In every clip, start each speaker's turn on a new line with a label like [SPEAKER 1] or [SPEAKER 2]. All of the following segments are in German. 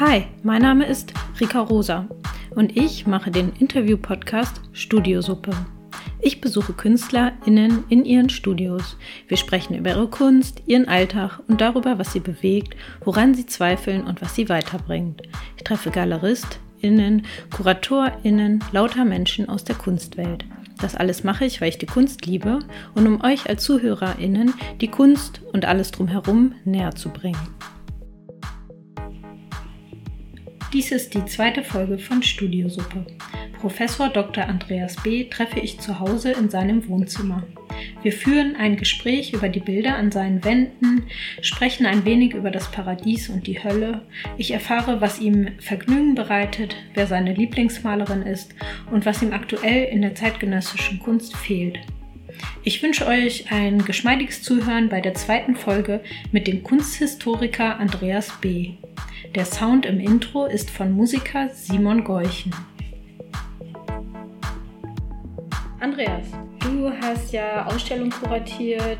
[SPEAKER 1] Hi, mein Name ist Rika Rosa und ich mache den Interview-Podcast Studiosuppe. Ich besuche KünstlerInnen in ihren Studios. Wir sprechen über ihre Kunst, ihren Alltag und darüber, was sie bewegt, woran sie zweifeln und was sie weiterbringt. Ich treffe GaleristInnen, KuratorInnen, lauter Menschen aus der Kunstwelt. Das alles mache ich, weil ich die Kunst liebe und um euch als ZuhörerInnen die Kunst und alles drumherum näher zu bringen. Dies ist die zweite Folge von Studiosuppe. Professor Dr. Andreas B. treffe ich zu Hause in seinem Wohnzimmer. Wir führen ein Gespräch über die Bilder an seinen Wänden, sprechen ein wenig über das Paradies und die Hölle. Ich erfahre, was ihm Vergnügen bereitet, wer seine Lieblingsmalerin ist und was ihm aktuell in der zeitgenössischen Kunst fehlt. Ich wünsche euch ein geschmeidiges Zuhören bei der zweiten Folge mit dem Kunsthistoriker Andreas B. Der Sound im Intro ist von Musiker Simon Geuchen. Andreas, du hast ja Ausstellungen kuratiert,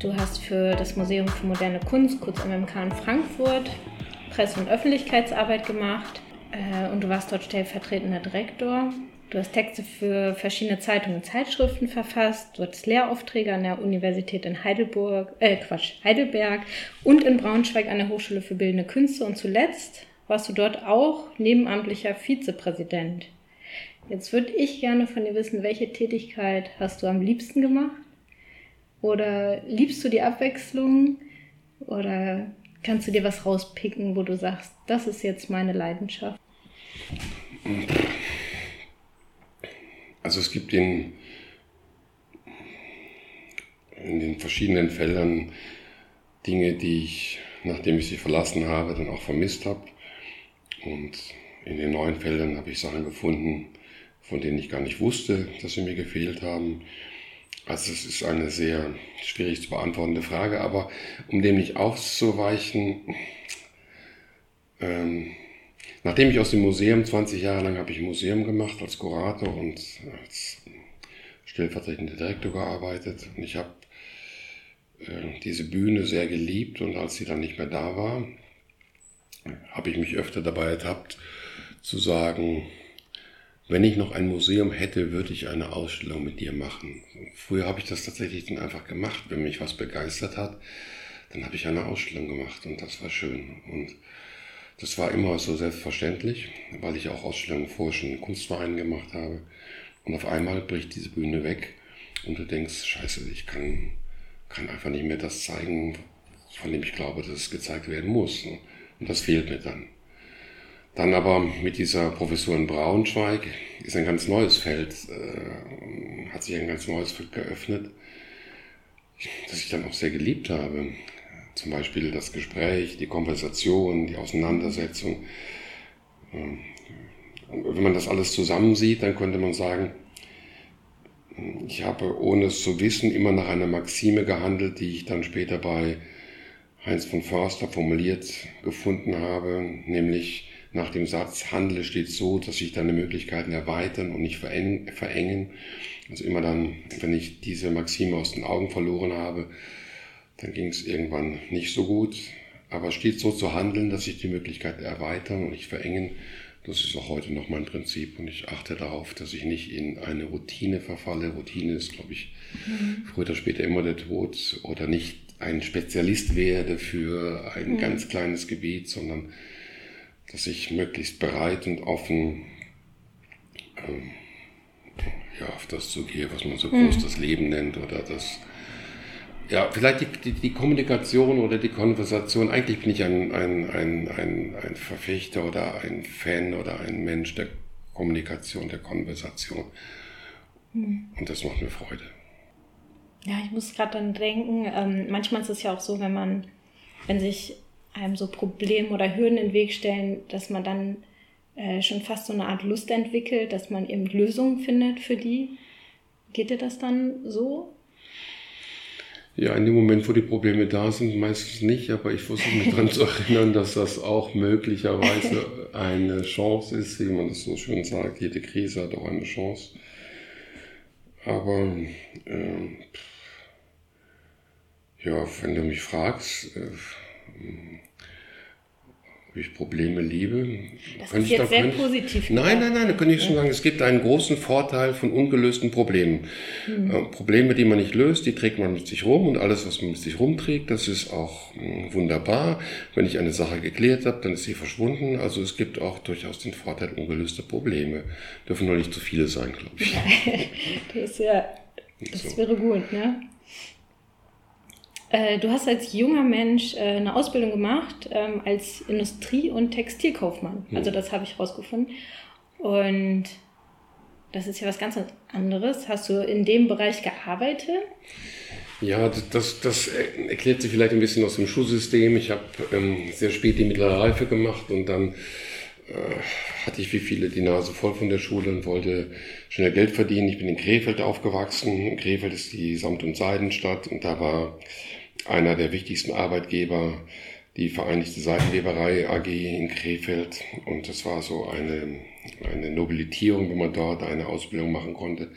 [SPEAKER 1] du hast für das Museum für moderne Kunst, kurz MMK in Frankfurt, Presse- und Öffentlichkeitsarbeit gemacht äh, und du warst dort stellvertretender Direktor. Du hast Texte für verschiedene Zeitungen und Zeitschriften verfasst. Du hattest Lehraufträge an der Universität in Heidelburg, äh Quatsch, Heidelberg und in Braunschweig an der Hochschule für Bildende Künste. Und zuletzt warst du dort auch nebenamtlicher Vizepräsident. Jetzt würde ich gerne von dir wissen, welche Tätigkeit hast du am liebsten gemacht? Oder liebst du die Abwechslung? Oder kannst du dir was rauspicken, wo du sagst, das ist jetzt meine Leidenschaft?
[SPEAKER 2] Also es gibt in, in den verschiedenen Feldern Dinge, die ich, nachdem ich sie verlassen habe, dann auch vermisst habe. Und in den neuen Feldern habe ich Sachen gefunden, von denen ich gar nicht wusste, dass sie mir gefehlt haben. Also es ist eine sehr schwierig zu beantwortende Frage, aber um dem nicht auszuweichen, ähm, Nachdem ich aus dem Museum, 20 Jahre lang habe ich Museum gemacht als Kurator und als stellvertretender Direktor gearbeitet. Und ich habe äh, diese Bühne sehr geliebt und als sie dann nicht mehr da war, habe ich mich öfter dabei ertappt zu sagen, wenn ich noch ein Museum hätte, würde ich eine Ausstellung mit dir machen. Früher habe ich das tatsächlich dann einfach gemacht. Wenn mich was begeistert hat, dann habe ich eine Ausstellung gemacht und das war schön. Und das war immer so selbstverständlich, weil ich auch Ausstellungen vorher schon in Kunstvereinen gemacht habe. Und auf einmal bricht diese Bühne weg und du denkst, scheiße, ich kann, kann einfach nicht mehr das zeigen, von dem ich glaube, dass es gezeigt werden muss. Und das fehlt mir dann. Dann aber mit dieser Professur in Braunschweig ist ein ganz neues Feld, äh, hat sich ein ganz neues Feld geöffnet, das ich dann auch sehr geliebt habe. Zum Beispiel das Gespräch, die Konversation, die Auseinandersetzung. Ähm, wenn man das alles zusammensieht, dann könnte man sagen, ich habe ohne es zu wissen immer nach einer Maxime gehandelt, die ich dann später bei Heinz von Förster formuliert gefunden habe, nämlich nach dem Satz, handle steht so, dass sich deine Möglichkeiten erweitern und nicht verengen. Also immer dann, wenn ich diese Maxime aus den Augen verloren habe, dann ging es irgendwann nicht so gut. Aber stets so zu handeln, dass sich die Möglichkeiten erweitern und nicht verengen, das ist auch heute noch mein Prinzip. Und ich achte darauf, dass ich nicht in eine Routine verfalle. Routine ist, glaube ich, mhm. früher oder später immer der Tod. Oder nicht ein Spezialist werde für ein mhm. ganz kleines Gebiet, sondern dass ich möglichst bereit und offen ähm, ja, auf das zugehe, was man so groß mhm. das Leben nennt oder das ja, vielleicht die, die, die, Kommunikation oder die Konversation. Eigentlich bin ich ein, ein, ein, ein, ein Verfechter oder ein Fan oder ein Mensch der Kommunikation, der Konversation. Mhm. Und das macht mir Freude.
[SPEAKER 1] Ja, ich muss gerade dann denken, ähm, manchmal ist es ja auch so, wenn man, wenn sich einem so Probleme oder Hürden in den Weg stellen, dass man dann äh, schon fast so eine Art Lust entwickelt, dass man eben Lösungen findet für die. Geht dir das dann so?
[SPEAKER 2] Ja, in dem Moment, wo die Probleme da sind, meistens nicht, aber ich versuche mich daran zu erinnern, dass das auch möglicherweise eine Chance ist, wie man das so schön sagt. Jede Krise hat auch eine Chance. Aber äh, ja, wenn du mich fragst, äh, ob ich Probleme liebe.
[SPEAKER 1] Das ist jetzt sehr positiv.
[SPEAKER 2] Nein, nein, nein, da könnte ich schon sagen, es gibt einen großen Vorteil von ungelösten Problemen. Mhm. Äh, Probleme, die man nicht löst, die trägt man mit sich rum und alles, was man mit sich rumträgt, das ist auch mh, hm, wunderbar. Wenn ich eine Sache geklärt habe, dann ist sie verschwunden. Also es gibt auch durchaus den Vorteil ungelöster Probleme. Dürfen nur nicht zu viele sein, glaube ich.
[SPEAKER 1] das, ja, das so. wäre gut, ne? Äh, du hast als junger Mensch äh, eine Ausbildung gemacht ähm, als Industrie- und Textilkaufmann. Mhm. Also das habe ich rausgefunden. Und das ist ja was ganz anderes. Hast du in dem Bereich gearbeitet?
[SPEAKER 2] Ja, das, das erklärt sich vielleicht ein bisschen aus dem Schulsystem. Ich habe ähm, sehr spät die mittlere Reife gemacht und dann äh, hatte ich wie viele die Nase voll von der Schule und wollte schnell Geld verdienen. Ich bin in Krefeld aufgewachsen. Krefeld ist die Samt- und Seidenstadt und da war einer der wichtigsten Arbeitgeber, die Vereinigte Seidenweberei AG in Krefeld. Und das war so eine, eine Nobilitierung, wenn man dort eine Ausbildung machen konnte.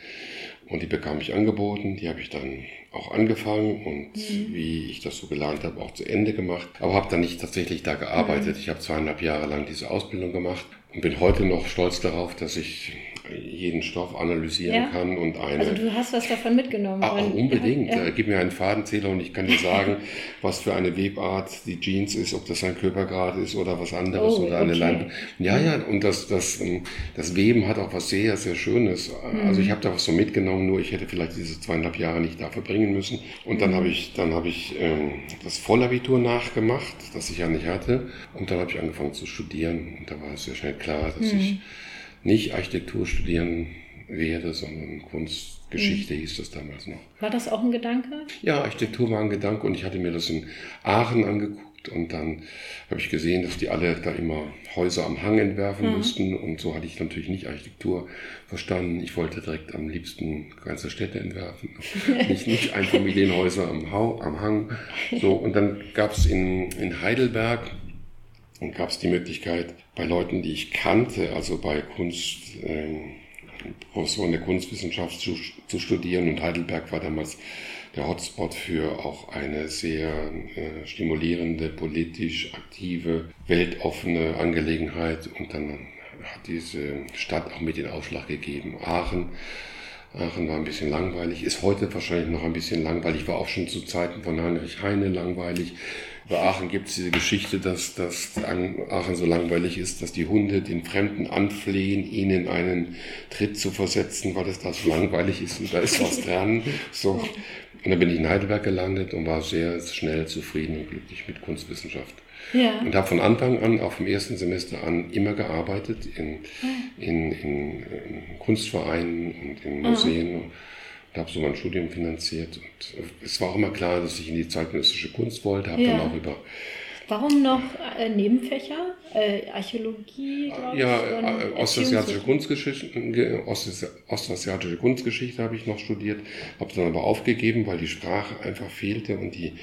[SPEAKER 2] Und die bekam ich angeboten, die habe ich dann auch angefangen und mhm. wie ich das so gelernt habe, auch zu Ende gemacht. Aber habe dann nicht tatsächlich da gearbeitet. Mhm. Ich habe zweieinhalb Jahre lang diese Ausbildung gemacht und bin heute noch stolz darauf, dass ich jeden Stoff analysieren ja. kann und eine.
[SPEAKER 1] Also du hast was davon mitgenommen.
[SPEAKER 2] Ah, unbedingt. Ja. Gib mir einen Fadenzähler und ich kann dir sagen, was für eine Webart die Jeans ist, ob das ein Körpergrad ist oder was anderes oh, oder eine okay. Leine. Ja, ja, und das, das, ähm, das Weben hat auch was sehr, sehr Schönes. Mhm. Also ich habe da was so mitgenommen, nur ich hätte vielleicht diese zweieinhalb Jahre nicht da verbringen müssen. Und dann mhm. habe ich, dann habe ich ähm, das Vollabitur nachgemacht, das ich ja nicht hatte. Und dann habe ich angefangen zu studieren. Und da war es sehr schnell klar, dass mhm. ich nicht Architektur studieren werde, sondern Kunstgeschichte mhm. hieß das damals noch.
[SPEAKER 1] War das auch ein Gedanke?
[SPEAKER 2] Ja, Architektur war ein Gedanke und ich hatte mir das in Aachen angeguckt und dann habe ich gesehen, dass die alle da immer Häuser am Hang entwerfen mhm. mussten und so hatte ich natürlich nicht Architektur verstanden. Ich wollte direkt am liebsten ganze Städte entwerfen, nicht, nicht Einfamilienhäuser am, am Hang. So, und dann gab es in, in Heidelberg und gab es die Möglichkeit, bei Leuten, die ich kannte, also bei Kunst, ähm, Professoren der Kunstwissenschaft zu, zu studieren. Und Heidelberg war damals der Hotspot für auch eine sehr äh, stimulierende, politisch aktive, weltoffene Angelegenheit. Und dann hat diese Stadt auch mit den Ausschlag gegeben. Aachen. Aachen war ein bisschen langweilig, ist heute wahrscheinlich noch ein bisschen langweilig, war auch schon zu Zeiten von Heinrich Heine langweilig. Bei Aachen gibt es diese Geschichte, dass, dass Aachen so langweilig ist, dass die Hunde den Fremden anflehen, ihnen einen Tritt zu versetzen, weil es da so langweilig ist und da ist was dran. So. Und dann bin ich in Heidelberg gelandet und war sehr schnell zufrieden und glücklich mit Kunstwissenschaft. Ja. Und habe von Anfang an, auch vom ersten Semester an, immer gearbeitet in, in, in, in Kunstvereinen und in Museen. Mhm habe so mein Studium finanziert. Und es war auch immer klar, dass ich in die zeitgenössische Kunst wollte, habe ja. dann auch über
[SPEAKER 1] Warum noch äh, Nebenfächer? Äh, Archäologie,
[SPEAKER 2] glaube ja, ich? Ja, äh, ostasiatische Kunstgeschichte, ostasiatische Kunstgeschichte habe ich noch studiert, habe dann aber aufgegeben, weil die Sprache einfach fehlte und die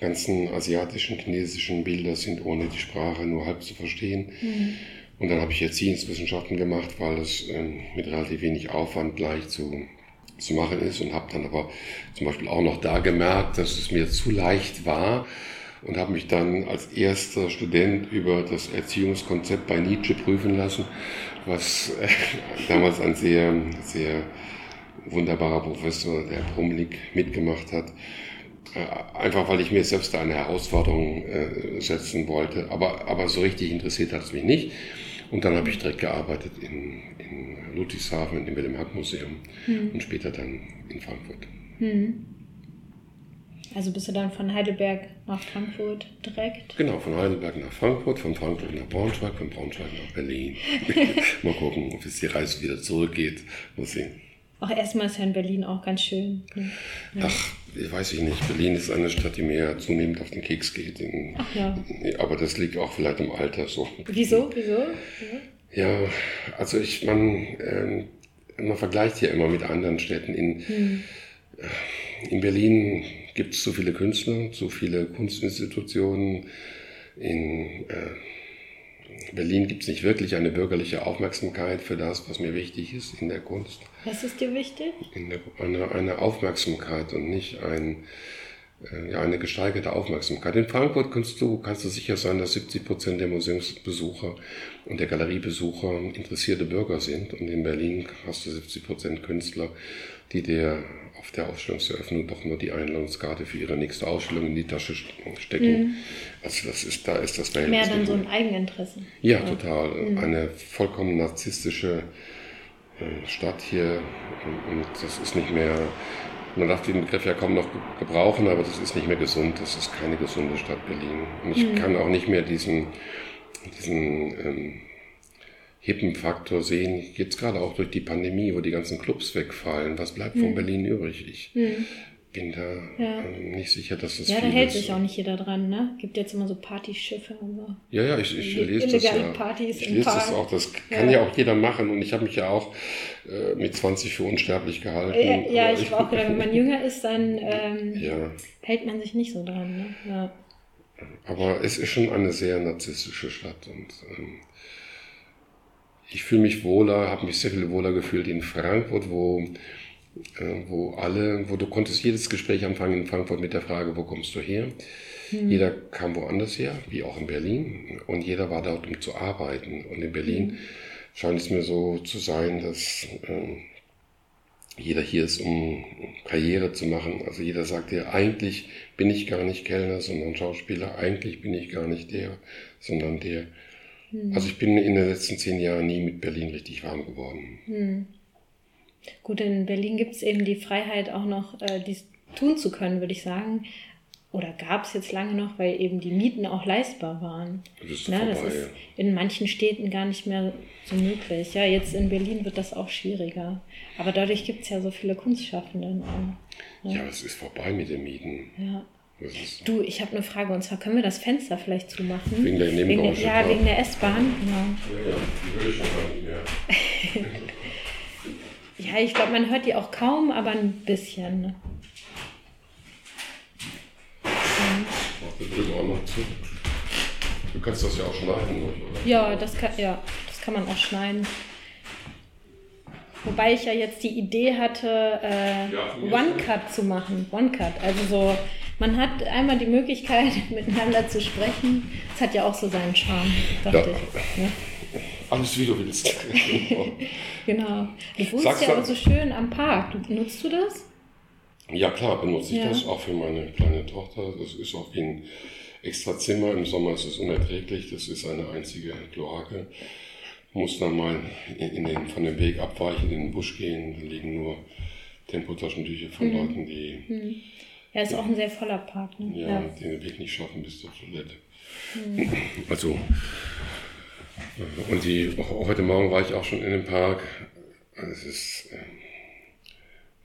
[SPEAKER 2] ganzen asiatischen, chinesischen Bilder sind ohne die Sprache nur halb zu verstehen. Mhm. Und dann habe ich Erziehungswissenschaften gemacht, weil es ähm, mit relativ wenig Aufwand leicht zu zu machen ist und habe dann aber zum Beispiel auch noch da gemerkt, dass es mir zu leicht war und habe mich dann als erster Student über das Erziehungskonzept bei Nietzsche prüfen lassen, was äh, damals ein sehr, sehr wunderbarer Professor, der Brumlik, mitgemacht hat. Äh, einfach weil ich mir selbst da eine Herausforderung äh, setzen wollte. Aber, aber so richtig interessiert hat es mich nicht. Und dann habe ich direkt gearbeitet in, in Ludwigshafen im Wilhelm Hack Museum hm. und später dann in Frankfurt. Hm.
[SPEAKER 1] Also bist du dann von Heidelberg nach Frankfurt direkt?
[SPEAKER 2] Genau, von Heidelberg nach Frankfurt, von Frankfurt nach Braunschweig, von Braunschweig nach Berlin. Mal gucken, ob es die Reise wieder zurückgeht. Mal sehen.
[SPEAKER 1] Auch erstmal ist ja in Berlin auch ganz schön. Ne?
[SPEAKER 2] Ja. Ach, weiß ich nicht. Berlin ist eine Stadt, die mir zunehmend auf den Keks geht. Ach ja. Aber das liegt auch vielleicht im Alter so.
[SPEAKER 1] Wieso? Wieso?
[SPEAKER 2] Ja, ja also ich, man, äh, man vergleicht ja immer mit anderen Städten. In, hm. in Berlin gibt es so viele Künstler, so viele Kunstinstitutionen. In äh, Berlin gibt es nicht wirklich eine bürgerliche Aufmerksamkeit für das, was mir wichtig ist in der Kunst.
[SPEAKER 1] Was ist dir wichtig?
[SPEAKER 2] Der, eine, eine, Aufmerksamkeit und nicht ein, ja, eine gesteigerte Aufmerksamkeit. In Frankfurt kannst du, kannst du sicher sein, dass 70 Prozent der Museumsbesucher und der Galeriebesucher interessierte Bürger sind. Und in Berlin hast du 70 Prozent Künstler, die dir auf der Ausstellungseröffnung doch nur die Einladungskarte für ihre nächste Ausstellung in die Tasche stecken. Mhm. Also das ist, da ist das
[SPEAKER 1] Verhältnis. Mehr dann so ein Eigeninteresse.
[SPEAKER 2] Ja, ja. total. Mhm. Eine vollkommen narzisstische äh, Stadt hier und das ist nicht mehr man darf den Begriff ja kaum noch gebrauchen, aber das ist nicht mehr gesund. Das ist keine gesunde Stadt Berlin. Und ich mhm. kann auch nicht mehr diesen, diesen ähm, hippen Faktor sehen. Jetzt gerade auch durch die Pandemie, wo die ganzen Clubs wegfallen. Was bleibt mhm. von Berlin übrig? Ich mhm. Bin da ja. ähm, nicht sicher, dass das
[SPEAKER 1] Ja, da hält sich auch nicht jeder dran, ne? Gibt jetzt immer so Partyschiffe und so.
[SPEAKER 2] Ja, ja, ich, ich lese das ja. Partys ich lese das auch. Das kann ja. ja auch jeder machen. Und ich habe mich ja auch äh, mit 20 für unsterblich gehalten.
[SPEAKER 1] Äh, ja, ich habe auch gedacht, wenn man jünger ist, dann ähm, ja. hält man sich nicht so dran. Ne? Ja.
[SPEAKER 2] Aber es ist schon eine sehr narzisstische Stadt und ähm, ich fühle mich wohler, habe mich sehr viel wohler gefühlt in Frankfurt, wo, wo alle, wo du konntest jedes Gespräch anfangen in Frankfurt mit der Frage, wo kommst du her? Mhm. Jeder kam woanders her, wie auch in Berlin, und jeder war dort, um zu arbeiten. Und in Berlin mhm scheint es mir so zu sein, dass äh, jeder hier ist, um Karriere zu machen. Also jeder sagt ja, eigentlich bin ich gar nicht Kellner, sondern Schauspieler. Eigentlich bin ich gar nicht der, sondern der. Hm. Also ich bin in den letzten zehn Jahren nie mit Berlin richtig warm geworden.
[SPEAKER 1] Gut, in Berlin gibt es eben die Freiheit auch noch, äh, dies tun zu können, würde ich sagen oder gab es jetzt lange noch, weil eben die Mieten auch leistbar waren. Das ist, Na, ne, vorbei, das ist in manchen Städten gar nicht mehr so möglich. Ja, jetzt in Berlin wird das auch schwieriger. Aber dadurch gibt es ja so viele Kunstschaffende.
[SPEAKER 2] Ja, ja es ist vorbei mit den Mieten.
[SPEAKER 1] Ja. Du, ich habe eine Frage und zwar können wir das Fenster vielleicht zumachen?
[SPEAKER 2] Wegen der
[SPEAKER 1] Nebengeräusche. Ja, wegen der S-Bahn, genau.
[SPEAKER 2] Ja, ja, die höre ich schon
[SPEAKER 1] nicht mehr. Ja, ich glaube, man hört die auch kaum, aber ein bisschen. Ne?
[SPEAKER 2] Du kannst das ja auch schneiden, oder?
[SPEAKER 1] Ja, das kann, ja, das kann man auch schneiden. Wobei ich ja jetzt die Idee hatte, äh, ja, One-Cut zu machen. One-Cut. Also so, man hat einmal die Möglichkeit, miteinander zu sprechen. Das hat ja auch so seinen Charme, dachte ja. ich. Ne?
[SPEAKER 2] Alles wie du willst.
[SPEAKER 1] genau. Du wohnst Sagst ja aber so schön am Park. Du, nutzt du das?
[SPEAKER 2] Ja klar, benutze ich ja. das auch für meine kleine Tochter. Das ist auch wie ein extra Zimmer. Im Sommer ist es unerträglich. Das ist eine einzige Kloake. Muss dann mal in den, von dem Weg abweichen, in den Busch gehen. Da liegen nur Tempotaschentücher von mhm. Leuten, die.
[SPEAKER 1] Mhm. Ja, ist auch ein sehr voller Park.
[SPEAKER 2] Ne? Ja, ja, den Weg nicht schaffen bis zur Toilette. Mhm. Also, und die, heute Morgen war ich auch schon in dem Park. Es ist. Äh,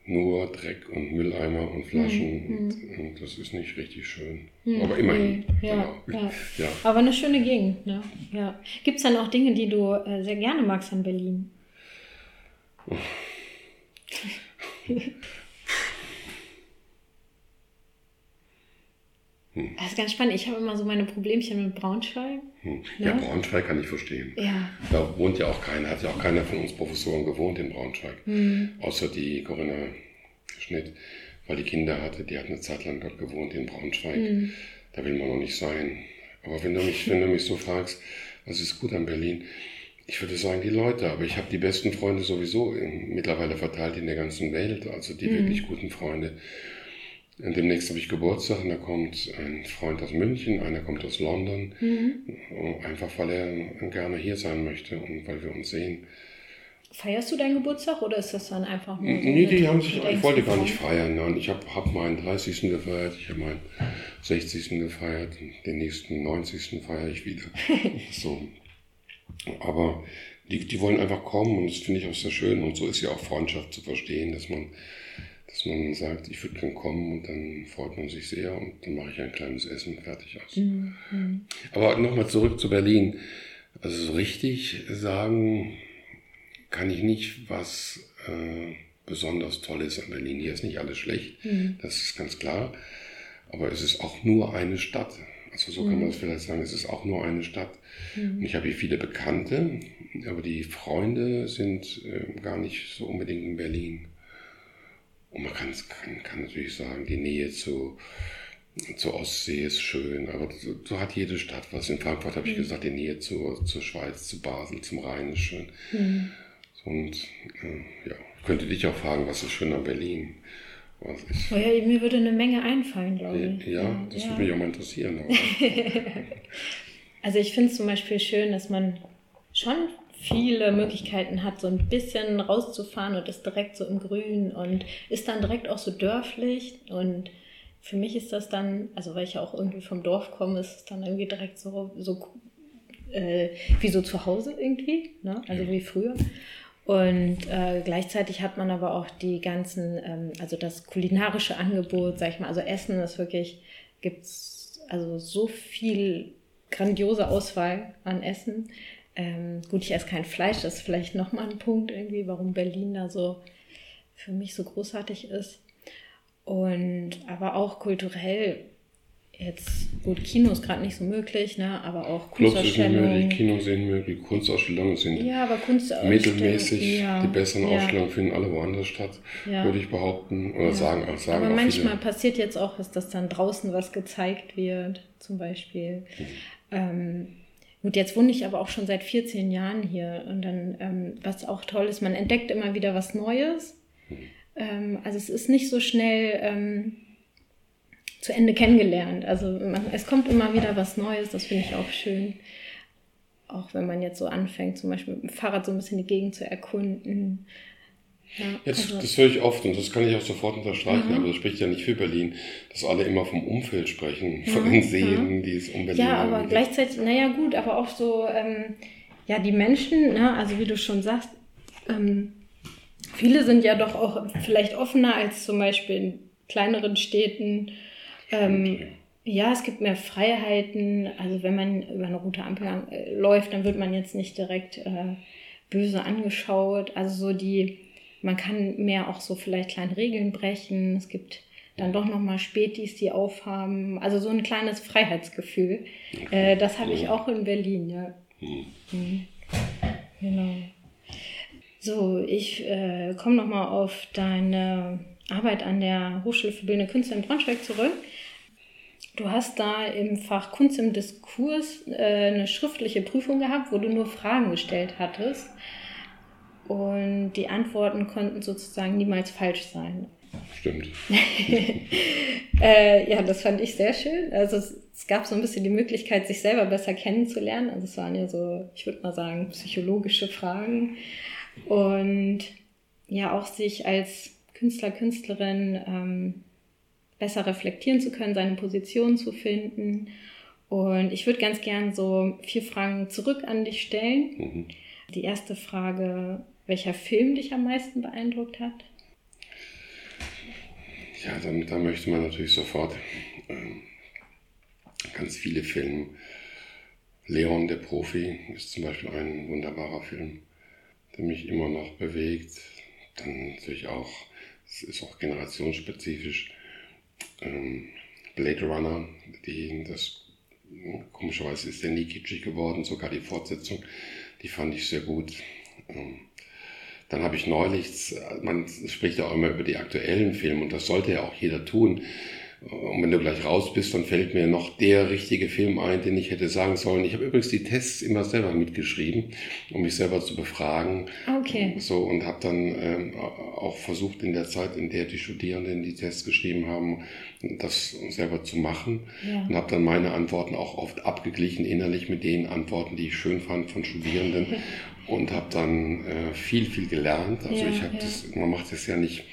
[SPEAKER 2] nur Dreck und Mülleimer und Flaschen. Mhm. Und, und, das ist nicht richtig schön. Mhm. Aber immerhin.
[SPEAKER 1] Ja, genau. ja. ja, Aber eine schöne Gegend. Ne? Ja. Gibt es dann auch Dinge, die du äh, sehr gerne magst an Berlin? Hm. Das ist ganz spannend. Ich habe immer so meine Problemchen mit Braunschweig.
[SPEAKER 2] Hm. Ja, ja, Braunschweig kann ich verstehen.
[SPEAKER 1] Ja.
[SPEAKER 2] Da wohnt ja auch keiner, hat ja auch keiner von uns Professoren gewohnt in Braunschweig. Hm. Außer die Corinna Schnitt, weil die Kinder hatte, die hat eine Zeit lang dort gewohnt in Braunschweig. Hm. Da will man noch nicht sein. Aber wenn du mich, wenn du mich so fragst, was ist gut an Berlin? Ich würde sagen, die Leute, aber ich habe die besten Freunde sowieso in, mittlerweile verteilt in der ganzen Welt, also die hm. wirklich guten Freunde. Demnächst habe ich Geburtstag und da kommt ein Freund aus München, einer kommt aus London, mhm. einfach weil er gerne hier sein möchte und weil wir uns sehen.
[SPEAKER 1] Feierst du deinen Geburtstag oder ist das dann einfach nur?
[SPEAKER 2] So nee, die haben sich, ich wollte gar nicht feiern. Nein. Ich habe hab meinen 30. gefeiert, ich habe meinen 60. gefeiert, den nächsten 90. feiere ich wieder. so. Aber die, die wollen einfach kommen und das finde ich auch sehr schön und so ist ja auch Freundschaft zu verstehen, dass man dass man sagt, ich würde gern kommen und dann freut man sich sehr und dann mache ich ein kleines Essen fertig aus. Mhm. Aber nochmal zurück zu Berlin. Also so richtig sagen kann ich nicht, was äh, besonders toll ist an Berlin. Hier ist nicht alles schlecht, mhm. das ist ganz klar. Aber es ist auch nur eine Stadt. Also so kann man es vielleicht sagen, es ist auch nur eine Stadt. Mhm. Und ich habe hier viele Bekannte, aber die Freunde sind äh, gar nicht so unbedingt in Berlin. Und man kann, kann, kann natürlich sagen, die Nähe zu, zur Ostsee ist schön, aber so, so hat jede Stadt was. In Frankfurt habe ich mhm. gesagt, die Nähe zur, zur Schweiz, zu Basel, zum Rhein ist schön. Mhm. Und äh, ja, ich könnte dich auch fragen, was ist schön an Berlin?
[SPEAKER 1] Ich, oh ja, mir würde eine Menge einfallen, glaube ich.
[SPEAKER 2] Ja, ja das ja. würde mich auch mal interessieren.
[SPEAKER 1] also ich finde es zum Beispiel schön, dass man schon viele Möglichkeiten hat, so ein bisschen rauszufahren und ist direkt so im Grün und ist dann direkt auch so dörflich. Und für mich ist das dann, also weil ich ja auch irgendwie vom Dorf komme, ist es dann irgendwie direkt so, so äh, wie so zu Hause irgendwie, ne? also wie früher. Und äh, gleichzeitig hat man aber auch die ganzen, ähm, also das kulinarische Angebot, sag ich mal, also Essen ist wirklich, gibt es also so viel grandiose Auswahl an Essen. Ähm, gut, ich esse kein Fleisch, das ist vielleicht nochmal ein Punkt irgendwie, warum Berlin da so für mich so großartig ist. Und aber auch kulturell jetzt, gut, Kino ist gerade nicht so möglich, ne? aber auch
[SPEAKER 2] Kunstausstellungen. Kinos sind möglich, Kunstausstellungen sind
[SPEAKER 1] ja, aber
[SPEAKER 2] mittelmäßig. Ja, die besseren ja. Ausstellungen finden alle woanders statt, ja. würde ich behaupten. Oder sagen, auch sagen
[SPEAKER 1] Aber manchmal viele. passiert jetzt auch, dass dann draußen was gezeigt wird, zum Beispiel. Mhm. Ähm, Gut, jetzt wohne ich aber auch schon seit 14 Jahren hier und dann, ähm, was auch toll ist, man entdeckt immer wieder was Neues. Ähm, also es ist nicht so schnell ähm, zu Ende kennengelernt. Also man, es kommt immer wieder was Neues, das finde ich auch schön. Auch wenn man jetzt so anfängt, zum Beispiel mit dem Fahrrad so ein bisschen die Gegend zu erkunden.
[SPEAKER 2] Ja, Jetzt, also, das höre ich oft und das kann ich auch sofort unterstreichen, mhm. aber das spricht ja nicht für Berlin, dass alle immer vom Umfeld sprechen, von den Seen, ja. die es um Berlin
[SPEAKER 1] Ja, aber gleichzeitig, naja gut, aber auch so, ähm, ja, die Menschen, ne, also wie du schon sagst, ähm, viele sind ja doch auch vielleicht offener als zum Beispiel in kleineren Städten ähm, ja, es gibt mehr Freiheiten. Also wenn man über eine rote Ampel äh, läuft, dann wird man jetzt nicht direkt äh, böse angeschaut. Also so die, man kann mehr auch so vielleicht kleine Regeln brechen. Es gibt dann doch nochmal Spätis, die aufhaben. Also so ein kleines Freiheitsgefühl. Äh, das habe ich auch in Berlin, ja. Hm. Mhm. Genau. So, ich äh, komme nochmal auf deine Arbeit an der Hochschule für Bildende Künste in Braunschweig zurück. Du hast da im Fach Kunst im Diskurs äh, eine schriftliche Prüfung gehabt, wo du nur Fragen gestellt hattest. Und die Antworten konnten sozusagen niemals falsch sein.
[SPEAKER 2] Stimmt.
[SPEAKER 1] äh, ja, das fand ich sehr schön. Also es, es, gab so ein bisschen die Möglichkeit, sich selber besser kennenzulernen. Also es waren ja so, ich würde mal sagen, psychologische Fragen. Und ja, auch sich als Künstler, Künstlerin ähm, besser reflektieren zu können, seine Position zu finden. Und ich würde ganz gern so vier Fragen zurück an dich stellen. Mhm. Die erste Frage, welcher Film dich am meisten beeindruckt hat?
[SPEAKER 2] Ja, dann, da möchte man natürlich sofort äh, ganz viele Filme. Leon, der Profi, ist zum Beispiel ein wunderbarer Film, der mich immer noch bewegt. Dann natürlich auch, es ist auch generationsspezifisch, ähm, Blade Runner, die, das komischerweise ist der nie kitschig geworden, sogar die Fortsetzung, die fand ich sehr gut. Ähm, dann habe ich neulich, man spricht ja auch immer über die aktuellen Filme und das sollte ja auch jeder tun. Und wenn du gleich raus bist, dann fällt mir noch der richtige Film ein, den ich hätte sagen sollen. Ich habe übrigens die Tests immer selber mitgeschrieben, um mich selber zu befragen.
[SPEAKER 1] Okay.
[SPEAKER 2] So und habe dann ähm, auch versucht in der Zeit, in der die Studierenden die Tests geschrieben haben, das selber zu machen ja. und habe dann meine Antworten auch oft abgeglichen innerlich mit den Antworten, die ich schön fand von Studierenden und habe dann äh, viel viel gelernt. Also ja, ich habe ja. das, man macht das ja nicht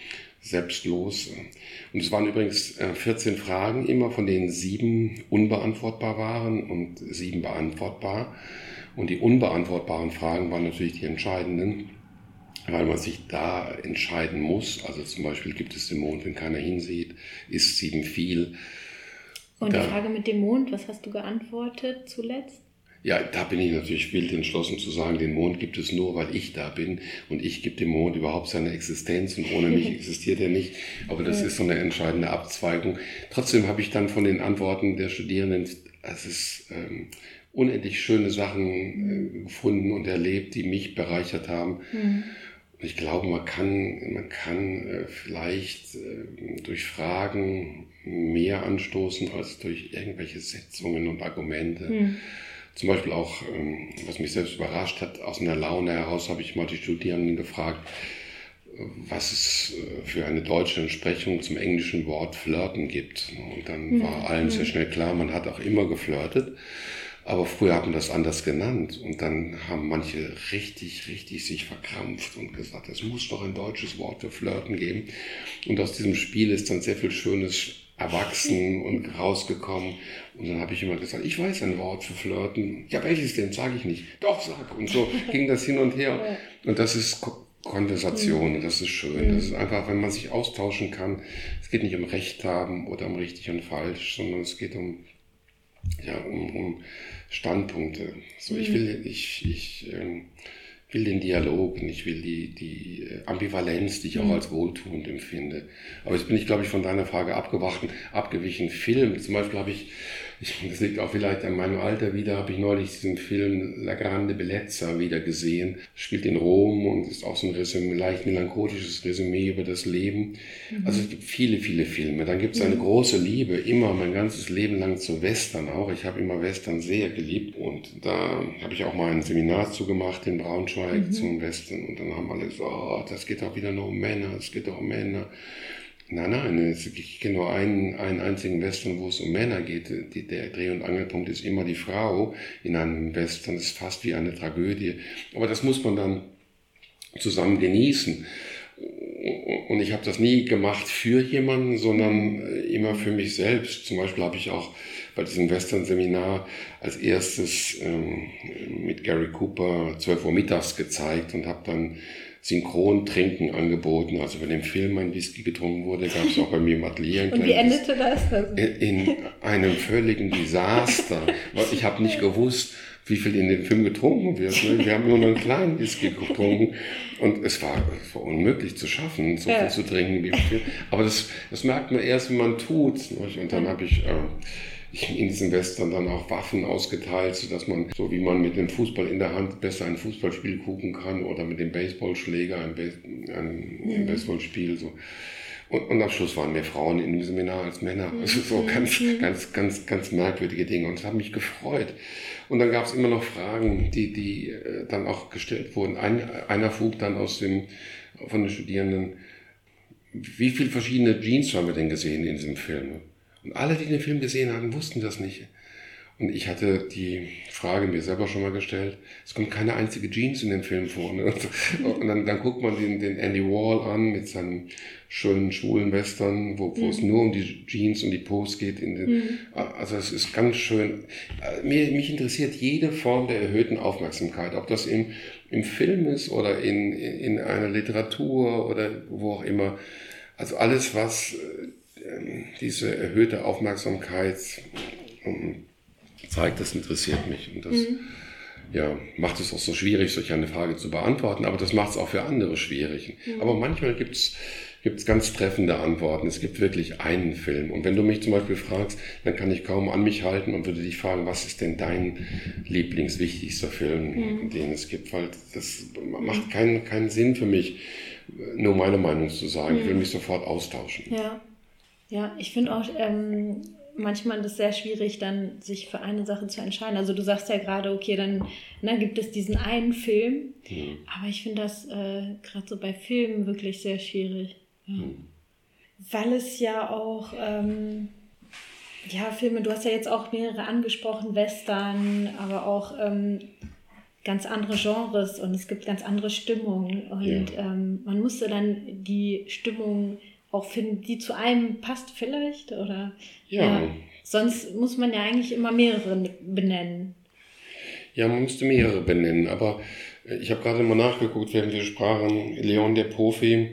[SPEAKER 2] selbstlos. Und es waren übrigens 14 äh, Fragen, immer von denen sieben unbeantwortbar waren und sieben beantwortbar. Und die unbeantwortbaren Fragen waren natürlich die entscheidenden, weil man sich da entscheiden muss. Also zum Beispiel gibt es den Mond, wenn keiner hinsieht, ist sieben viel.
[SPEAKER 1] Und da, die Frage mit dem Mond, was hast du geantwortet zuletzt?
[SPEAKER 2] Ja, da bin ich natürlich wild entschlossen zu sagen, den Mond gibt es nur, weil ich da bin und ich gebe dem Mond überhaupt seine Existenz und ohne mich existiert er nicht. Aber das ist so eine entscheidende Abzweigung. Trotzdem habe ich dann von den Antworten der Studierenden, es ist ähm, unendlich schöne Sachen äh, gefunden und erlebt, die mich bereichert haben. Mhm. ich glaube, man kann, man kann äh, vielleicht äh, durch Fragen mehr anstoßen als durch irgendwelche Setzungen und Argumente. Hm. Zum Beispiel auch, ähm, was mich selbst überrascht hat, aus einer Laune heraus habe ich mal die Studierenden gefragt, was es äh, für eine deutsche Entsprechung zum englischen Wort flirten gibt. Und dann hm. war allen sehr hm. schnell klar, man hat auch immer geflirtet. Aber früher hat man das anders genannt und dann haben manche richtig, richtig sich verkrampft und gesagt, es muss doch ein deutsches Wort für Flirten geben. Und aus diesem Spiel ist dann sehr viel Schönes erwachsen und rausgekommen. Und dann habe ich immer gesagt, ich weiß ein Wort für Flirten. Ja, welches denn? Sage ich nicht. Doch, sag. Und so ging das hin und her. Und das ist Konversation und das ist schön. Das ist einfach, wenn man sich austauschen kann. Es geht nicht um Recht haben oder um richtig und falsch, sondern es geht um, ja, um, um Standpunkte. So, ich will, ich, ich ähm, will den Dialog und ich will die, die äh, Ambivalenz, die ich auch mhm. als wohltuend empfinde. Aber jetzt bin ich, glaube ich, von deiner Frage abgewichen. Film, zum Beispiel habe ich ich, das liegt auch vielleicht an meinem Alter wieder, habe ich neulich diesen Film La Grande Bellezza wieder gesehen. Spielt in Rom und ist auch so ein Resümee, leicht melancholisches Resümee über das Leben. Mhm. Also es gibt viele, viele Filme. Dann gibt es eine mhm. große Liebe, immer mein ganzes Leben lang zu Western auch. Ich habe immer Western sehr geliebt und da habe ich auch mal ein Seminar zugemacht in Braunschweig mhm. zum Western und dann haben alle gesagt, oh, das geht auch wieder nur um Männer, es geht auch um Männer. Nein, nein, ich kenne nur einen, einen einzigen Western, wo es um Männer geht. Die, der Dreh- und Angelpunkt ist immer die Frau in einem Western. Das ist fast wie eine Tragödie. Aber das muss man dann zusammen genießen. Und ich habe das nie gemacht für jemanden, sondern immer für mich selbst. Zum Beispiel habe ich auch bei diesem Western-Seminar als erstes ähm, mit Gary Cooper 12 Uhr mittags gezeigt und habe dann Synchrontrinken angeboten. Also wenn im Film ein Whisky getrunken wurde, gab es auch bei mir im Atelier ein
[SPEAKER 1] Und wie endete das?
[SPEAKER 2] In einem völligen Desaster. Ich habe nicht gewusst, wie viel in dem Film getrunken wird. Ne? Wir haben nur einen kleinen Whisky getrunken und es war, es war unmöglich zu schaffen, so ja. viel zu trinken wie viel. Aber das, das merkt man erst, wenn man tut. Und dann habe ich äh, in diesen Western dann auch Waffen ausgeteilt, sodass man, so wie man mit dem Fußball in der Hand besser ein Fußballspiel gucken kann oder mit dem Baseballschläger ein, Bas ein, ein mhm. Baseballspiel. So. Und, und am Schluss waren mehr Frauen in dem Seminar als Männer. Mhm. Also so ganz, mhm. ganz, ganz, ganz merkwürdige Dinge. Und es hat mich gefreut. Und dann gab es immer noch Fragen, die, die äh, dann auch gestellt wurden. Ein, einer frug dann aus dem, von den Studierenden, wie viele verschiedene Jeans haben wir denn gesehen in diesem Film? Und alle, die den Film gesehen haben, wussten das nicht. Und ich hatte die Frage mir selber schon mal gestellt, es kommt keine einzige Jeans in dem Film vor. Ne? Und dann, dann guckt man den, den Andy Wall an mit seinem schönen schwulen Western, wo, wo mhm. es nur um die Jeans und die Pose geht. In den, mhm. Also es ist ganz schön. Mir, mich interessiert jede Form der erhöhten Aufmerksamkeit, ob das im, im Film ist oder in, in einer Literatur oder wo auch immer. Also alles, was ähm, diese erhöhte Aufmerksamkeit ähm, zeigt, das interessiert mich. Und das mhm. ja, macht es auch so schwierig, solch eine Frage zu beantworten, aber das macht es auch für andere schwierig. Mhm. Aber manchmal gibt es gibt es ganz treffende Antworten. Es gibt wirklich einen Film. Und wenn du mich zum Beispiel fragst, dann kann ich kaum an mich halten und würde dich fragen, was ist denn dein lieblingswichtigster Film, mhm. den es gibt? Weil das macht keinen, keinen Sinn für mich, nur meine Meinung zu sagen. Mhm. Ich will mich sofort austauschen.
[SPEAKER 1] Ja. Ja, ich finde auch ähm, manchmal es sehr schwierig, dann sich für eine Sache zu entscheiden. Also du sagst ja gerade, okay, dann ne, gibt es diesen einen Film, mhm. aber ich finde das äh, gerade so bei Filmen wirklich sehr schwierig. Ja. Mhm. Weil es ja auch, ähm, ja, Filme, du hast ja jetzt auch mehrere angesprochen, Western, aber auch ähm, ganz andere Genres und es gibt ganz andere Stimmungen und ja. ähm, man musste dann die Stimmung auch finden, die zu einem passt vielleicht? Oder ja. ja. Sonst muss man ja eigentlich immer mehrere benennen.
[SPEAKER 2] Ja, man müsste mehrere benennen, aber äh, ich habe gerade mal nachgeguckt, während wir sprachen, Leon der Profi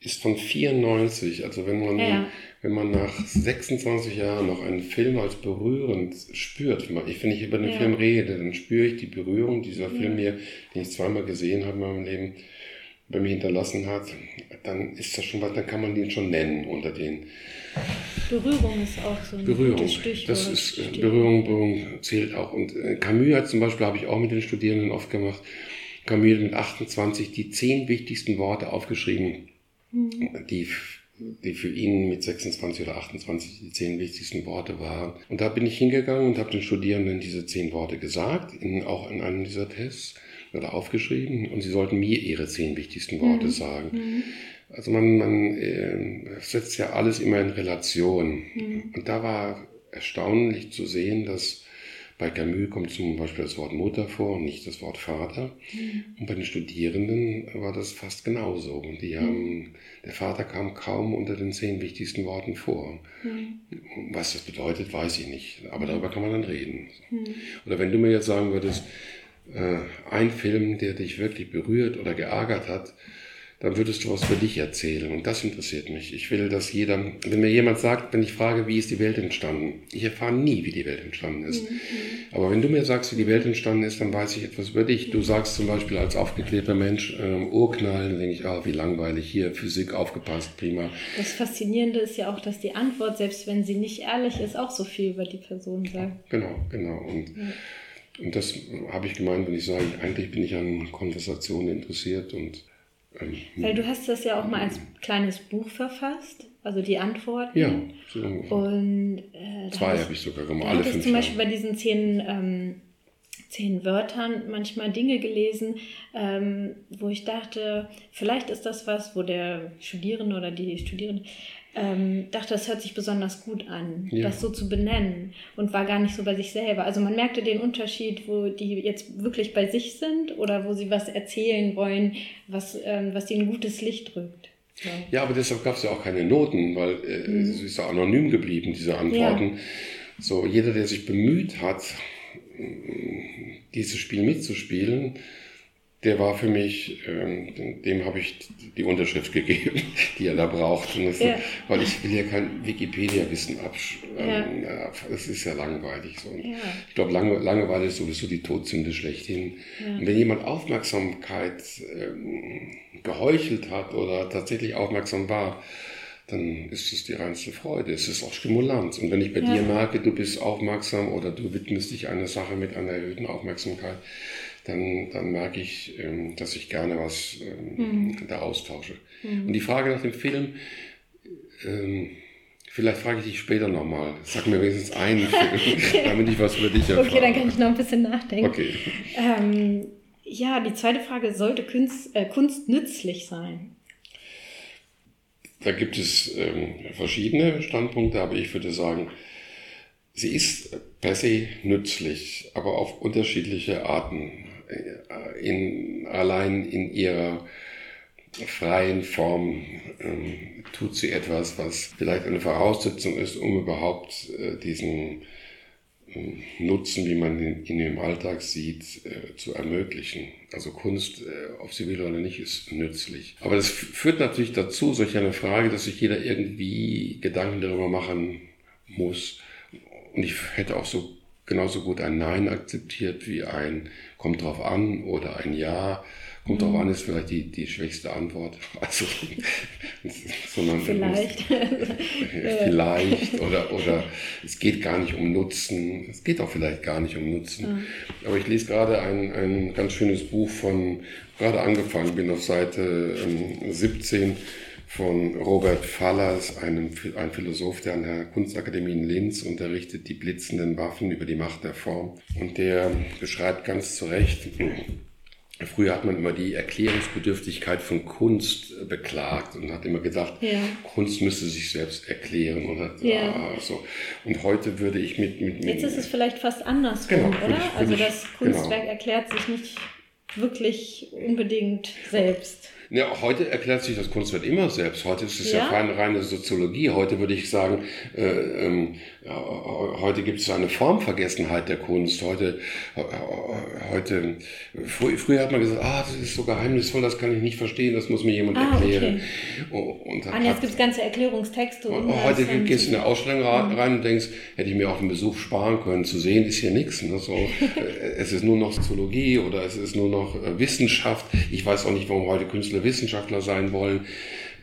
[SPEAKER 2] ist von 94. Also wenn man, ja. wenn man nach 26 Jahren noch einen Film als berührend spürt, ich, wenn ich über den. Film rede, dann spüre ich die Berührung dieser Film hier, den ich zweimal gesehen habe in meinem Leben bei mir hinterlassen hat, dann ist das schon was, dann kann man den schon nennen unter den.
[SPEAKER 1] Berührung ist auch so ein
[SPEAKER 2] Berührung. Stichwort. Das ist äh, Berührung, Berührung zählt auch. Und äh, Camus hat zum Beispiel, habe ich auch mit den Studierenden oft gemacht, Camus mit 28 die zehn wichtigsten Worte aufgeschrieben, mhm. die die für ihn mit 26 oder 28 die zehn wichtigsten Worte waren. Und da bin ich hingegangen und habe den Studierenden diese zehn Worte gesagt, in, auch in einem dieser Tests oder aufgeschrieben und sie sollten mir ihre zehn wichtigsten Worte mhm. sagen. Mhm. Also man, man äh, setzt ja alles immer in Relation. Mhm. Und da war erstaunlich zu sehen, dass bei Camus kommt zum Beispiel das Wort Mutter vor und nicht das Wort Vater. Mhm. Und bei den Studierenden war das fast genauso. Und die haben, der Vater kam kaum unter den zehn wichtigsten Worten vor. Mhm. Was das bedeutet, weiß ich nicht. Aber darüber kann man dann reden. Mhm. Oder wenn du mir jetzt sagen würdest, äh, ein Film, der dich wirklich berührt oder geärgert hat, dann würdest du was für dich erzählen. Und das interessiert mich. Ich will, dass jeder, wenn mir jemand sagt, wenn ich frage, wie ist die Welt entstanden, ich erfahre nie, wie die Welt entstanden ist. Mhm. Aber wenn du mir sagst, wie die Welt entstanden ist, dann weiß ich etwas über dich. Du sagst zum Beispiel als aufgeklärter Mensch, ähm, Urknall, dann denke ich, ah, wie langweilig, hier Physik aufgepasst, prima.
[SPEAKER 1] Das Faszinierende ist ja auch, dass die Antwort, selbst wenn sie nicht ehrlich ist, auch so viel über die Person sagt.
[SPEAKER 2] Genau, genau. Und, ja. Und das habe ich gemeint, wenn ich sage, eigentlich bin ich an Konversationen interessiert und
[SPEAKER 1] ähm, Weil du hast das ja auch mal als kleines Buch verfasst, also die Antworten.
[SPEAKER 2] Ja,
[SPEAKER 1] so Und äh,
[SPEAKER 2] zwei habe ich sogar gemacht.
[SPEAKER 1] Alle fünf zum Beispiel bei diesen zehn, ähm, zehn Wörtern manchmal Dinge gelesen, ähm, wo ich dachte, vielleicht ist das was, wo der Studierende oder die Studierende ähm, dachte, das hört sich besonders gut an, ja. das so zu benennen und war gar nicht so bei sich selber. Also man merkte den Unterschied, wo die jetzt wirklich bei sich sind oder wo sie was erzählen wollen, was, ähm, was ihnen gutes Licht drückt.
[SPEAKER 2] Ja, ja aber deshalb gab es ja auch keine Noten, weil äh, mhm. es ist ja anonym geblieben, diese Antworten. Ja. So, jeder, der sich bemüht hat, dieses Spiel mitzuspielen, der war für mich, ähm, dem habe ich die Unterschrift gegeben, die er da braucht. Das, ja. Weil ich will ja kein Wikipedia-Wissen abschreiben. Ähm, ja. Das ist ja langweilig. So. Ja. Ich glaube, Lange, Langeweile ist sowieso die Todsünde schlechthin. Und wenn jemand Aufmerksamkeit ähm, geheuchelt hat oder tatsächlich aufmerksam war, dann ist es die reinste Freude. Es ist auch Stimulanz. Und wenn ich bei dir merke, du bist aufmerksam oder du widmest dich einer Sache mit einer erhöhten Aufmerksamkeit, dann, dann merke ich, ähm, dass ich gerne was ähm, mhm. da austausche. Mhm. Und die Frage nach dem Film, ähm, vielleicht frage ich dich später nochmal. Sag mir wenigstens einen Film, damit ich was über dich erfahre.
[SPEAKER 1] Okay, dann kann ich noch ein bisschen nachdenken. Okay. Ähm, ja, die zweite Frage, sollte Kunst, äh, Kunst nützlich sein?
[SPEAKER 2] Da gibt es ähm, verschiedene Standpunkte, aber ich würde sagen, sie ist per se nützlich, aber auf unterschiedliche Arten in, allein in ihrer freien Form ähm, tut sie etwas, was vielleicht eine Voraussetzung ist, um überhaupt äh, diesen äh, Nutzen, wie man ihn, ihn im Alltag sieht, äh, zu ermöglichen. Also Kunst, äh, ob sie will oder nicht, ist nützlich. Aber das führt natürlich dazu, solch eine Frage, dass sich jeder irgendwie Gedanken darüber machen muss. Und ich hätte auch so genauso gut ein Nein akzeptiert wie ein kommt drauf an oder ein Ja. Kommt drauf mhm. an ist vielleicht die, die schwächste Antwort. Also,
[SPEAKER 1] sondern vielleicht.
[SPEAKER 2] vielleicht oder, oder es geht gar nicht um Nutzen. Es geht auch vielleicht gar nicht um Nutzen. Mhm. Aber ich lese gerade ein, ein ganz schönes Buch von, gerade angefangen bin auf Seite 17 ähm, von Robert Fallers, einem, ein Philosoph, der an der Kunstakademie in Linz unterrichtet, die blitzenden Waffen über die Macht der Form. Und der beschreibt ganz zu Recht, Früher hat man immer die Erklärungsbedürftigkeit von Kunst beklagt und hat immer gedacht, ja. Kunst müsste sich selbst erklären. Und, hat, ja. ah, so. und heute würde ich mit, mit, mit
[SPEAKER 1] Jetzt ist es vielleicht fast andersrum, genau, oder? Ich, also das Kunstwerk genau. erklärt sich nicht wirklich unbedingt selbst.
[SPEAKER 2] Ja, heute erklärt sich das Kunstwerk immer selbst. Heute ist es ja, ja reine Soziologie. Heute würde ich sagen, äh, ähm, heute gibt es eine Formvergessenheit der Kunst. Heute, äh, heute, fr früher hat man gesagt, ah, das ist so geheimnisvoll, das kann ich nicht verstehen, das muss mir jemand ah, erklären.
[SPEAKER 1] Okay. Und, und jetzt gibt es ganze Erklärungstexte.
[SPEAKER 2] Und heute gehst du in eine Ausstellung rein und denkst, hätte ich mir auch einen Besuch sparen können. Zu sehen ist hier nichts. Ne? So, äh, es ist nur noch Soziologie oder es ist nur noch äh, Wissenschaft. Ich weiß auch nicht, warum heute Künstler Wissenschaftler sein wollen.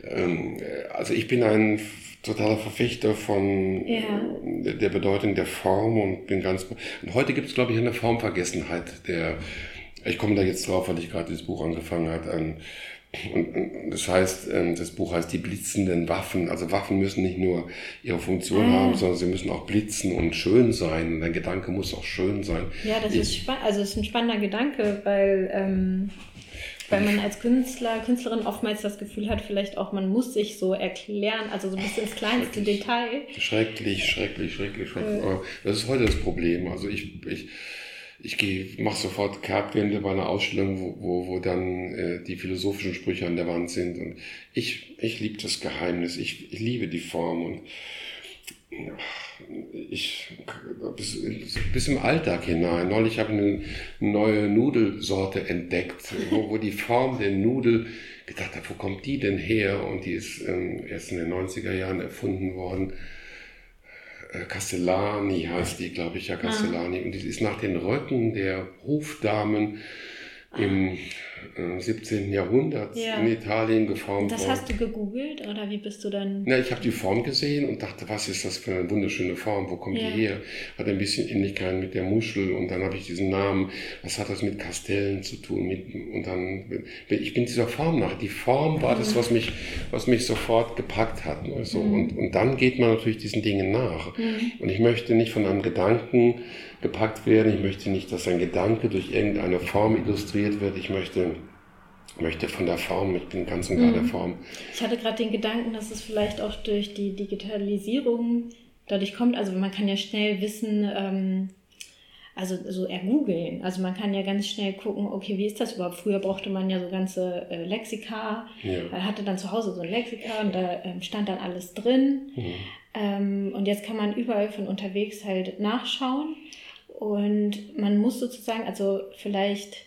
[SPEAKER 2] Ähm, also ich bin ein totaler Verfechter von ja. der Bedeutung der Form und bin ganz. Und heute gibt es, glaube ich, eine Formvergessenheit der Ich komme da jetzt drauf, weil ich gerade dieses Buch angefangen habe. An, und, das heißt, ähm, das Buch heißt Die blitzenden Waffen. Also Waffen müssen nicht nur ihre Funktion ah. haben, sondern sie müssen auch blitzen und schön sein. Und dein Gedanke muss auch schön sein.
[SPEAKER 1] Ja, das ich, ist spannend. Also es ist ein spannender Gedanke, weil ähm, weil man als Künstler, Künstlerin oftmals das Gefühl hat, vielleicht auch, man muss sich so erklären, also so ein bisschen ins kleinste Detail.
[SPEAKER 2] Schrecklich, schrecklich, schrecklich, schrecklich. Äh. Das ist heute das Problem. Also ich, ich, ich gehe, mache sofort Kehrtwende bei einer Ausstellung, wo, wo, wo dann äh, die philosophischen Sprüche an der Wand sind. Und ich, ich liebe das Geheimnis, ich, ich liebe die Form und ich bis, bis im Alltag hinein. Neulich habe ich eine neue Nudelsorte entdeckt, wo, wo die Form der Nudel gedacht habe, wo kommt die denn her? Und die ist ähm, erst in den 90er Jahren erfunden worden. Äh, Castellani heißt die, glaube ich, ja, Castellani. Und die ist nach den Röcken der Hofdamen im 17. Jahrhundert ja. in Italien geformt
[SPEAKER 1] Das hast du gegoogelt oder wie bist du dann?
[SPEAKER 2] Na, ich habe die Form gesehen und dachte, was ist das für eine wunderschöne Form? Wo kommt ja. die her? Hat ein bisschen Ähnlichkeit mit der Muschel und dann habe ich diesen Namen. Was hat das mit Kastellen zu tun? Mit, und dann ich bin dieser Form nach. Die Form war mhm. das, was mich, was mich sofort gepackt hat. Also, mhm. und, und dann geht man natürlich diesen Dingen nach. Mhm. Und ich möchte nicht von einem Gedanken gepackt werden. Ich möchte nicht, dass ein Gedanke durch irgendeine Form illustriert wird. Ich möchte, möchte von der Form, ich bin ganz und gar der mhm. Form.
[SPEAKER 1] Ich hatte gerade den Gedanken, dass es vielleicht auch durch die Digitalisierung dadurch kommt. Also man kann ja schnell wissen, ähm, also so ergoogeln. Also man kann ja ganz schnell gucken, okay, wie ist das überhaupt? Früher brauchte man ja so ganze äh, Lexika. Ja. hatte dann zu Hause so ein Lexika und da ähm, stand dann alles drin. Mhm. Ähm, und jetzt kann man überall von unterwegs halt nachschauen. Und man muss sozusagen, also vielleicht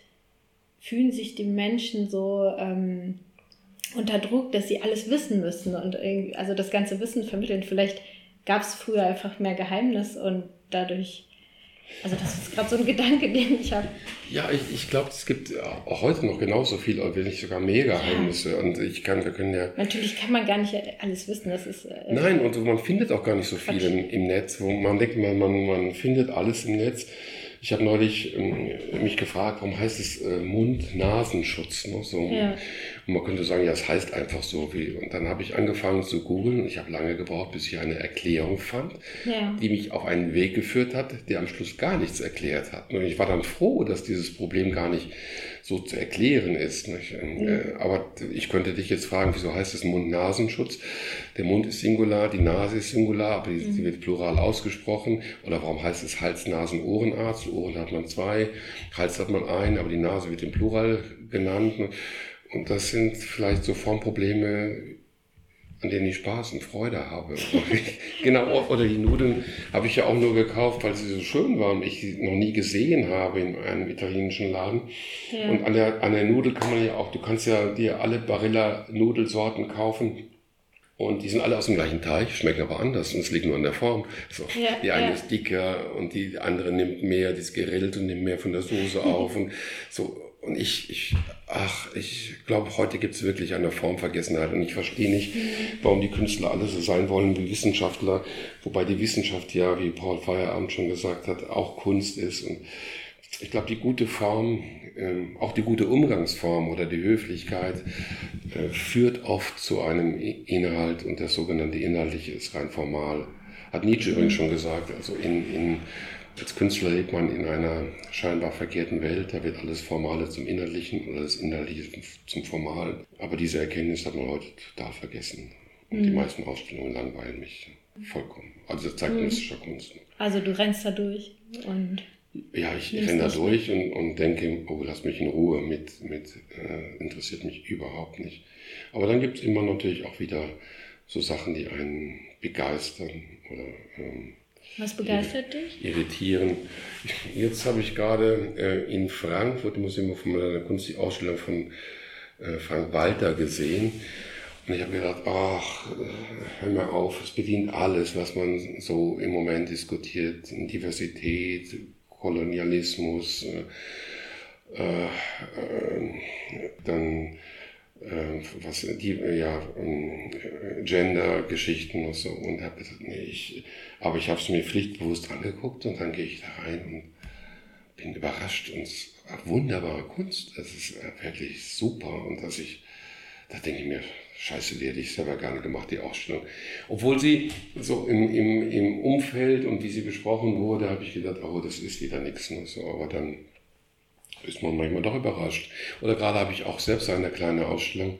[SPEAKER 1] fühlen sich die Menschen so ähm, unter Druck, dass sie alles wissen müssen und irgendwie, also das ganze Wissen vermitteln. Vielleicht gab es früher einfach mehr Geheimnis und dadurch also das ist gerade so ein Gedanke, den ich habe.
[SPEAKER 2] Ja, ich, ich glaube, es gibt auch heute noch genauso viel, wenn nicht sogar mehr Geheimnisse. Ja. Und ich kann, wir können ja.
[SPEAKER 1] Natürlich kann man gar nicht alles wissen. Das ist.
[SPEAKER 2] Äh, Nein, und man findet auch gar nicht so viel im, im, Netz, wo man denkt, man, man, man findet alles im Netz. Ich habe neulich ähm, mich gefragt, warum heißt es äh, Mund-Nasenschutz? Ne? So, ja. Und man könnte sagen, ja, es heißt einfach so wie. Und dann habe ich angefangen zu googeln. Ich habe lange gebraucht, bis ich eine Erklärung fand, ja. die mich auf einen Weg geführt hat, der am Schluss gar nichts erklärt hat. Und ich war dann froh, dass dieses Problem gar nicht so zu erklären ist. Mhm. Aber ich könnte dich jetzt fragen, wieso heißt es Mund-Nasenschutz? Der Mund ist Singular, die Nase ist Singular, aber die, mhm. sie wird plural ausgesprochen. Oder warum heißt es Hals-Nasen-Ohrenarzt? Ohren hat man zwei, Hals hat man einen, aber die Nase wird im Plural genannt. Und das sind vielleicht so Formprobleme, an denen ich Spaß und Freude habe. genau, oder die Nudeln habe ich ja auch nur gekauft, weil sie so schön waren, ich sie noch nie gesehen habe in einem italienischen Laden. Ja. Und an der, an der Nudel kann man ja auch, du kannst ja dir alle Barilla-Nudelsorten kaufen. Und die sind alle aus dem gleichen Teig, schmecken aber anders und es liegt nur an der Form. So, ja, die eine ja. ist dicker und die andere nimmt mehr, die ist gerillt und nimmt mehr von der Soße auf und so und ich, ich, ach, ich glaube, heute gibt es wirklich eine Formvergessenheit und ich verstehe nicht, warum die Künstler alle so sein wollen wie Wissenschaftler, wobei die Wissenschaft ja, wie Paul Feierabend schon gesagt hat, auch Kunst ist. Und ich glaube, die gute Form, äh, auch die gute Umgangsform oder die Höflichkeit äh, führt oft zu einem Inhalt und das sogenannte Inhaltliche ist rein formal. Hat Nietzsche übrigens schon gesagt, also in, in als Künstler lebt man in einer scheinbar verkehrten Welt, da wird alles Formale zum Innerlichen oder das Innerliche zum Formalen. Aber diese Erkenntnis hat man heute total vergessen. Und mhm. die meisten Ausstellungen langweilen mich vollkommen. Also zeitgenössischer mhm. Kunst.
[SPEAKER 1] Also du rennst da durch und.
[SPEAKER 2] Ja, ich renne da durch und, und denke, oh, lass mich in Ruhe mit, mit äh, interessiert mich überhaupt nicht. Aber dann gibt es immer natürlich auch wieder so Sachen, die einen begeistern oder ähm,
[SPEAKER 1] was begeistert dich?
[SPEAKER 2] Irritieren. Jetzt habe ich gerade äh, in Frankfurt im Museum von Moderner Kunst die Ausstellung von äh, Frank Walter gesehen. Und ich habe gedacht, ach, äh, hör mal auf, es bedient alles, was man so im Moment diskutiert. Diversität, Kolonialismus, äh, äh, dann was die ja Gender-Geschichten und so und habe gesagt, nee, ich, aber ich habe es mir pflichtbewusst angeguckt und dann gehe ich da rein und bin überrascht und wunderbare Kunst. Es ist wirklich super und dass ich, da denke ich mir, scheiße, die hätte ich selber gerne gemacht, die Ausstellung. Obwohl sie so im, im, im Umfeld und wie sie besprochen wurde, habe ich gedacht, oh, das ist wieder nichts. So, aber dann ist man manchmal doch überrascht. Oder gerade habe ich auch selbst eine kleine Ausstellung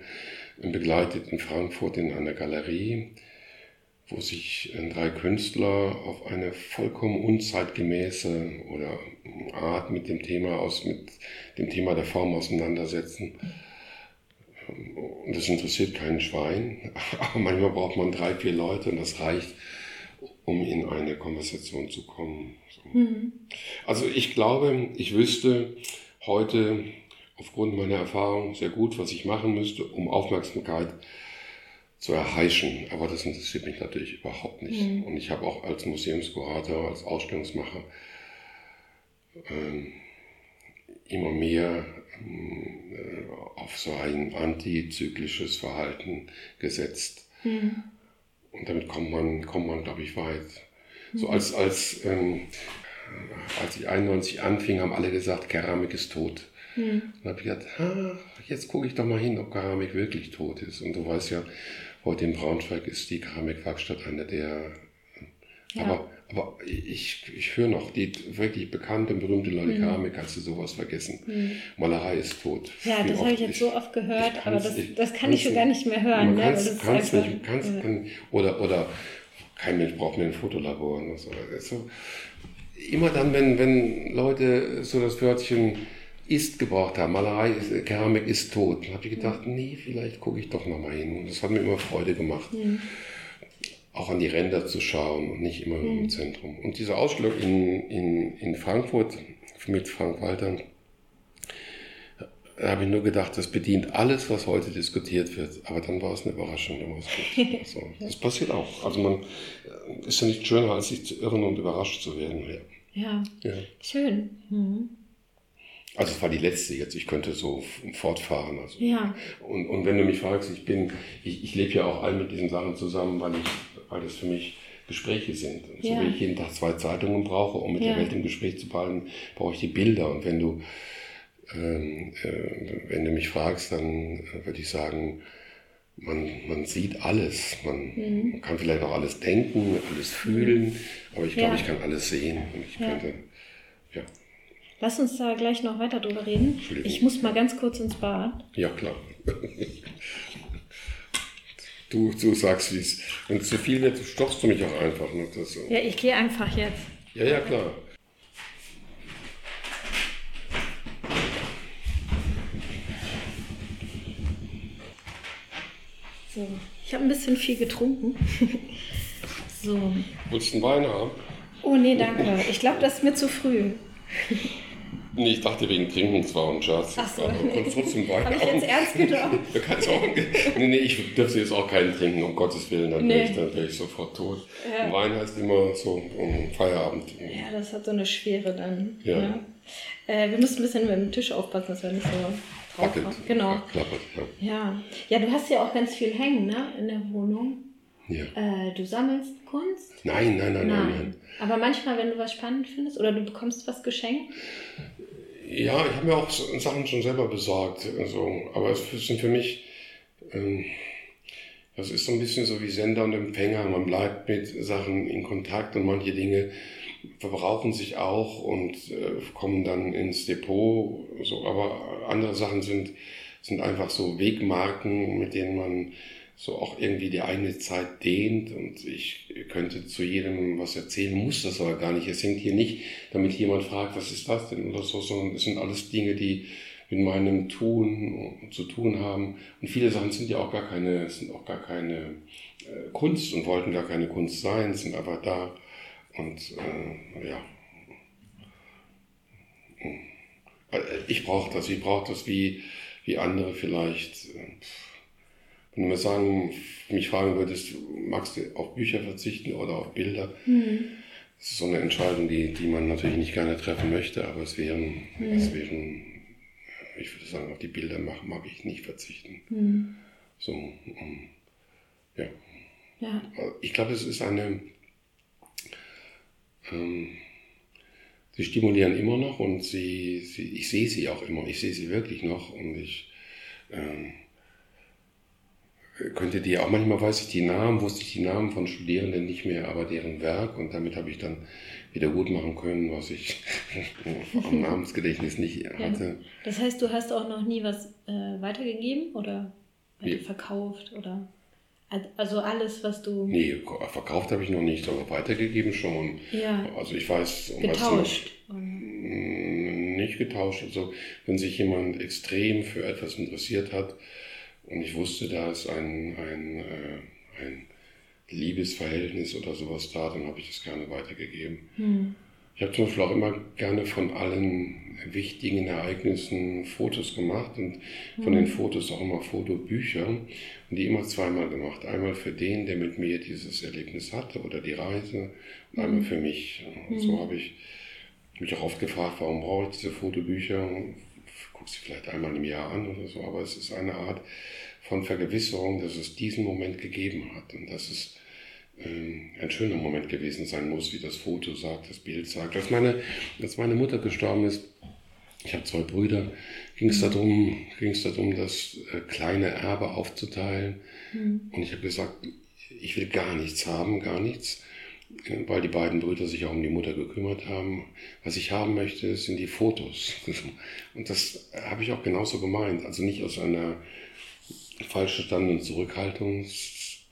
[SPEAKER 2] begleitet in Frankfurt in einer Galerie, wo sich äh, drei Künstler auf eine vollkommen unzeitgemäße oder Art mit dem Thema aus, mit dem Thema der Form auseinandersetzen. Und das interessiert keinen Schwein, aber manchmal braucht man drei, vier Leute und das reicht, um in eine Konversation zu kommen. So. Mhm. Also ich glaube, ich wüsste heute aufgrund meiner Erfahrung sehr gut, was ich machen müsste, um Aufmerksamkeit zu erheischen. Aber das interessiert mich natürlich überhaupt nicht. Mhm. Und ich habe auch als Museumskurator, als Ausstellungsmacher ähm, immer mehr äh, auf so ein antizyklisches Verhalten gesetzt. Mhm. Und damit kommt man, kommt man glaube ich, weit. Mhm. So als, als, ähm, als ich 91 anfing, haben alle gesagt, Keramik ist tot. Mhm. Dann habe ich gedacht, ah, jetzt gucke ich doch mal hin, ob Keramik wirklich tot ist. Und du weißt ja, heute in Braunschweig ist die Keramikwerkstatt eine der. Ja. Aber, aber ich, ich höre noch, die wirklich bekannte, berühmte Leute, mhm. Keramik kannst du sowas vergessen. Mhm. Malerei ist tot.
[SPEAKER 1] Ja, das habe ich jetzt ich, so oft gehört, aber das, das kann ich schon gar nicht mehr hören.
[SPEAKER 2] Ne? Kannst, kannst nicht, kannst, kann, oder, oder kein Mensch braucht mehr ein Fotolabor. Und so. Also, immer dann, wenn, wenn Leute so das Wörtchen ist gebraucht haben. Malerei, ist, Keramik ist tot. Habe ich gedacht, nee, vielleicht gucke ich doch nochmal hin. Und das hat mir immer Freude gemacht. Mhm. Auch an die Ränder zu schauen und nicht immer mhm. im Zentrum. Und diese Ausstellung in, in, in Frankfurt mit Frank Walter, da habe ich nur gedacht, das bedient alles, was heute diskutiert wird. Aber dann war es eine Überraschung. Also, das passiert auch. Also man ist ja nicht schöner, als sich zu irren und überrascht zu werden.
[SPEAKER 1] Ja, ja. ja. schön. Mhm.
[SPEAKER 2] Also es war die letzte jetzt, ich könnte so fortfahren. Also.
[SPEAKER 1] Ja.
[SPEAKER 2] Und, und wenn du mich fragst, ich bin, ich, ich lebe ja auch all mit diesen Sachen zusammen, weil ich, weil das für mich Gespräche sind. Und ja. So wie ich jeden Tag zwei Zeitungen brauche, um mit ja. der Welt im Gespräch zu bleiben, brauche ich die Bilder. Und wenn du, ähm, äh, wenn du mich fragst, dann äh, würde ich sagen, man, man sieht alles. Man, mhm. man, kann vielleicht auch alles denken, alles fühlen, aber ich glaube, ja. ich kann alles sehen. Und ich könnte, ja.
[SPEAKER 1] Lass uns da gleich noch weiter drüber reden. Ich muss mal ganz kurz ins Bad.
[SPEAKER 2] Ja, klar. Du, du sagst, wie es. Wenn es zu viel wird, stoppst du mich auch einfach. Ne? Das,
[SPEAKER 1] ja, ich gehe einfach jetzt.
[SPEAKER 2] Ja, ja, klar.
[SPEAKER 1] So, ich habe ein bisschen viel getrunken. so.
[SPEAKER 2] Willst du einen Wein haben?
[SPEAKER 1] Oh, nee, danke. Ich glaube, das ist mir zu früh.
[SPEAKER 2] Nee, ich dachte wegen Trinken, es war ein Scherz.
[SPEAKER 1] Ach so, also, nee.
[SPEAKER 2] trotzdem
[SPEAKER 1] Habe ich jetzt ernst gedacht?
[SPEAKER 2] du kannst auch, nee, nee, ich dürfte jetzt auch keinen trinken, um Gottes Willen, dann nee. wäre ich, wär ich sofort tot. Ja. Wein heißt immer so um Feierabend.
[SPEAKER 1] Ja, das hat so eine Schwere dann.
[SPEAKER 2] Ja. ja.
[SPEAKER 1] Ne? Äh, wir müssen ein bisschen mit dem Tisch aufpassen, dass wir nicht so drauf
[SPEAKER 2] kommen.
[SPEAKER 1] Genau.
[SPEAKER 2] Ja, klappert,
[SPEAKER 1] ja. ja. Ja, du hast ja auch ganz viel hängen, ne, in der Wohnung.
[SPEAKER 2] Ja.
[SPEAKER 1] Äh, du sammelst Kunst?
[SPEAKER 2] Nein, nein, nein, nein, nein, nein.
[SPEAKER 1] Aber manchmal, wenn du was spannend findest oder du bekommst was geschenkt?
[SPEAKER 2] Ja, ich habe mir auch Sachen schon selber besorgt. Also, aber es sind für mich, ähm, das ist so ein bisschen so wie Sender und Empfänger. Man bleibt mit Sachen in Kontakt und manche Dinge verbrauchen sich auch und äh, kommen dann ins Depot. So, aber andere Sachen sind, sind einfach so Wegmarken, mit denen man so auch irgendwie die eigene Zeit dehnt und ich könnte zu jedem was erzählen, muss das aber gar nicht. Es hängt hier nicht, damit jemand fragt, was ist das denn oder so, sondern es sind alles Dinge, die mit meinem Tun zu tun haben. Und viele Sachen sind ja auch gar keine, sind auch gar keine äh, Kunst und wollten gar keine Kunst sein, sind aber da und äh, ja. Äh, ich brauche das, ich brauche das wie, wie andere vielleicht. Äh, wenn du mir sagen, mich fragen würdest, magst du auf Bücher verzichten oder auf Bilder? Mhm. Das ist so eine Entscheidung, die, die man natürlich nicht gerne treffen möchte, aber es wären, mhm. es wären ich würde sagen, auf die Bilder mag, mag ich nicht verzichten. Mhm. So, um, ja.
[SPEAKER 1] ja.
[SPEAKER 2] Ich glaube, es ist eine, ähm, sie stimulieren immer noch und sie, sie, ich sehe sie auch immer. Ich sehe sie wirklich noch und ich ähm, könnte die auch manchmal weiß ich die Namen, wusste ich die Namen von Studierenden nicht mehr, aber deren Werk und damit habe ich dann wieder gut machen können, was ich am Namensgedächtnis nicht hatte. Ja.
[SPEAKER 1] Das heißt, du hast auch noch nie was äh, weitergegeben oder verkauft oder also alles, was du.
[SPEAKER 2] Nee, verkauft habe ich noch nicht, aber weitergegeben schon. Ja. Also ich weiß.
[SPEAKER 1] Getauscht.
[SPEAKER 2] Was, nicht getauscht. Also wenn sich jemand extrem für etwas interessiert hat und ich wusste, da ist ein, ein, äh, ein Liebesverhältnis oder sowas da, dann habe ich das gerne weitergegeben. Hm. Ich habe zum Beispiel auch immer gerne von allen wichtigen Ereignissen Fotos gemacht und von mhm. den Fotos auch immer Fotobücher und die immer zweimal gemacht. Einmal für den, der mit mir dieses Erlebnis hatte oder die Reise und mhm. einmal für mich. Und mhm. so habe ich mich auch oft gefragt, warum brauche ich diese Fotobücher? Guck sie vielleicht einmal im Jahr an oder so, aber es ist eine Art von Vergewisserung, dass es diesen Moment gegeben hat und dass es ein schöner Moment gewesen sein muss, wie das Foto sagt, das Bild sagt. Als meine, als meine Mutter gestorben ist, ich habe zwei Brüder, ging es mhm. darum, ging's darum, das äh, kleine Erbe aufzuteilen. Mhm. Und ich habe gesagt, ich will gar nichts haben, gar nichts, äh, weil die beiden Brüder sich auch um die Mutter gekümmert haben. Was ich haben möchte, sind die Fotos. Und das habe ich auch genauso gemeint. Also nicht aus einer falsch verstandenen Zurückhaltung,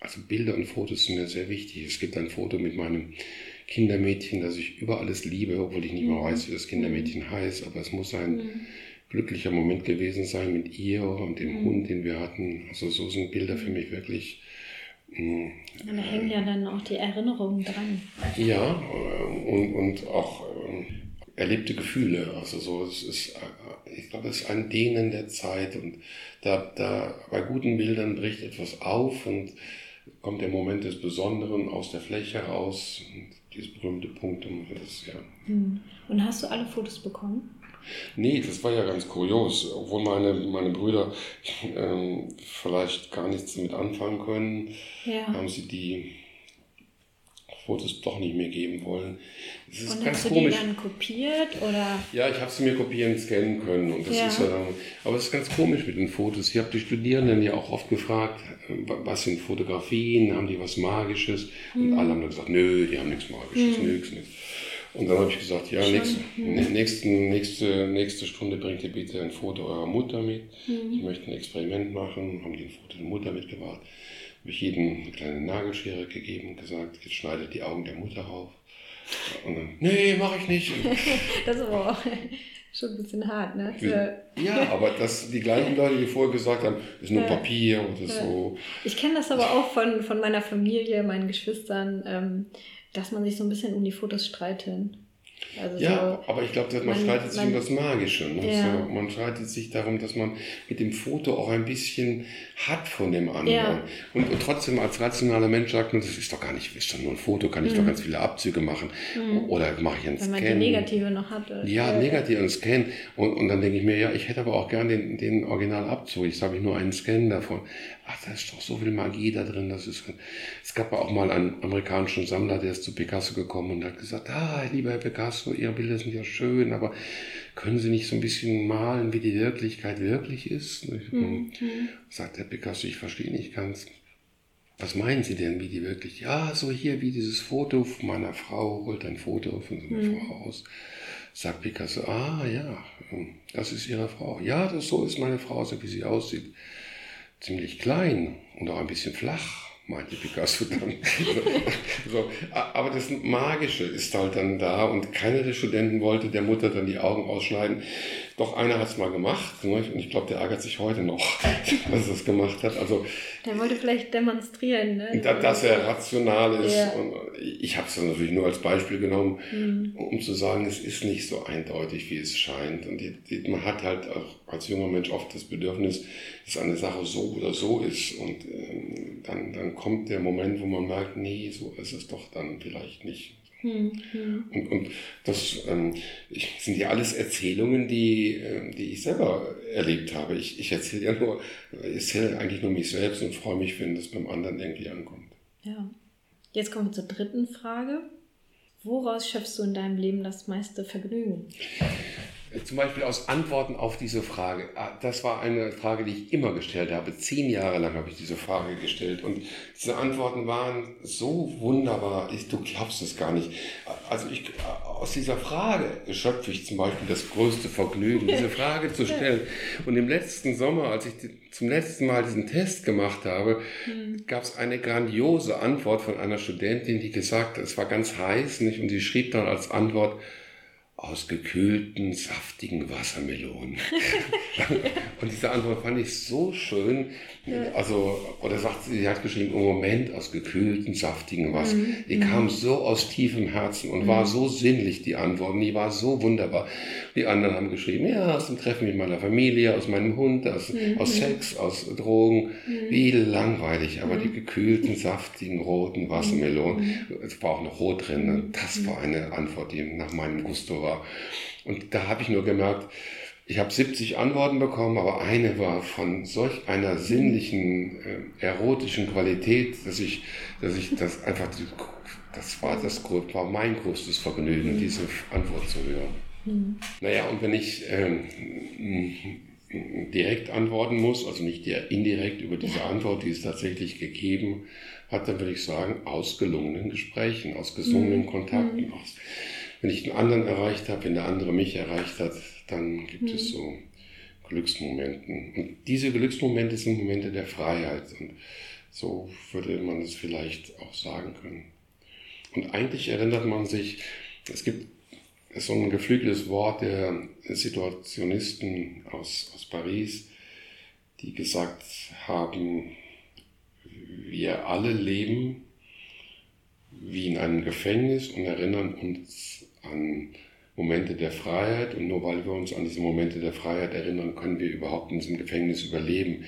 [SPEAKER 2] also Bilder und Fotos sind mir sehr wichtig. Es gibt ein Foto mit meinem Kindermädchen, das ich über alles liebe, obwohl ich nicht mehr mhm. weiß, wie das Kindermädchen mhm. heißt, aber es muss ein mhm. glücklicher Moment gewesen sein mit ihr und dem mhm. Hund, den wir hatten. Also so sind Bilder für mich wirklich.
[SPEAKER 1] Mh, da hängen ja dann auch die Erinnerungen dran.
[SPEAKER 2] Ja, äh, und, und auch äh, erlebte Gefühle. Also so, es ist, äh, ich glaube, es ist ein Dehnen der Zeit und da, da bei guten Bildern bricht etwas auf und kommt der Moment des Besonderen aus der Fläche raus. Dieses berühmte Punktum, das, ja.
[SPEAKER 1] Hm. Und hast du alle Fotos bekommen?
[SPEAKER 2] Nee, das war ja ganz kurios. Obwohl meine, meine Brüder ähm, vielleicht gar nichts damit anfangen können, ja. haben sie die Fotos doch nicht mehr geben wollen.
[SPEAKER 1] Das ist und ganz hast du komisch. die dann kopiert oder?
[SPEAKER 2] Ja, ich habe sie mir kopieren, scannen können und das ja. ist ja aber es ist ganz komisch mit den Fotos. Ich habe die Studierenden ja auch oft gefragt, äh, was sind Fotografien, haben die was Magisches? Und mhm. alle haben dann gesagt, nö, die haben nichts Magisches, mhm. nix, nix. Und dann habe ich gesagt, ja, nächste, mhm. nächste, nächste, nächste Stunde bringt ihr bitte ein Foto eurer Mutter mit. Mhm. Ich möchte ein Experiment machen, haben die ein Foto der Mutter mitgebracht habe ich jedem eine kleine Nagelschere gegeben und gesagt, jetzt schneidet die Augen der Mutter auf. Und dann, nee, mache ich nicht.
[SPEAKER 1] das ist aber auch schon ein bisschen hart, ne?
[SPEAKER 2] Ja, aber das, die gleichen Leute, die vorher gesagt haben, ist nur ja. Papier oder ja. so.
[SPEAKER 1] Ich kenne das aber auch von, von meiner Familie, meinen Geschwistern, ähm, dass man sich so ein bisschen um die Fotos streitet.
[SPEAKER 2] Also ja, so, aber ich glaube, man, man, streitet sich man, um das Magische. Ne? Ja. So, man streitet sich darum, dass man mit dem Foto auch ein bisschen hat von dem anderen. Ja. Und, und, trotzdem als rationaler Mensch sagt man, das ist doch gar nicht, ist doch nur ein Foto, kann ich mhm. doch ganz viele Abzüge machen. Mhm. Oder mache ich einen Wenn Scan. Wenn man
[SPEAKER 1] die Negative noch hat.
[SPEAKER 2] Ja, äh, negativ, einen Scan. Und, und dann denke ich mir, ja, ich hätte aber auch gern den, den Originalabzug. Jetzt habe ich nur einen Scan davon. Ach, da ist doch so viel Magie da drin. Das ist, es gab auch mal einen amerikanischen Sammler, der ist zu Picasso gekommen und hat gesagt, ah, lieber Herr Picasso, Ihre Bilder sind ja schön, aber können Sie nicht so ein bisschen malen, wie die Wirklichkeit wirklich ist? Mhm. Sagt Herr Picasso, ich verstehe nicht ganz. Was meinen Sie denn, wie die wirklich? Ja, so hier wie dieses Foto von meiner Frau, holt ein Foto von so einer mhm. Frau aus. Sagt Picasso, ah ja, das ist Ihre Frau. Ja, das so ist meine Frau, so wie sie aussieht. Ziemlich klein und auch ein bisschen flach meinte Picasso dann. so, aber das Magische ist halt dann da und keiner der Studenten wollte der Mutter dann die Augen ausschneiden. Doch einer hat es mal gemacht ne? und ich glaube, der ärgert sich heute noch, dass er es gemacht hat. Also,
[SPEAKER 1] der wollte vielleicht demonstrieren, ne?
[SPEAKER 2] dass, dass er rational ist. Ja. Und ich habe es natürlich nur als Beispiel genommen, mhm. um zu sagen, es ist nicht so eindeutig, wie es scheint. Und die, die, man hat halt auch als junger Mensch oft das Bedürfnis, dass eine Sache so oder so ist. Und ähm, dann, dann kommt der Moment, wo man merkt, nee, so ist es doch dann vielleicht nicht. Hm, hm. Und, und das ähm, ich, sind ja alles Erzählungen, die, äh, die ich selber erlebt habe. Ich, ich erzähle ja nur, ich erzähle eigentlich nur mich selbst und freue mich, wenn das beim anderen irgendwie ankommt.
[SPEAKER 1] Ja. Jetzt kommen wir zur dritten Frage. Woraus schöpfst du in deinem Leben das meiste Vergnügen?
[SPEAKER 2] Zum Beispiel aus Antworten auf diese Frage. Ah, das war eine Frage, die ich immer gestellt habe. Zehn Jahre lang habe ich diese Frage gestellt. Und diese Antworten waren so wunderbar. Ich, du glaubst es gar nicht. Also ich, aus dieser Frage schöpfe ich zum Beispiel das größte Vergnügen, diese Frage zu stellen. Und im letzten Sommer, als ich zum letzten Mal diesen Test gemacht habe, hm. gab es eine grandiose Antwort von einer Studentin, die gesagt hat, es war ganz heiß, nicht? Und sie schrieb dann als Antwort, aus gekühlten, saftigen Wassermelonen. und diese Antwort fand ich so schön. Also, oder sagt sie, sie hat geschrieben, im Moment aus gekühlten, saftigen Wasser. Mhm. Die kam mhm. so aus tiefem Herzen und mhm. war so sinnlich, die Antwort. Und die war so wunderbar. Die anderen haben geschrieben, ja, aus dem Treffen mit meiner Familie, aus meinem Hund, aus, mhm. aus Sex, aus Drogen. Mhm. Wie langweilig. Aber die mhm. gekühlten, saftigen, roten Wassermelonen, es war auch noch rot drin. Ne? Das war eine Antwort, die nach meinem Gusto war war. Und da habe ich nur gemerkt, ich habe 70 Antworten bekommen, aber eine war von solch einer sinnlichen, äh, erotischen Qualität, dass ich, dass ich das einfach, das war das war mein größtes Vergnügen, mhm. diese Antwort zu hören. Mhm. Naja, und wenn ich ähm, direkt antworten muss, also nicht indirekt über diese Antwort, die es tatsächlich gegeben hat, dann würde ich sagen, aus gelungenen Gesprächen, aus gesungenen mhm. Kontakten, mhm. aus wenn ich den anderen erreicht habe, wenn der andere mich erreicht hat, dann gibt mhm. es so Glücksmomenten. Und diese Glücksmomente sind Momente der Freiheit. Und so würde man es vielleicht auch sagen können. Und eigentlich erinnert man sich, es gibt so ein geflügeltes Wort der Situationisten aus, aus Paris, die gesagt haben, wir alle leben wie in einem Gefängnis und erinnern uns an Momente der Freiheit und nur weil wir uns an diese Momente der Freiheit erinnern, können wir überhaupt in diesem Gefängnis überleben.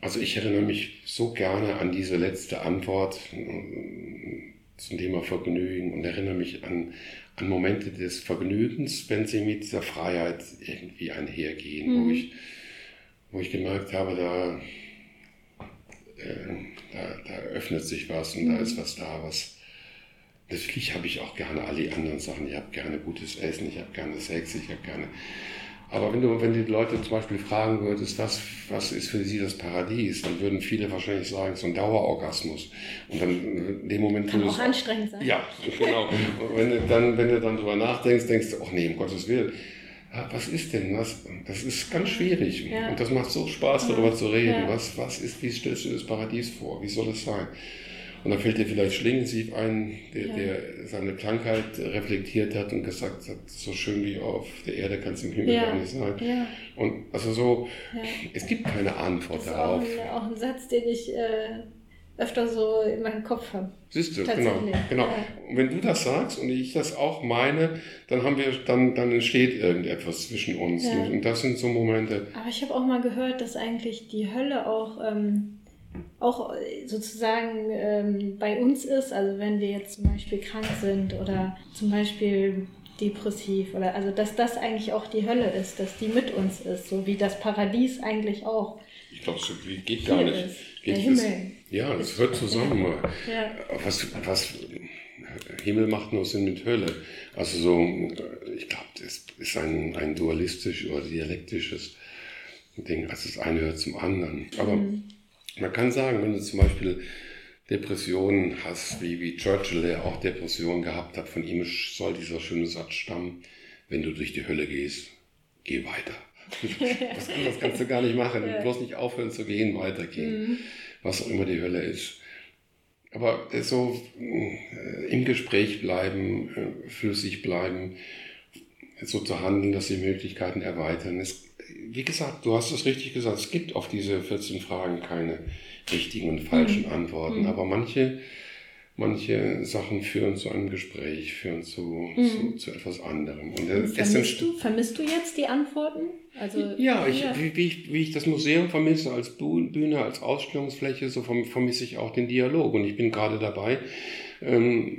[SPEAKER 2] Also ich erinnere mich so gerne an diese letzte Antwort äh, zum Thema Vergnügen und erinnere mich an, an Momente des Vergnügens, wenn sie mit dieser Freiheit irgendwie einhergehen, mhm. wo, ich, wo ich gemerkt habe, da, äh, da, da öffnet sich was und mhm. da ist was da, was, Natürlich habe ich auch gerne alle anderen Sachen. Ich habe gerne gutes Essen, ich habe gerne Sex, ich habe gerne. Aber wenn du, wenn die Leute zum Beispiel fragen würdest, was, was ist für sie das Paradies, dann würden viele wahrscheinlich sagen, so ein Dauerorgasmus. Und dann in dem Moment
[SPEAKER 1] Kann auch anstrengend sein.
[SPEAKER 2] Ja, genau. Und wenn du dann, wenn du dann drüber nachdenkst, denkst du, ach nee, um Gottes Willen. Was ist denn das? Das ist ganz schwierig. Ja. Und das macht so Spaß, darüber zu reden. Ja. Was, was ist, wie stellst du das Paradies vor? Wie soll es sein? Und dann fällt dir vielleicht Schlingensief ein, der, ja. der, seine Krankheit reflektiert hat und gesagt hat, so schön wie auf der Erde kann es im Himmel ja. gar nicht sein. Ja. Und also so, es gibt keine Antwort
[SPEAKER 1] das ist
[SPEAKER 2] darauf.
[SPEAKER 1] Auch ein, auch ein Satz, den ich äh, öfter so in meinem Kopf habe.
[SPEAKER 2] Siehst du, genau. genau. Und wenn du das sagst und ich das auch meine, dann haben wir, dann, dann entsteht irgendetwas zwischen uns. Und das sind so Momente.
[SPEAKER 1] Aber ich habe auch mal gehört, dass eigentlich die Hölle auch ähm, auch sozusagen ähm, bei uns ist, also wenn wir jetzt zum Beispiel krank sind oder zum Beispiel depressiv oder also dass das eigentlich auch die Hölle ist, dass die mit uns ist, so wie das Paradies eigentlich auch.
[SPEAKER 2] Ich glaube, es geht gar nicht. Ist. Geht
[SPEAKER 1] Der Himmel.
[SPEAKER 2] ja, es hört zusammen. Ja. Was, was Himmel macht nur Sinn mit Hölle. Also so, ich glaube, das ist ein, ein dualistisch oder dialektisches Ding. Also das eine hört zum anderen. Aber mhm man kann sagen, wenn du zum Beispiel Depressionen hast, wie, wie Churchill, der auch Depressionen gehabt hat, von ihm soll dieser schöne Satz stammen, wenn du durch die Hölle gehst, geh weiter. Was anderes kannst du gar nicht machen. Ja. Bloß nicht aufhören zu gehen, weitergehen. Mhm. Was auch immer die Hölle ist. Aber so äh, im Gespräch bleiben, äh, flüssig bleiben, so zu handeln, dass die Möglichkeiten erweitern. Es wie gesagt, du hast es richtig gesagt, es gibt auf diese 14 Fragen keine richtigen und falschen mhm. Antworten, mhm. aber manche, manche Sachen führen zu einem Gespräch, führen zu, mhm. zu, zu, etwas anderem.
[SPEAKER 1] Und und vermisst, du, vermisst du jetzt die Antworten?
[SPEAKER 2] Also, ja, ich, ja. Wie, wie, ich, wie ich das Museum vermisse als Bühne, als Ausstellungsfläche, so vermisse ich auch den Dialog. Und ich bin gerade dabei, ähm,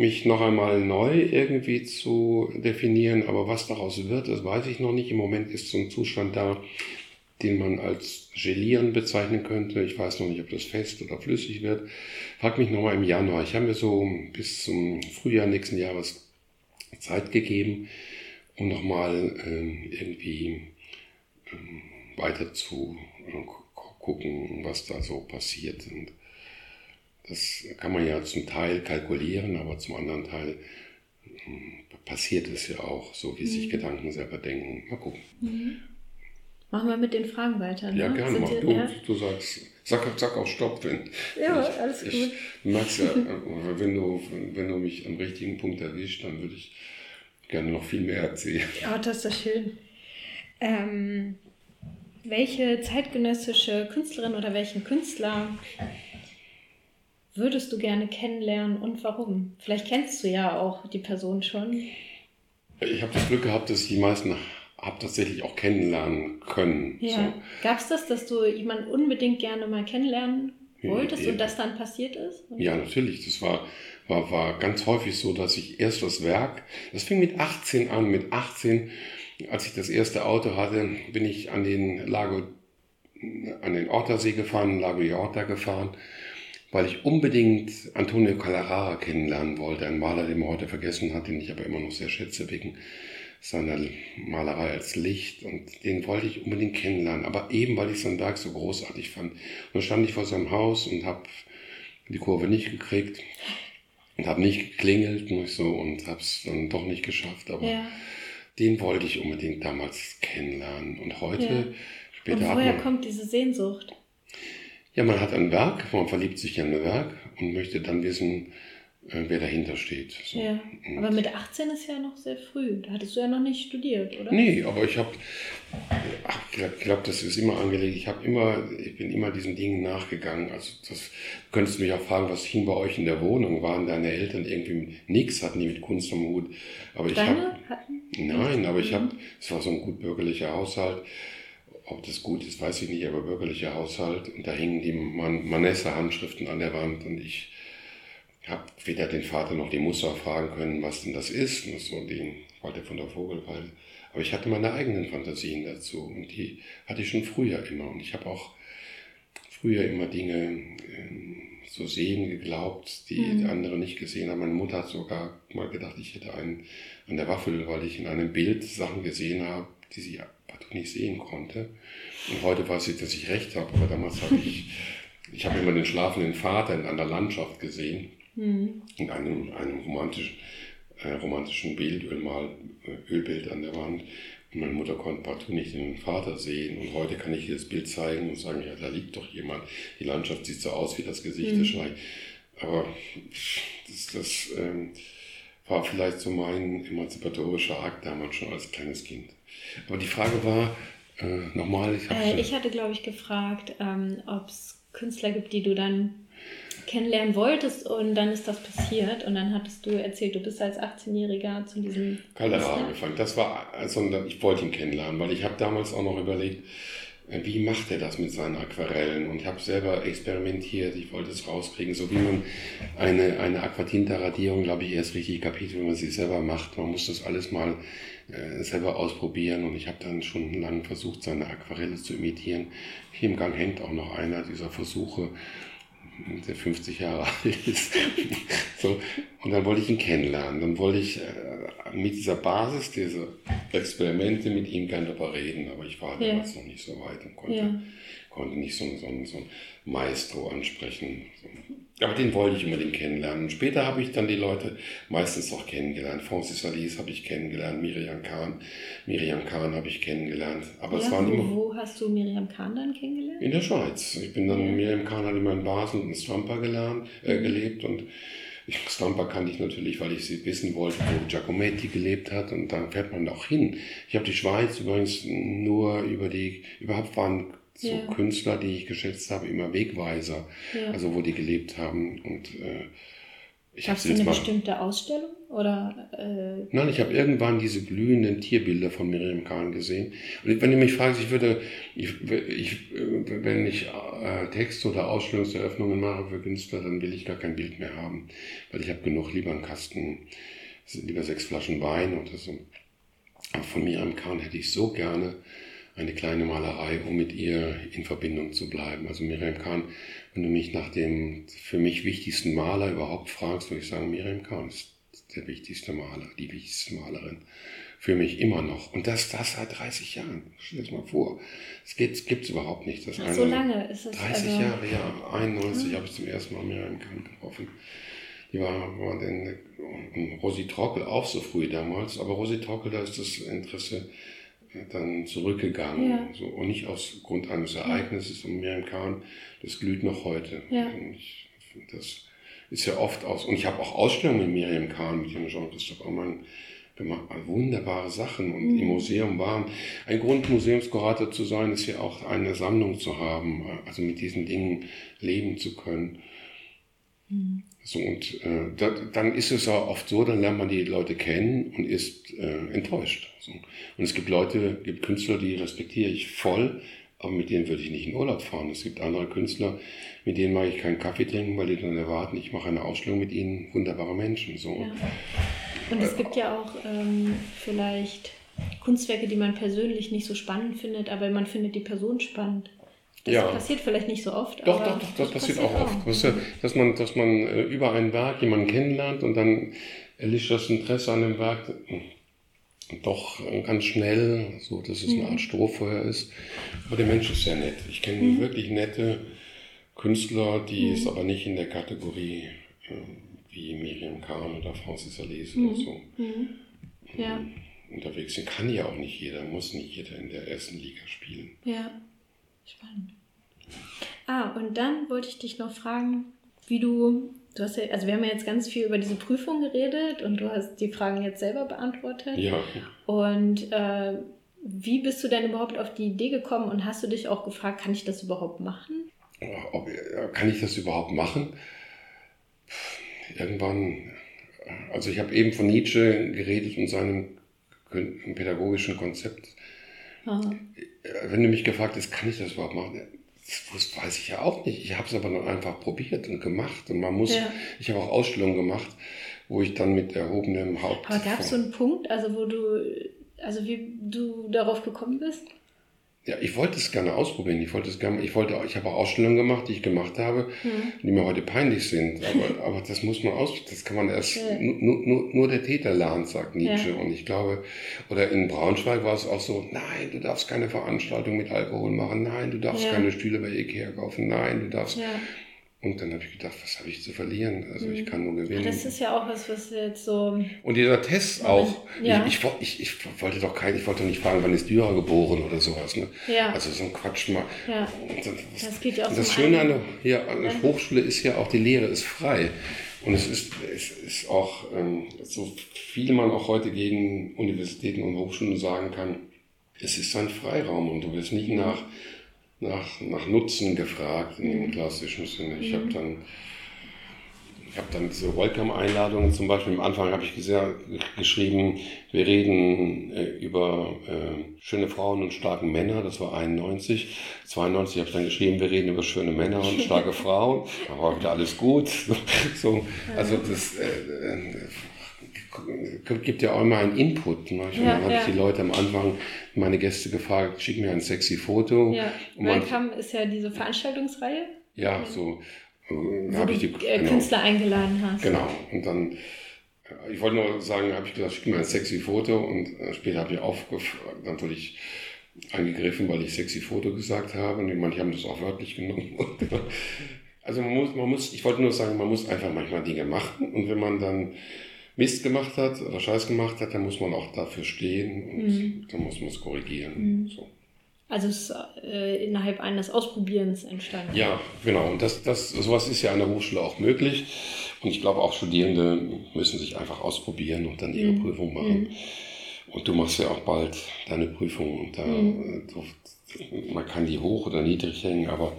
[SPEAKER 2] mich noch einmal neu irgendwie zu definieren. Aber was daraus wird, das weiß ich noch nicht. Im Moment ist so ein Zustand da, den man als gelieren bezeichnen könnte. Ich weiß noch nicht, ob das fest oder flüssig wird. Frag mich nochmal im Januar. Ich habe mir so bis zum Frühjahr nächsten Jahres Zeit gegeben, um nochmal äh, irgendwie äh, weiter zu äh, gucken, was da so passiert. Und das kann man ja zum Teil kalkulieren, aber zum anderen Teil äh, passiert es ja auch, so wie sich mhm. Gedanken selber denken. Mal gucken.
[SPEAKER 1] Mhm. Machen wir mit den Fragen weiter.
[SPEAKER 2] Ne? Ja, gerne. Mach du, ja? du sagst, sag, sag auch Stopp, wenn.
[SPEAKER 1] Ja, ich, alles gut. Ich
[SPEAKER 2] mag's ja, wenn du, wenn du mich am richtigen Punkt erwischt, dann würde ich gerne noch viel mehr erzählen.
[SPEAKER 1] Ja, das ist ja schön. Ähm, welche zeitgenössische Künstlerin oder welchen Künstler würdest du gerne kennenlernen und warum? Vielleicht kennst du ja auch die Person schon.
[SPEAKER 2] Ich habe das Glück gehabt, dass die meisten habe tatsächlich auch kennenlernen können.
[SPEAKER 1] Ja. So. Gab es das, dass du jemanden unbedingt gerne mal kennenlernen wolltest ja, und das dann passiert ist?
[SPEAKER 2] Ja, natürlich. Das war, war, war ganz häufig so, dass ich erst das Werk, das fing mit 18 an. Mit 18, als ich das erste Auto hatte, bin ich an den Lago, an den Ortersee gefahren, Lago di Orta gefahren, weil ich unbedingt Antonio Calarara kennenlernen wollte, ein Maler, den man heute vergessen hat, den ich aber immer noch sehr schätze wegen seiner Malerei als Licht und den wollte ich unbedingt kennenlernen, aber eben weil ich sein Werk so großartig fand. Und dann stand ich vor seinem Haus und habe die Kurve nicht gekriegt und habe nicht geklingelt und so und habe es dann doch nicht geschafft, aber ja. den wollte ich unbedingt damals kennenlernen und heute ja.
[SPEAKER 1] später und woher man, kommt diese Sehnsucht?
[SPEAKER 2] Ja, man hat ein Werk, man verliebt sich in ein Werk und möchte dann wissen, wer dahinter steht.
[SPEAKER 1] So. Ja, aber mit 18 ist ja noch sehr früh. Da hattest du ja noch nicht studiert, oder?
[SPEAKER 2] Nee, aber ich habe, ich glaube, das ist immer angelegt. Ich habe immer, ich bin immer diesen Dingen nachgegangen. Also das du könntest mich auch fragen, was hing bei euch in der Wohnung? Waren deine Eltern irgendwie nichts, hatten die mit Kunst am Hut? Aber ich
[SPEAKER 1] Deine hab, hatten?
[SPEAKER 2] Nein, aber ich habe, es war so ein gut bürgerlicher Haushalt. Ob das gut ist, weiß ich nicht, aber bürgerlicher Haushalt. Und da hingen die Man Manessa-Handschriften an der Wand und ich habe weder den Vater noch die Mutter fragen können, was denn das ist. Und so den wollte von der Vogelweide. Aber ich hatte meine eigenen Fantasien dazu und die hatte ich schon früher immer. Und ich habe auch früher immer Dinge äh, so sehen geglaubt, die mhm. andere nicht gesehen haben. Meine Mutter hat sogar mal gedacht, ich hätte einen an der Waffel, weil ich in einem Bild Sachen gesehen habe, die sie partout nicht sehen konnte. Und heute weiß ich, dass ich recht habe, aber damals habe ich, ich habe immer den schlafenden Vater in einer Landschaft gesehen mhm. in einem, einem romantischen, äh, romantischen Bild, Ölmal, äh, Ölbild an der Wand. Und meine Mutter konnte partout nicht den Vater sehen. Und heute kann ich ihr das Bild zeigen und sagen, ja, da liegt doch jemand. Die Landschaft sieht so aus wie das Gesicht mhm. des Schrei. Aber das, das ähm, war vielleicht so mein emanzipatorischer Akt damals schon als kleines Kind. Aber die Frage war, äh, nochmal,
[SPEAKER 1] ich, äh, ich hatte, glaube ich, gefragt, ähm, ob es Künstler gibt, die du dann kennenlernen wolltest und dann ist das passiert und dann hattest du erzählt, du bist als 18-Jähriger zu diesem
[SPEAKER 2] Caldera angefangen. Das war, also ich wollte ihn kennenlernen, weil ich habe damals auch noch überlegt, äh, wie macht er das mit seinen Aquarellen? Und ich habe selber experimentiert, ich wollte es rauskriegen, so wie man eine, eine Aquatinta-Radierung, glaube ich, erst richtig kapiert, wenn man sie selber macht. Man muss das alles mal äh, selber ausprobieren und ich habe dann schon lange versucht, seine Aquarelle zu imitieren. Hier im Gang hängt auch noch einer dieser Versuche der 50 Jahre alt ist. so, und dann wollte ich ihn kennenlernen. Dann wollte ich äh, mit dieser Basis, dieser Experimente mit ihm gerne darüber reden, aber ich war ja. damals noch nicht so weit und konnte, ja. konnte nicht so, so, so ein Maestro ansprechen. Aber den wollte ich unbedingt kennenlernen. Später habe ich dann die Leute meistens auch kennengelernt. Francis Alice habe ich kennengelernt, Miriam Kahn. Miriam Kahn habe ich kennengelernt. Aber
[SPEAKER 1] ja,
[SPEAKER 2] es waren
[SPEAKER 1] wo,
[SPEAKER 2] immer.
[SPEAKER 1] Wo hast du Miriam Kahn dann kennengelernt?
[SPEAKER 2] In der Schweiz. Ich bin dann. Miriam Kahn hat immer in Basel und in Stampa gelernt, äh, mhm. gelebt und ich, kannte ich natürlich, weil ich sie wissen wollte, wo Giacometti gelebt hat und dann fährt man auch hin. Ich habe die Schweiz übrigens nur über die, überhaupt waren so ja. Künstler, die ich geschätzt habe, immer Wegweiser, ja. also wo die gelebt haben. Und äh,
[SPEAKER 1] ich habe eine mal, bestimmte Ausstellung oder? Äh,
[SPEAKER 2] Nein, ich habe irgendwann diese glühenden Tierbilder von Miriam Kahn gesehen. Und wenn du mich fragst, ich würde, ich, ich, wenn ich äh, Texte oder Ausstellungseröffnungen mache für Künstler, dann will ich gar kein Bild mehr haben, weil ich habe genug lieber einen Kasten, lieber sechs Flaschen Wein oder so. Aber von Miriam Kahn hätte ich so gerne eine kleine Malerei, um mit ihr in Verbindung zu bleiben. Also Miriam Kahn, wenn du mich nach dem für mich wichtigsten Maler überhaupt fragst, würde ich sagen, Miriam Kahn ist der wichtigste Maler, die wichtigste Malerin. Für mich immer noch. Und das, das seit 30 Jahren. Stell dir das mal vor. Es gibt es überhaupt nicht. Das
[SPEAKER 1] Ach, so lange ist es.
[SPEAKER 2] 30 also, Jahre, ja. 91 ja. habe ich zum ersten Mal Miriam Kahn getroffen. Die war, war denn, Rosi Trockel auch so früh damals, aber Rosi Trockel, da ist das Interesse dann zurückgegangen. Ja. So, und nicht aus Grund eines Ereignisses. Und Miriam Kahn, das glüht noch heute. Ja. Ich, das ist ja oft aus. Und ich habe auch Ausstellungen mit Miriam Kahn, mit dem Jean-Christoph Ammann gemacht. Wunderbare Sachen. Und mhm. im Museum waren. Ein Grund, Museumskurator zu sein, ist ja auch eine Sammlung zu haben. Also mit diesen Dingen leben zu können. So, und äh, da, dann ist es auch oft so, dann lernt man die Leute kennen und ist äh, enttäuscht. So. Und es gibt Leute, gibt Künstler, die respektiere ich voll, aber mit denen würde ich nicht in Urlaub fahren. Es gibt andere Künstler, mit denen mag ich keinen Kaffee trinken, weil die dann erwarten, ich mache eine Ausstellung mit ihnen, wunderbare Menschen. So. Ja.
[SPEAKER 1] Und es gibt ja auch ähm, vielleicht Kunstwerke, die man persönlich nicht so spannend findet, aber man findet die Person spannend. Das ja. passiert vielleicht nicht so oft.
[SPEAKER 2] Doch, doch, doch, das passiert, passiert auch, oft. dass man, dass man äh, über ein Werk jemanden kennenlernt und dann erlischt das Interesse an dem Werk doch ganz schnell, so dass es mhm. eine Art Strohfeuer ist. Aber der Mensch ist sehr nett. Ich kenne mhm. wirklich nette Künstler, die mhm. es aber nicht in der Kategorie äh, wie Miriam Kahn oder Francis Alese oder mhm. so mhm. ja. unterwegs sind. Kann ja auch nicht jeder, muss nicht jeder in der ersten Liga spielen.
[SPEAKER 1] Ja. Spannend. Ah, und dann wollte ich dich noch fragen, wie du, du hast ja, also wir haben ja jetzt ganz viel über diese Prüfung geredet und du hast die Fragen jetzt selber beantwortet.
[SPEAKER 2] Ja.
[SPEAKER 1] Und äh, wie bist du denn überhaupt auf die Idee gekommen und hast du dich auch gefragt, kann ich das überhaupt machen?
[SPEAKER 2] Ob, kann ich das überhaupt machen? Irgendwann, also ich habe eben von Nietzsche geredet und seinem pädagogischen Konzept. Aha. Äh, wenn du mich gefragt hast, kann ich das überhaupt machen? Das weiß ich ja auch nicht. Ich habe es aber dann einfach probiert und gemacht. Und man muss, ja. ich habe auch Ausstellungen gemacht, wo ich dann mit erhobenem Haupt.
[SPEAKER 1] Aber gab es so einen Punkt, also wo du, also wie du darauf gekommen bist?
[SPEAKER 2] Ja, ich wollte es gerne ausprobieren. Ich wollte es gerne, ich wollte, ich habe auch Ausstellungen gemacht, die ich gemacht habe, mhm. die mir heute peinlich sind. Aber, aber das muss man aus, das kann man erst, ja. nur, nur, nur der Täter lernt, sagt Nietzsche. Ja. Und ich glaube, oder in Braunschweig war es auch so, nein, du darfst keine Veranstaltung mit Alkohol machen, nein, du darfst ja. keine Stühle bei Ikea kaufen, nein, du darfst, und dann habe ich gedacht, was habe ich zu verlieren? Also mhm. ich kann nur gewinnen.
[SPEAKER 1] Das ist ja auch was, was jetzt so.
[SPEAKER 2] Und dieser Test auch. Ja. Ich, ich, ich, wollte doch kein, ich wollte nicht fragen, wann ist Dürer geboren oder sowas. Ne? Ja. Also so ein Quatsch mal. Ja. Das, das geht ja auch. Das Schöne an der, ja, an der Hochschule ist ja auch, die Lehre ist frei. Und es ist, es ist auch, ähm, so viel man auch heute gegen Universitäten und Hochschulen sagen kann, es ist ein Freiraum und du wirst nicht nach nach, nach Nutzen gefragt in dem mhm. klassischen Sinne. Ich habe mhm. dann ich habe dann diese Welcome-Einladungen zum Beispiel. Am Anfang habe ich geschrieben, wir reden äh, über äh, schöne Frauen und starke Männer. Das war 91. 92 habe ich dann geschrieben, wir reden über schöne Männer und starke Frauen. Da war wieder alles gut. so, also das äh, äh gibt ja auch immer einen Input. Ne? Ja, dann habe ja. ich die Leute am Anfang, meine Gäste gefragt, schick mir ein sexy Foto.
[SPEAKER 1] Ja. Welcome ist ja diese Veranstaltungsreihe.
[SPEAKER 2] Ja, so.
[SPEAKER 1] Äh, habe ich die äh, genau, Künstler eingeladen hast.
[SPEAKER 2] Genau. Und dann, äh, ich wollte nur sagen, habe ich gesagt, schick mir ein sexy Foto und später habe ich aufgefragt, natürlich angegriffen, weil ich sexy Foto gesagt habe. Und manche haben das auch wörtlich genommen. also man muss, man muss, ich wollte nur sagen, man muss einfach manchmal Dinge machen und wenn man dann Mist gemacht hat oder Scheiß gemacht hat, dann muss man auch dafür stehen und mhm. dann muss man es korrigieren. Mhm. So.
[SPEAKER 1] Also es ist äh, innerhalb eines Ausprobierens entstanden.
[SPEAKER 2] Ja, genau. Und das, das, sowas ist ja an der Hochschule auch möglich. Und ich glaube auch Studierende müssen sich einfach ausprobieren und dann ihre mhm. Prüfung machen. Mhm. Und du machst ja auch bald deine Prüfung. Und da, mhm. du, man kann die hoch oder niedrig hängen, aber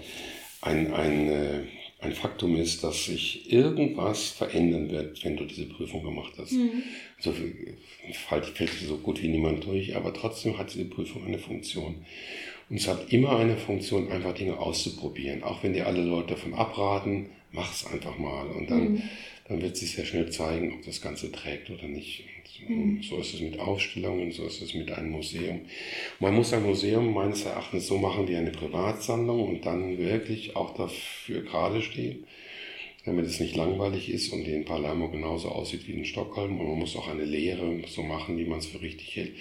[SPEAKER 2] ein, ein äh, ein Faktum ist, dass sich irgendwas verändern wird, wenn du diese Prüfung gemacht hast. Mhm. Also fällt, fällt so gut wie niemand durch, aber trotzdem hat diese Prüfung eine Funktion. Und es hat immer eine Funktion, einfach Dinge auszuprobieren. Auch wenn dir alle Leute davon abraten, mach es einfach mal. Und dann, mhm. dann wird sich sehr schnell zeigen, ob das Ganze trägt oder nicht. So ist es mit Ausstellungen, so ist es mit einem Museum. Man muss ein Museum meines Erachtens so machen wie eine Privatsammlung und dann wirklich auch dafür gerade stehen, damit es nicht langweilig ist und in Palermo genauso aussieht wie in Stockholm. Und man muss auch eine Lehre so machen, wie man es für richtig hält.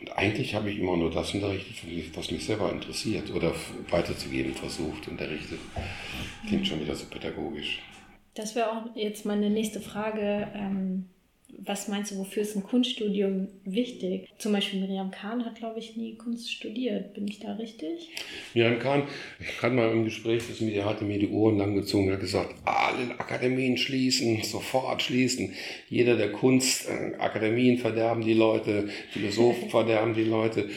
[SPEAKER 2] Und eigentlich habe ich immer nur das unterrichtet, was mich selber interessiert oder weiterzugeben versucht, unterrichtet. Klingt schon wieder so pädagogisch.
[SPEAKER 1] Das wäre auch jetzt meine nächste Frage. Ähm was meinst du, wofür ist ein Kunststudium wichtig? Zum Beispiel Miriam Kahn hat, glaube ich, nie Kunst studiert. Bin ich da richtig?
[SPEAKER 2] Miriam Kahn, ich hatte mal im Gespräch, das mit ihr hatte mir die Ohren lang gezogen, hat gesagt, alle Akademien schließen, sofort schließen. Jeder der Kunst, äh, Akademien verderben die Leute, Philosophen verderben die Leute.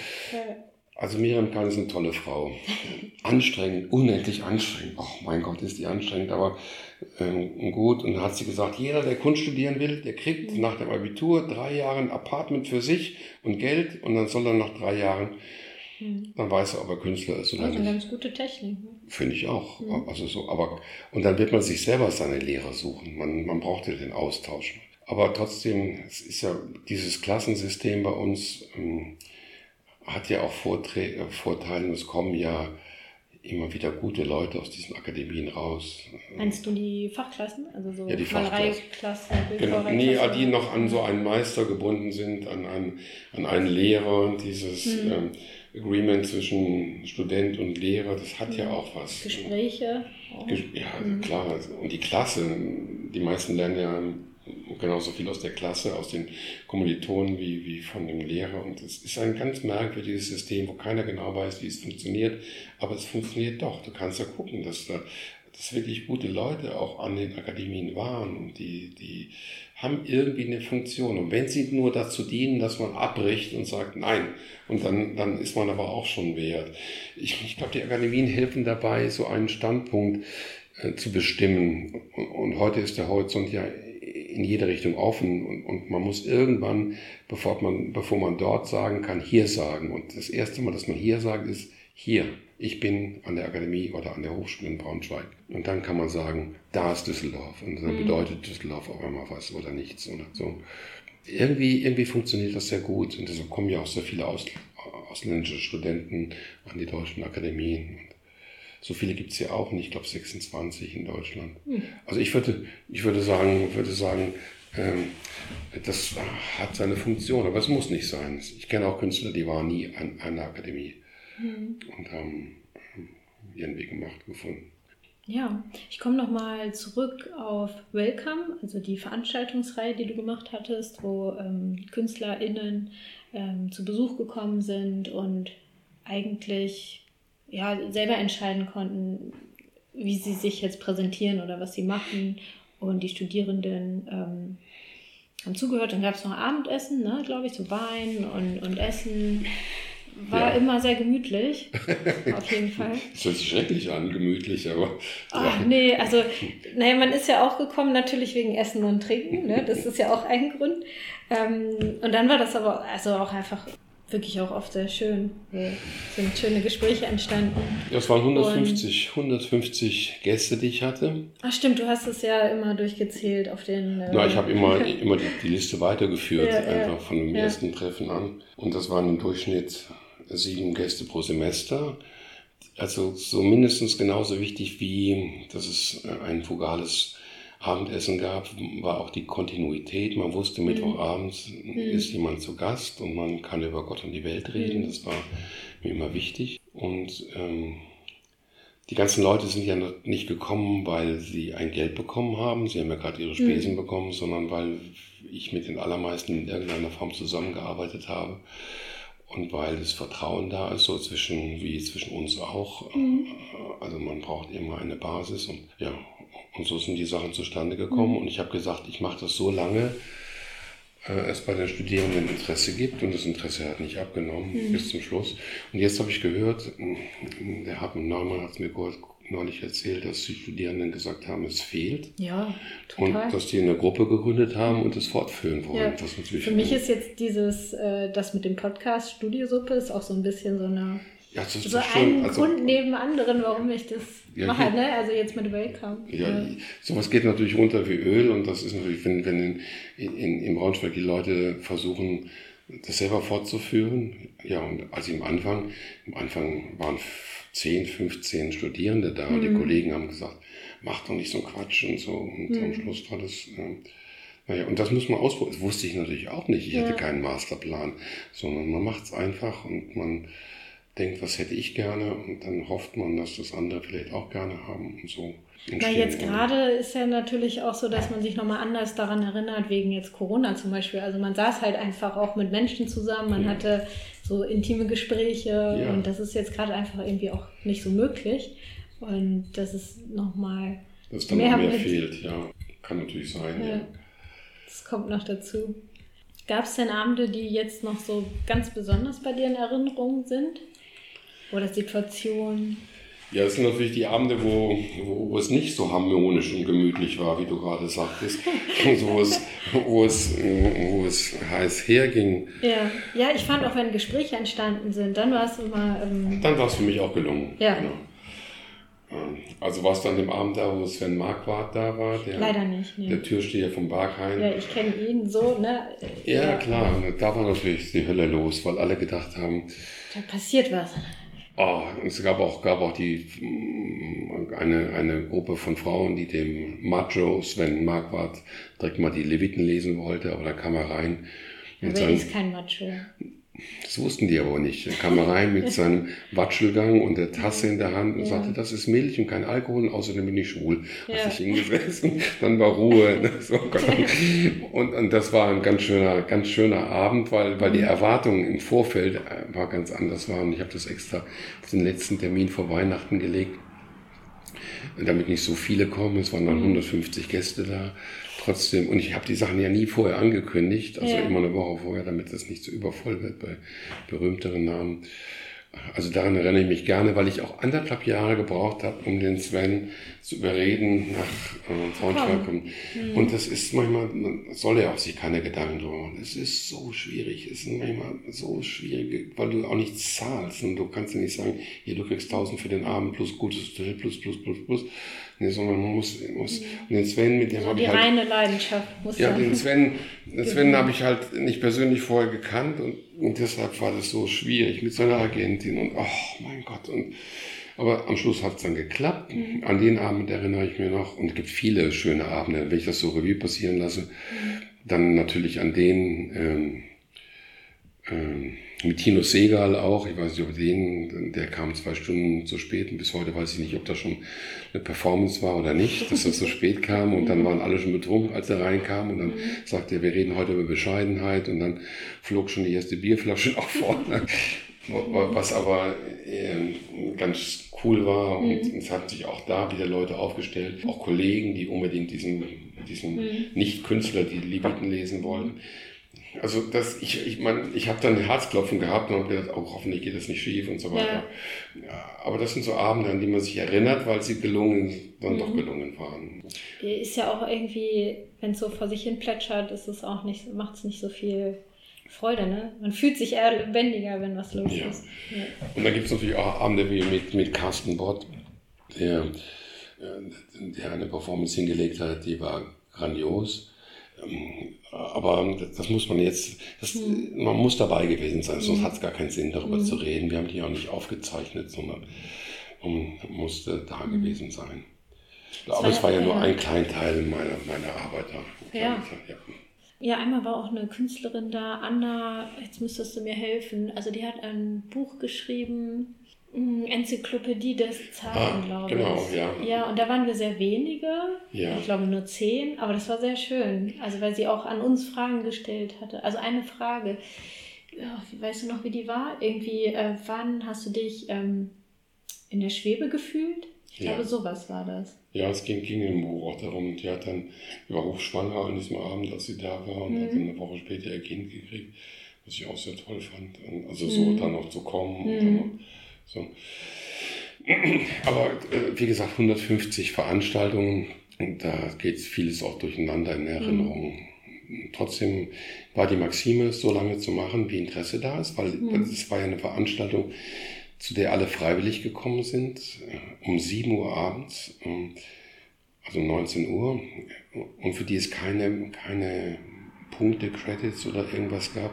[SPEAKER 2] Also Miriam Kahn ist eine tolle Frau. Anstrengend, unendlich anstrengend. Oh mein Gott, ist die anstrengend, aber ähm, gut. Und dann hat sie gesagt, jeder, der Kunst studieren will, der kriegt mhm. nach dem Abitur drei Jahre ein Apartment für sich und Geld und dann soll er nach drei Jahren, mhm. dann weiß er, ob er Künstler ist
[SPEAKER 1] oder also nicht. Das ist eine ganz gute Technik. Ne?
[SPEAKER 2] Finde ich auch. Mhm. Also so, aber, und dann wird man sich selber seine Lehrer suchen. Man, man braucht ja den Austausch. Aber trotzdem, es ist ja dieses Klassensystem bei uns, ähm, hat ja auch Vorträge, Vorteile. Es kommen ja immer wieder gute Leute aus diesen Akademien raus.
[SPEAKER 1] Meinst du die Fachklassen? Also so
[SPEAKER 2] ja, die Malereiklassen, genau, nee, die noch an so einen Meister gebunden sind, an einen, an einen Lehrer. Dieses hm. ähm, Agreement zwischen Student und Lehrer, das hat hm. ja auch was.
[SPEAKER 1] Gespräche.
[SPEAKER 2] Ja, hm. klar. Und die Klasse, die meisten lernen ja genauso viel aus der Klasse, aus den Kommilitonen wie, wie von dem Lehrer. Und es ist ein ganz merkwürdiges System, wo keiner genau weiß, wie es funktioniert. Aber es funktioniert doch. Du kannst ja gucken, dass da dass wirklich gute Leute auch an den Akademien waren und die, die haben irgendwie eine Funktion. Und wenn sie nur dazu dienen, dass man abbricht und sagt nein, und dann, dann ist man aber auch schon wert. Ich, ich glaube, die Akademien helfen dabei, so einen Standpunkt äh, zu bestimmen. Und, und heute ist der Horizont ja in jede Richtung offen und, und man muss irgendwann, bevor man, bevor man dort sagen kann, hier sagen. Und das erste Mal, dass man hier sagt, ist hier. Ich bin an der Akademie oder an der Hochschule in Braunschweig. Und dann kann man sagen, da ist Düsseldorf. Und dann mhm. bedeutet Düsseldorf auf einmal was oder nichts oder so. Irgendwie, irgendwie funktioniert das sehr gut. Und deshalb kommen ja auch sehr viele Aus, ausländische Studenten an die deutschen Akademien. So viele gibt es ja auch nicht, ich glaube 26 in Deutschland. Hm. Also ich würde, ich würde sagen, würde sagen ähm, das hat seine Funktion, aber es muss nicht sein. Ich kenne auch Künstler, die waren nie an, an der Akademie hm. und haben ihren Weg gemacht, gefunden.
[SPEAKER 1] Ja, ich komme nochmal zurück auf Welcome, also die Veranstaltungsreihe, die du gemacht hattest, wo ähm, KünstlerInnen ähm, zu Besuch gekommen sind und eigentlich ja, selber entscheiden konnten, wie sie sich jetzt präsentieren oder was sie machen. Und die Studierenden ähm, haben zugehört. Dann gab es noch Abendessen, ne, glaube ich, so Wein und, und Essen. War ja. immer sehr gemütlich, auf jeden Fall.
[SPEAKER 2] Das hört sich schrecklich an, gemütlich, aber.
[SPEAKER 1] Ach ja. nee, also, naja, man ist ja auch gekommen, natürlich wegen Essen und Trinken, ne? das ist ja auch ein Grund. Ähm, und dann war das aber also auch einfach wirklich auch oft sehr schön. Es sind schöne Gespräche entstanden.
[SPEAKER 2] Ja, es waren 150, und, 150 Gäste, die ich hatte.
[SPEAKER 1] Ach stimmt, du hast es ja immer durchgezählt auf den...
[SPEAKER 2] Äh, Na, ich habe immer, immer die, die, Liste weitergeführt, ja, einfach ja, von dem ja. ersten Treffen an. Und das waren im Durchschnitt sieben Gäste pro Semester. Also so mindestens genauso wichtig wie, dass es ein fugales Abendessen gab, war auch die Kontinuität. Man wusste, mhm. Mittwochabends mhm. ist jemand zu Gast und man kann über Gott und die Welt reden. Mhm. Das war mir immer wichtig. Und ähm, die ganzen Leute sind ja nicht gekommen, weil sie ein Geld bekommen haben. Sie haben ja gerade ihre Spesen mhm. bekommen, sondern weil ich mit den allermeisten in irgendeiner Form zusammengearbeitet habe. Und weil das Vertrauen da ist, so zwischen, wie zwischen uns auch. Mhm. Also man braucht immer eine Basis und ja, und so sind die Sachen zustande gekommen. Mhm. Und ich habe gesagt, ich mache das so lange, äh, es bei den Studierenden Interesse gibt. Und das Interesse hat nicht abgenommen mhm. bis zum Schluss. Und jetzt habe ich gehört, der Hartmut Neumann hat es mir neulich erzählt, dass die Studierenden gesagt haben, es fehlt.
[SPEAKER 1] Ja, total.
[SPEAKER 2] Und dass die eine Gruppe gegründet haben und es fortführen wollen.
[SPEAKER 1] Ja. Für mich ist jetzt dieses, äh, das mit dem Podcast Studiosuppe ist auch so ein bisschen so eine ja, das so einen also, Grund neben anderen, warum ich das ja, mache, hier, ne? also jetzt mit Welcome.
[SPEAKER 2] Ja, ja, sowas geht natürlich runter wie Öl und das ist natürlich, wenn, wenn in, in, im Braunschweig die Leute versuchen, das selber fortzuführen. Ja, und als ich am Anfang, am Anfang waren 10, 15 Studierende da mhm. und die mhm. Kollegen haben gesagt, mach doch nicht so einen Quatsch und so. Und mhm. am Schluss war das, äh, naja, und das muss man ausprobieren. Das wusste ich natürlich auch nicht. Ich ja. hatte keinen Masterplan, sondern man macht es einfach und man denkt, was hätte ich gerne und dann hofft man, dass das andere vielleicht auch gerne haben und so.
[SPEAKER 1] Na, jetzt gerade ist ja natürlich auch so, dass man sich nochmal anders daran erinnert, wegen jetzt Corona zum Beispiel. Also man saß halt einfach auch mit Menschen zusammen, man ja. hatte so intime Gespräche ja. und das ist jetzt gerade einfach irgendwie auch nicht so möglich. Und das ist nochmal.
[SPEAKER 2] Dass dann mehr, noch mehr fehlt, ja. Kann natürlich sein, ja. ja.
[SPEAKER 1] Das kommt noch dazu. Gab es denn Abende, die jetzt noch so ganz besonders bei dir in Erinnerung sind? Oder Situationen?
[SPEAKER 2] Ja, es sind natürlich die Abende, wo, wo, es nicht so harmonisch und gemütlich war, wie du gerade sagtest. Also wo, es, wo, es, wo es heiß herging.
[SPEAKER 1] Ja. ja, ich fand auch, wenn Gespräche entstanden sind, dann war es immer. Ähm,
[SPEAKER 2] dann war es für mich auch gelungen. Ja. Genau. Ähm, also war es dann dem Abend da, wo Sven Marquardt da war? Der,
[SPEAKER 1] Leider nicht. Nee.
[SPEAKER 2] Der Türsteher vom Berghain.
[SPEAKER 1] Ja, ich kenne ihn so, ne?
[SPEAKER 2] Ja, ja, klar. Da war natürlich die Hölle los, weil alle gedacht haben.
[SPEAKER 1] Da passiert was.
[SPEAKER 2] Oh, es gab auch, gab auch die, mm, eine, eine Gruppe von Frauen, die dem Macho Sven Marquardt direkt mal die Leviten lesen wollte, aber da kam er rein.
[SPEAKER 1] Aber er ist kein Macho.
[SPEAKER 2] Das wussten die aber nicht. Er kam rein mit seinem Watschelgang und der Tasse in der Hand und ja. sagte, das ist Milch und kein Alkohol, außerdem bin ich schwul. Ja. Hat sich hingesessen, dann war Ruhe. So, und, und das war ein ganz schöner, ganz schöner Abend, weil, weil die mhm. Erwartungen im Vorfeld äh, war ganz anders waren. Ich habe das extra auf den letzten Termin vor Weihnachten gelegt damit nicht so viele kommen. Es waren dann 150 mhm. Gäste da trotzdem, und ich habe die Sachen ja nie vorher angekündigt, also ja. immer eine Woche vorher, damit das nicht so übervoll wird bei berühmteren Namen. Also daran erinnere ich mich gerne, weil ich auch anderthalb Jahre gebraucht habe, um den Sven zu überreden, nach äh, Braunschweig kommen. Mhm. Und das ist manchmal, man soll ja auch sich keine Gedanken drüber machen. Es ist so schwierig, es ist manchmal so schwierig, weil du auch nichts zahlst. Und du kannst ja nicht sagen, hier, du kriegst 1000 für den Abend plus gutes Hotel plus, plus, plus, plus. Nee, sondern man muss, muss mhm. und den Sven, mit dem
[SPEAKER 1] so habe ich halt... Die reine Leidenschaft muss
[SPEAKER 2] Ja, den Sven, den Sven habe ich halt nicht persönlich vorher gekannt und, und deshalb war das so schwierig mit seiner Agentin und, oh mein Gott, und aber am Schluss hat es dann geklappt. Mhm. An den Abend erinnere ich mir noch. Und es gibt viele schöne Abende, wenn ich das so Revue passieren lasse. Mhm. Dann natürlich an den ähm, ähm, mit Tino Segal auch. Ich weiß nicht, ob den, der kam zwei Stunden zu spät. Und bis heute weiß ich nicht, ob das schon eine Performance war oder nicht, dass er so spät kam. Und dann mhm. waren alle schon betrunken, als er reinkam. Und dann mhm. sagte er, wir reden heute über Bescheidenheit. Und dann flog schon die erste Bierflasche nach vorne. Was aber äh, ganz cool war und mhm. es hat sich auch da wieder Leute aufgestellt, auch Kollegen, die unbedingt diesen, diesen mhm. Nicht-Künstler, die Leviten lesen wollten. Also das, ich, ich meine, ich habe dann Herzklopfen gehabt und habe gedacht, oh, hoffentlich geht das nicht schief und so weiter. Ja. ja. aber das sind so Abende, an die man sich erinnert, weil sie gelungen, dann mhm. doch gelungen waren.
[SPEAKER 1] Ist ja auch irgendwie, wenn es so vor sich hin plätschert, ist es auch nicht, macht es nicht so viel Freude, ne? Man fühlt sich eher lebendiger, wenn was los ja. ist.
[SPEAKER 2] Und dann gibt es natürlich auch Abende wie mit, mit Carsten Bott, der, äh, der eine Performance hingelegt hat, die war grandios. Aber das muss man jetzt, das, mhm. man muss dabei gewesen sein, sonst mhm. hat es gar keinen Sinn, darüber mhm. zu reden. Wir haben die auch nicht aufgezeichnet, sondern man musste da hm. gewesen sein. Aber es war ja nur ein Kleinteil meiner, meiner Arbeit da.
[SPEAKER 1] Ja. ja. Ja, einmal war auch eine Künstlerin da, Anna, jetzt müsstest du mir helfen. Also die hat ein Buch geschrieben, Enzyklopädie des Zahlen, ah, glaube
[SPEAKER 2] genau, ich. Genau, ja.
[SPEAKER 1] Ja, und da waren wir sehr wenige. Ja. Ich glaube nur zehn, aber das war sehr schön. Also weil sie auch an uns Fragen gestellt hatte. Also eine Frage. Weißt du noch, wie die war? Irgendwie, äh, wann hast du dich ähm, in der Schwebe gefühlt? Ich ja. glaube, sowas war das.
[SPEAKER 2] Ja, es ging, ging im Buch auch darum. Die hat dann, die war hochschwanger an diesem Abend, als sie da war und mhm. hat dann eine Woche später ihr Kind gekriegt, was ich auch sehr toll fand. Also so mhm. dann noch zu kommen und dann noch, so. Aber äh, wie gesagt, 150 Veranstaltungen, da geht vieles auch durcheinander in Erinnerungen. Mhm. Trotzdem war die Maxime, so lange zu machen, wie Interesse da ist, weil es mhm. war ja eine Veranstaltung, zu der alle freiwillig gekommen sind, äh, um 7 Uhr abends, ähm, also 19 Uhr, und für die es keine, keine Punkte, Credits oder irgendwas gab.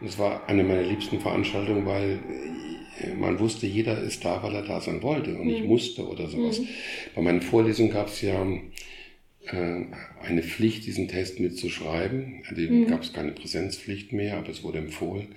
[SPEAKER 2] Und es war eine meiner liebsten Veranstaltungen, weil man wusste, jeder ist da, weil er da sein wollte und nicht mhm. musste oder sowas. Mhm. Bei meinen Vorlesungen gab es ja äh, eine Pflicht, diesen Test mitzuschreiben. Den mhm. gab es keine Präsenzpflicht mehr, aber es wurde empfohlen.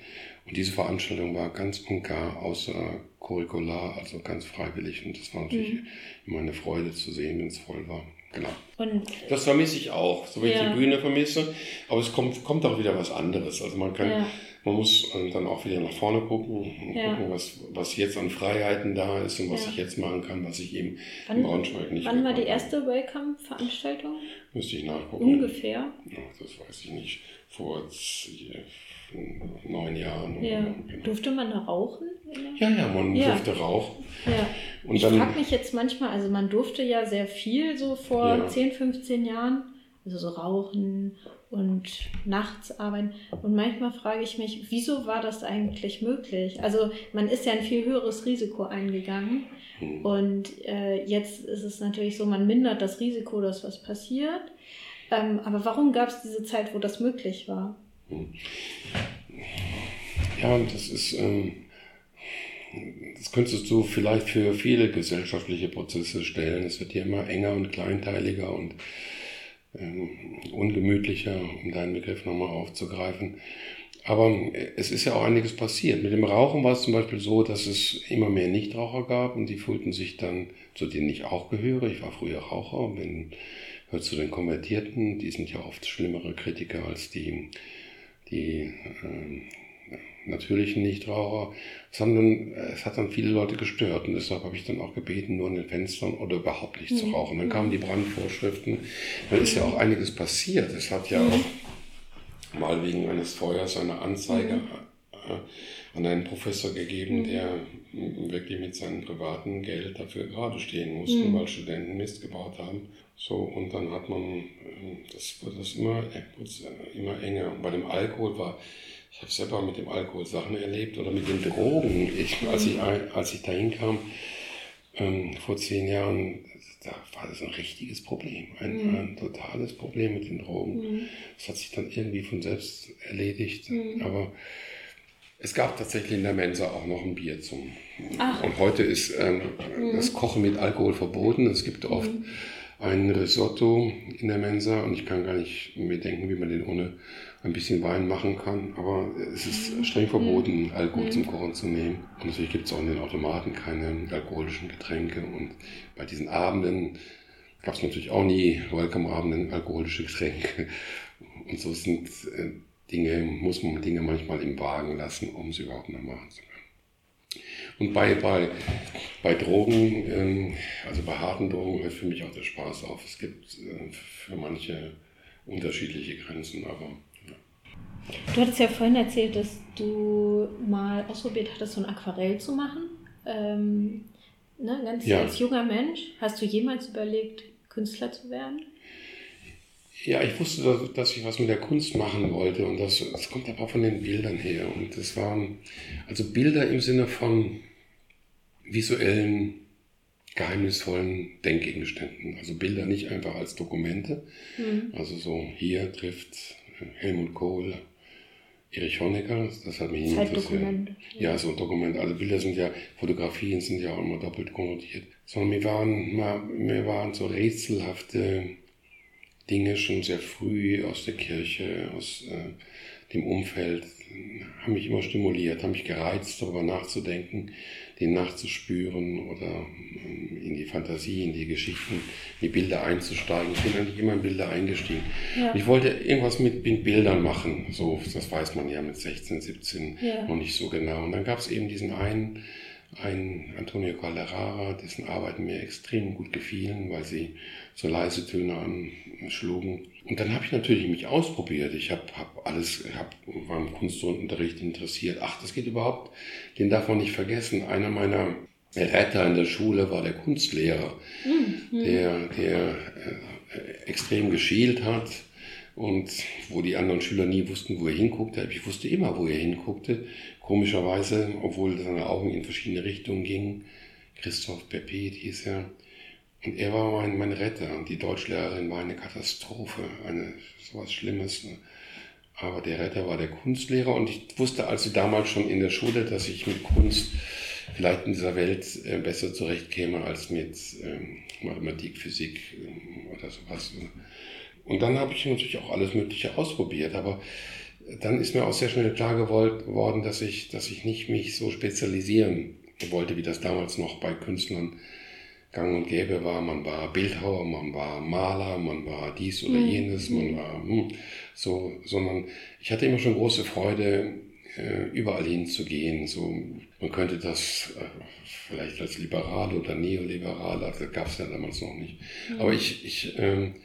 [SPEAKER 2] Und diese Veranstaltung war ganz und gar außer curricular, also ganz freiwillig. Und das war natürlich mhm. immer eine Freude zu sehen, wenn es voll war. Genau. Und das vermisse ich auch, so wie ja. ich die Bühne vermisse. Aber es kommt, kommt auch wieder was anderes. Also man kann, ja. Man muss ähm, dann auch wieder nach vorne gucken und ja. gucken, was, was jetzt an Freiheiten da ist und was ich jetzt machen kann, was ich eben wann, in Braunschweig nicht
[SPEAKER 1] Wann war die erste Welcome-Veranstaltung?
[SPEAKER 2] Müsste ich nachgucken.
[SPEAKER 1] Ungefähr?
[SPEAKER 2] Ja, das weiß ich nicht. Vor neun Jahren.
[SPEAKER 1] Ja. Genau. Durfte man da rauchen?
[SPEAKER 2] Ja, ja, man ja. durfte rauchen.
[SPEAKER 1] Ja. Und ich frage mich jetzt manchmal, also man durfte ja sehr viel so vor ja. 10, 15 Jahren, also so rauchen und nachts arbeiten. Und manchmal frage ich mich, wieso war das eigentlich möglich? Also man ist ja ein viel höheres Risiko eingegangen. Hm. Und äh, jetzt ist es natürlich so, man mindert das Risiko, dass was passiert. Ähm, aber warum gab es diese Zeit, wo das möglich war? Hm.
[SPEAKER 2] Ja, das ist, ähm, das könntest du vielleicht für viele gesellschaftliche Prozesse stellen. Es wird hier immer enger und kleinteiliger und ungemütlicher, um deinen Begriff nochmal aufzugreifen. Aber es ist ja auch einiges passiert. Mit dem Rauchen war es zum Beispiel so, dass es immer mehr Nichtraucher gab und die fühlten sich dann, zu denen ich auch gehöre, ich war früher Raucher, bin, hör zu den Konvertierten, die sind ja oft schlimmere Kritiker als die die äh, natürlichen Nichtraucher. Es, haben dann, es hat dann viele Leute gestört und deshalb habe ich dann auch gebeten, nur in den Fenstern oder überhaupt nicht mhm. zu rauchen. Dann kamen die Brandvorschriften. Dann ist ja auch einiges passiert. Es hat ja mhm. auch mal wegen eines Feuers eine Anzeige mhm. Äh, an einen Professor gegeben, mhm. der wirklich mit seinem privaten Geld dafür gerade stehen musste, mhm. weil Studenten Mist gebaut haben. So, und dann hat man, äh, das wird das immer, äh, immer enger. Und bei dem Alkohol war, ich habe selber mit dem Alkohol Sachen erlebt oder mit den Drogen. Ich, als, ich, als ich dahin kam, ähm, vor zehn Jahren, da war das ein richtiges Problem, ein, mhm. ein totales Problem mit den Drogen. Mhm. Das hat sich dann irgendwie von selbst erledigt. Mhm. Aber es gab tatsächlich in der Mensa auch noch ein Bier zum. Ach. Und heute ist ähm, mhm. das Kochen mit Alkohol verboten. Es gibt oft mhm ein Risotto in der Mensa und ich kann gar nicht mehr denken, wie man den ohne ein bisschen Wein machen kann. Aber es ist mhm. streng verboten, mhm. Alkohol mhm. zum Kochen zu nehmen. Und natürlich gibt es auch in den Automaten keine alkoholischen Getränke. Und bei diesen Abenden gab es natürlich auch nie Welcome-Abenden alkoholische Getränke. Und so sind äh, Dinge, muss man Dinge manchmal im Wagen lassen, um sie überhaupt noch machen zu können. Und bei, bei, bei Drogen, ähm, also bei harten Drogen, hört für mich auch der Spaß auf. Es gibt äh, für manche unterschiedliche Grenzen, aber.
[SPEAKER 1] Du hattest ja vorhin erzählt, dass du mal ausprobiert hattest, so ein Aquarell zu machen. Ähm, ne, ganz ja. als junger Mensch. Hast du jemals überlegt, Künstler zu werden?
[SPEAKER 2] Ja, ich wusste, dass ich was mit der Kunst machen wollte und das, das kommt aber von den Bildern her. Und das waren also Bilder im Sinne von visuellen, geheimnisvollen Denkgegenständen. Also Bilder nicht einfach als Dokumente. Mhm. Also so hier trifft Helmut Kohl Erich Honecker, das hat mich interessiert. Ja, so ein Dokument. Alle Bilder sind ja, Fotografien sind ja auch immer doppelt konnotiert. Sondern mir waren, mir waren so rätselhafte Dinge schon sehr früh aus der Kirche, aus äh, dem Umfeld, haben mich immer stimuliert, haben mich gereizt, darüber nachzudenken, den nachzuspüren oder ähm, in die Fantasie, in die Geschichten, in die Bilder einzusteigen. Ich bin eigentlich immer in Bilder eingestiegen. Ja. Ich wollte irgendwas mit, mit, Bildern machen, so, das weiß man ja mit 16, 17 ja. noch nicht so genau. Und dann gab es eben diesen einen, einen Antonio Calderara, dessen Arbeiten mir extrem gut gefielen, weil sie so leise Töne anschlugen. Und dann habe ich natürlich mich ausprobiert. Ich habe hab alles, hab, war im Kunstunterricht interessiert. Ach, das geht überhaupt, den darf man nicht vergessen. Einer meiner Retter in der Schule war der Kunstlehrer, mhm. der, der äh, extrem geschielt hat und wo die anderen Schüler nie wussten, wo er hinguckte. Ich wusste immer, wo er hinguckte. Komischerweise, obwohl seine Augen in verschiedene Richtungen gingen. Christoph Pepet hieß er. Und er war mein, mein Retter. Und die Deutschlehrerin war eine Katastrophe, eine sowas Schlimmes. Ne? Aber der Retter war der Kunstlehrer und ich wusste also damals schon in der Schule, dass ich mit Kunst vielleicht in dieser Welt äh, besser zurechtkäme als mit ähm, Mathematik, Physik ähm, oder sowas. Und dann habe ich natürlich auch alles Mögliche ausprobiert, aber dann ist mir auch sehr schnell klar geworden, dass ich, dass ich nicht mich so spezialisieren wollte, wie das damals noch bei Künstlern gang und gäbe war. Man war Bildhauer, man war Maler, man war dies oder mhm. jenes, man mhm. war hm, so, sondern ich hatte immer schon große Freude, äh, überall hinzugehen. So, man könnte das äh, vielleicht als liberal oder neoliberal, also gab es ja damals noch nicht. Mhm. Aber ich, ich ähm,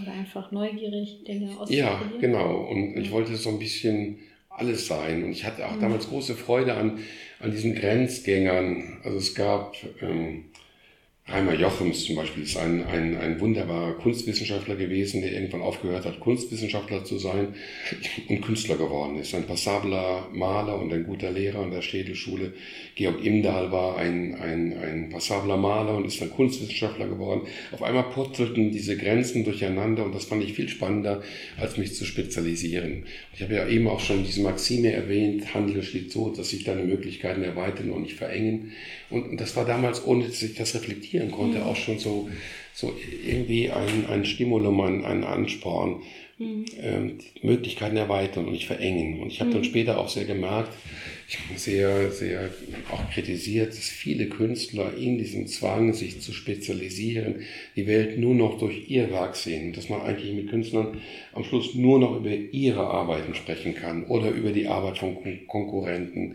[SPEAKER 1] oder einfach neugierig Dinge
[SPEAKER 2] auszuprobieren. Ja, genau. Und ich wollte so ein bisschen alles sein. Und ich hatte auch damals große Freude an, an diesen Grenzgängern. Also es gab ähm, Reimer Jochems zum Beispiel ist ein, ein, ein wunderbarer Kunstwissenschaftler gewesen, der irgendwann aufgehört hat, Kunstwissenschaftler zu sein und Künstler geworden ist. Ein passabler Maler und ein guter Lehrer an der Städelschule. Georg Imdahl war ein, ein, ein passabler Maler und ist dann Kunstwissenschaftler geworden. Auf einmal purzelten diese Grenzen durcheinander und das fand ich viel spannender, als mich zu spezialisieren. Ich habe ja eben auch schon diese Maxime erwähnt, Handel steht so, dass sich deine Möglichkeiten erweitern und nicht verengen. Und das war damals, ohne dass ich das reflektieren konnte, mhm. auch schon so, so irgendwie ein, ein Stimulum, ein, ein Ansporn, mhm. ähm, Möglichkeiten erweitern und nicht verengen. Und ich habe mhm. dann später auch sehr gemerkt, ich habe sehr, sehr auch kritisiert, dass viele Künstler in diesem Zwang, sich zu spezialisieren, die Welt nur noch durch ihr Werk sehen. Dass man eigentlich mit Künstlern am Schluss nur noch über ihre Arbeiten sprechen kann oder über die Arbeit von Konkurrenten.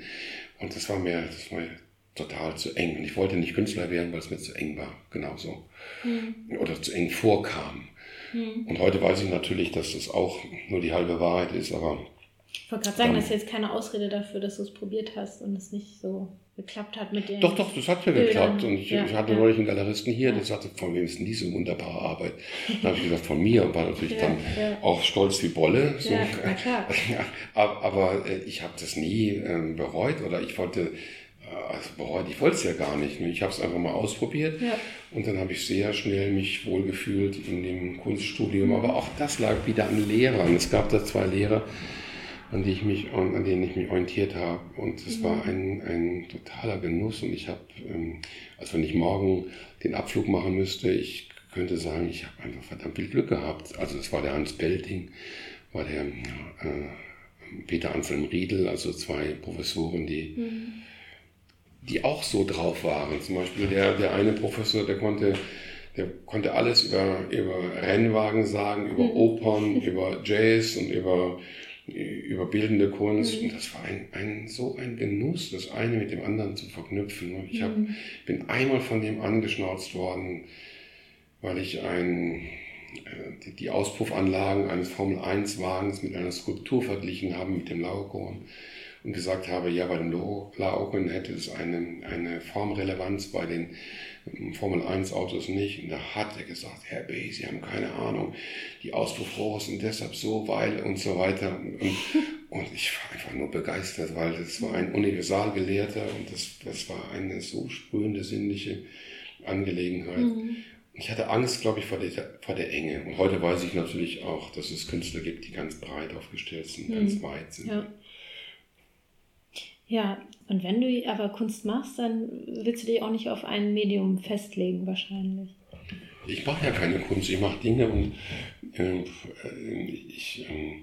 [SPEAKER 2] Und das war mir, das war mir total zu eng. Und ich wollte nicht Künstler werden, weil es mir zu eng war, genauso. Mhm. Oder zu eng vorkam. Mhm. Und heute weiß ich natürlich, dass das auch nur die halbe Wahrheit ist, aber.
[SPEAKER 1] Ich wollte gerade sagen, das ist jetzt keine Ausrede dafür, dass du es probiert hast und es nicht so geklappt hat mit dem.
[SPEAKER 2] Doch, doch, das hat ja geklappt. Und ich, ja, ich hatte ja. neulich einen Galeristen hier, der sagte, von wem ist denn diese wunderbare Arbeit? Dann habe ich gesagt, von mir und war natürlich ja, dann auch stolz wie Bolle. So. Ja, klar. aber, aber äh, ich habe das nie äh, bereut oder ich wollte also bereut, ich wollte es ja gar nicht. Ich habe es einfach mal ausprobiert ja. und dann habe ich sehr schnell mich wohlgefühlt in dem Kunststudium. Aber auch das lag wieder an Lehrern. Es gab da zwei Lehrer, an, die ich mich, an denen ich mich orientiert habe. Und es mhm. war ein, ein totaler Genuss. Und ich habe, ähm, also wenn ich morgen den Abflug machen müsste, ich könnte sagen, ich habe einfach verdammt viel Glück gehabt. Also es war der Hans Belting, war der äh, Peter Anselm Riedel, also zwei Professoren, die mhm die auch so drauf waren. Zum Beispiel der, der eine Professor, der konnte, der konnte alles über, über Rennwagen sagen, über mhm. Opern, über Jazz und über, über bildende Kunst. Mhm. Und das war ein, ein, so ein Genuss, das eine mit dem anderen zu verknüpfen. Und ich hab, mhm. bin einmal von dem angeschnauzt worden, weil ich ein, äh, die Auspuffanlagen eines Formel-1-Wagens mit einer Skulptur verglichen habe mit dem Laokoon und gesagt habe, ja, bei den Laoken hätte es eine, eine Formrelevanz, bei den ähm, Formel 1 Autos nicht. Und da hat er gesagt, Herr B., Sie haben keine Ahnung, die Auspuffrohre sind deshalb so, weil und so weiter. Und, und ich war einfach nur begeistert, weil das war ein Universalgelehrter und das, das war eine so sprühende, sinnliche Angelegenheit. Mhm. Ich hatte Angst, glaube ich, vor der, vor der Enge. Und heute weiß ich natürlich auch, dass es Künstler gibt, die ganz breit aufgestellt sind, mhm. ganz weit sind. Ja.
[SPEAKER 1] Ja, und wenn du aber Kunst machst, dann willst du dich auch nicht auf ein Medium festlegen, wahrscheinlich.
[SPEAKER 2] Ich mache ja keine Kunst, ich mache Dinge und äh, ich, äh,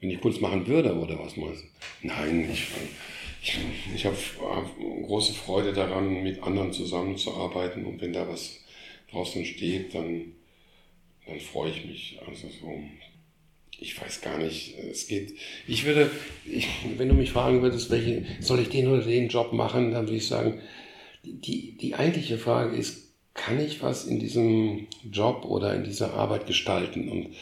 [SPEAKER 2] wenn ich Kunst machen würde oder was meinst? Nein, ich, ich, ich habe große Freude daran, mit anderen zusammenzuarbeiten und wenn da was draußen steht, dann, dann freue ich mich. Also so, ich weiß gar nicht, es geht, ich würde, ich, wenn du mich fragen würdest, welche, soll ich den oder den Job machen, dann würde ich sagen, die, die eigentliche Frage ist, kann ich was in diesem Job oder in dieser Arbeit gestalten? Und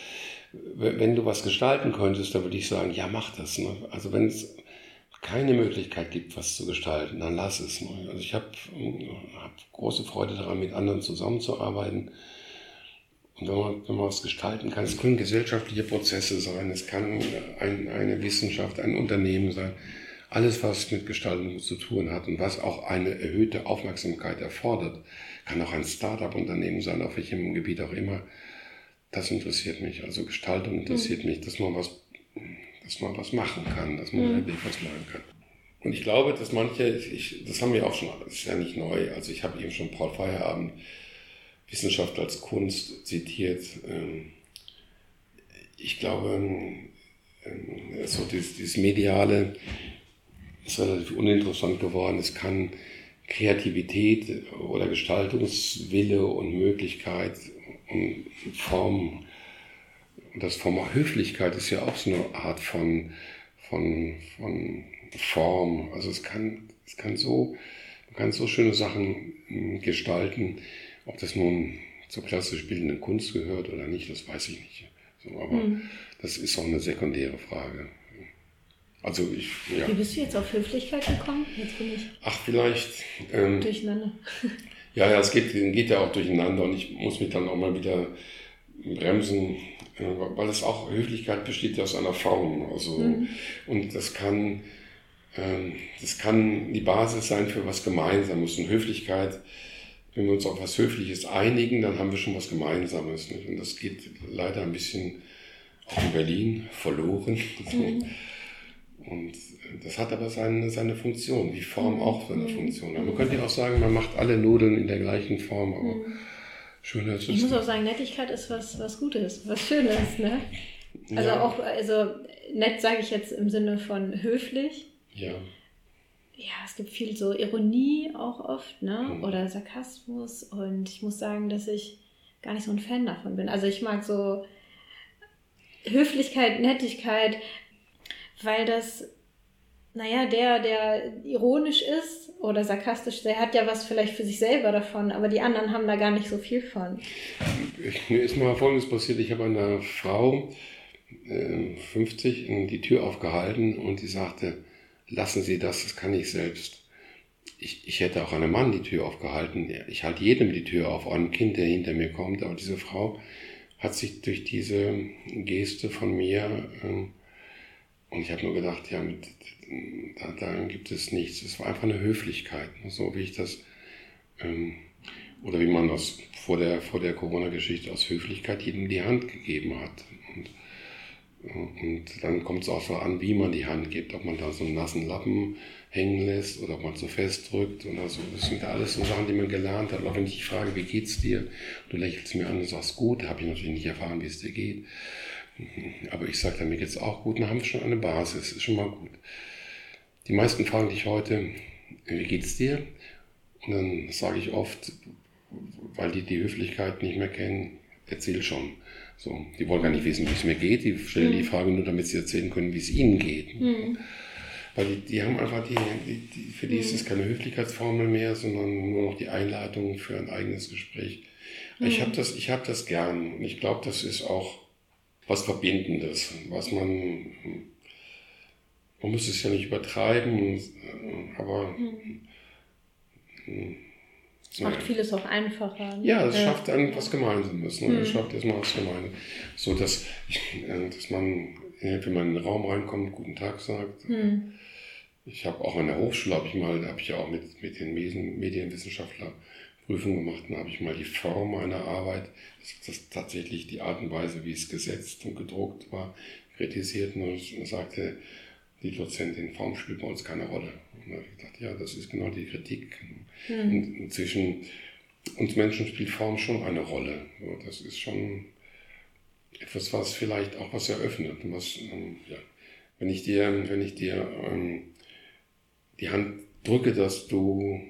[SPEAKER 2] wenn du was gestalten könntest, dann würde ich sagen, ja, mach das. Ne? Also wenn es keine Möglichkeit gibt, was zu gestalten, dann lass es. Ne? Also ich habe hab große Freude daran, mit anderen zusammenzuarbeiten Und wenn man, wenn man was gestalten kann, es können gesellschaftliche Prozesse sein, es kann ein, eine Wissenschaft, ein Unternehmen sein, alles, was mit Gestaltung zu tun hat und was auch eine erhöhte Aufmerksamkeit erfordert, kann auch ein Start-up-Unternehmen sein, auf welchem Gebiet auch immer. Das interessiert mich. Also Gestaltung interessiert mhm. mich, dass man was, dass man was machen kann, dass man mhm. wirklich was machen kann. Und ich glaube, dass manche, ich, das haben wir auch schon, das ist ja nicht neu. Also ich habe eben schon Paul Feierabend Wissenschaft als Kunst zitiert. Ähm, ich glaube, ähm, so dieses, dieses mediale ist relativ uninteressant geworden. Es kann Kreativität oder Gestaltungswille und Möglichkeit und Form, das Form Höflichkeit ist ja auch so eine Art von, von, von Form. Also es kann, es kann so, man kann so schöne Sachen hm, gestalten. Ob das nun zur klassisch bildenden Kunst gehört oder nicht, das weiß ich nicht. So, aber mhm. das ist auch eine sekundäre Frage. Also ich,
[SPEAKER 1] ja. Wie bist du jetzt auf Höflichkeit gekommen? Jetzt bin ich.
[SPEAKER 2] Ach, vielleicht. Ähm,
[SPEAKER 1] durcheinander.
[SPEAKER 2] Ja, ja, es geht, geht ja auch durcheinander und ich muss mich dann auch mal wieder bremsen, äh, weil es auch Höflichkeit besteht ja aus einer Form. Also, mhm. Und das kann, ähm, das kann die Basis sein für was Gemeinsames. Und Höflichkeit, wenn wir uns auf was Höfliches einigen, dann haben wir schon was Gemeinsames. Nicht? Und das geht leider ein bisschen auch in Berlin verloren. Mhm. Und das hat aber seine, seine Funktion, wie Form auch seine mhm. Funktion. Aber man könnte ja auch sagen, man macht alle Nudeln in der gleichen Form, aber mhm. schöner
[SPEAKER 1] ist es. Ich muss auch sagen, Nettigkeit ist was, was Gutes, was Schönes, ne? Also ja. auch, also nett sage ich jetzt im Sinne von höflich.
[SPEAKER 2] Ja.
[SPEAKER 1] Ja, es gibt viel so Ironie auch oft, ne? Mhm. Oder Sarkasmus. Und ich muss sagen, dass ich gar nicht so ein Fan davon bin. Also ich mag so Höflichkeit, Nettigkeit, weil das, naja, der, der ironisch ist oder sarkastisch, der hat ja was vielleicht für sich selber davon, aber die anderen haben da gar nicht so viel von.
[SPEAKER 2] Mir ist mal Folgendes passiert, ich habe einer Frau, äh, 50, die Tür aufgehalten und die sagte, lassen Sie das, das kann ich selbst. Ich, ich hätte auch einem Mann die Tür aufgehalten. Ich halte jedem die Tür auf, auch einem Kind, der hinter mir kommt. Aber diese Frau hat sich durch diese Geste von mir äh, und ich habe nur gedacht, ja, mit, da, da, gibt es nichts. Es war einfach eine Höflichkeit, ne, so wie ich das, ähm, oder wie man das vor der, vor der Corona-Geschichte aus Höflichkeit jedem die Hand gegeben hat. Und, dann kommt es auch so an, wie man die Hand gibt, ob man da so einen nassen Lappen hängen lässt oder ob man so festdrückt oder so. Das sind ja alles so Sachen, die man gelernt hat. Auch wenn ich dich frage, wie geht's dir? Du lächelst mir an und sagst, gut, habe ich natürlich nicht erfahren, wie es dir geht. Aber ich sage mir geht es auch gut, dann haben wir schon eine Basis, ist schon mal gut. Die meisten fragen dich heute, wie geht's dir? Und dann sage ich oft, weil die die Höflichkeit nicht mehr kennen, erzähl schon. So, die wollen gar nicht wissen, wie es mir geht, die stellen mhm. die Frage nur, damit sie erzählen können, wie es ihnen geht. Mhm. Weil die, die haben einfach die, die, die für die mhm. ist es keine Höflichkeitsformel mehr, sondern nur noch die Einladung für ein eigenes Gespräch. Ich habe das, ich hab das gern und ich glaube, das ist auch was Verbindendes, was man, man muss es ja nicht übertreiben, aber
[SPEAKER 1] hm. Es macht vieles auch einfacher.
[SPEAKER 2] Ne? Ja, es ja. schafft dann was Gemeinsames. Ne? Es hm. schafft erstmal was Gemeinsames. So, dass, äh, dass man, wenn man in den Raum reinkommt, guten Tag sagt. Hm. Ich habe auch an der Hochschule, habe ich mal, da habe ich ja auch mit, mit den Medien, Medienwissenschaftlern Prüfung gemacht und habe ich mal die Form einer Arbeit, das ist tatsächlich die Art und Weise, wie es gesetzt und gedruckt war, kritisiert und sagte die Dozentin, Form spielt bei uns keine Rolle. Und da habe ich gedacht, ja, das ist genau die Kritik. Mhm. Und inzwischen, uns Menschen spielt Form schon eine Rolle. Das ist schon etwas, was vielleicht auch was eröffnet. Was, ähm, ja. Wenn ich dir, wenn ich dir ähm, die Hand drücke, dass du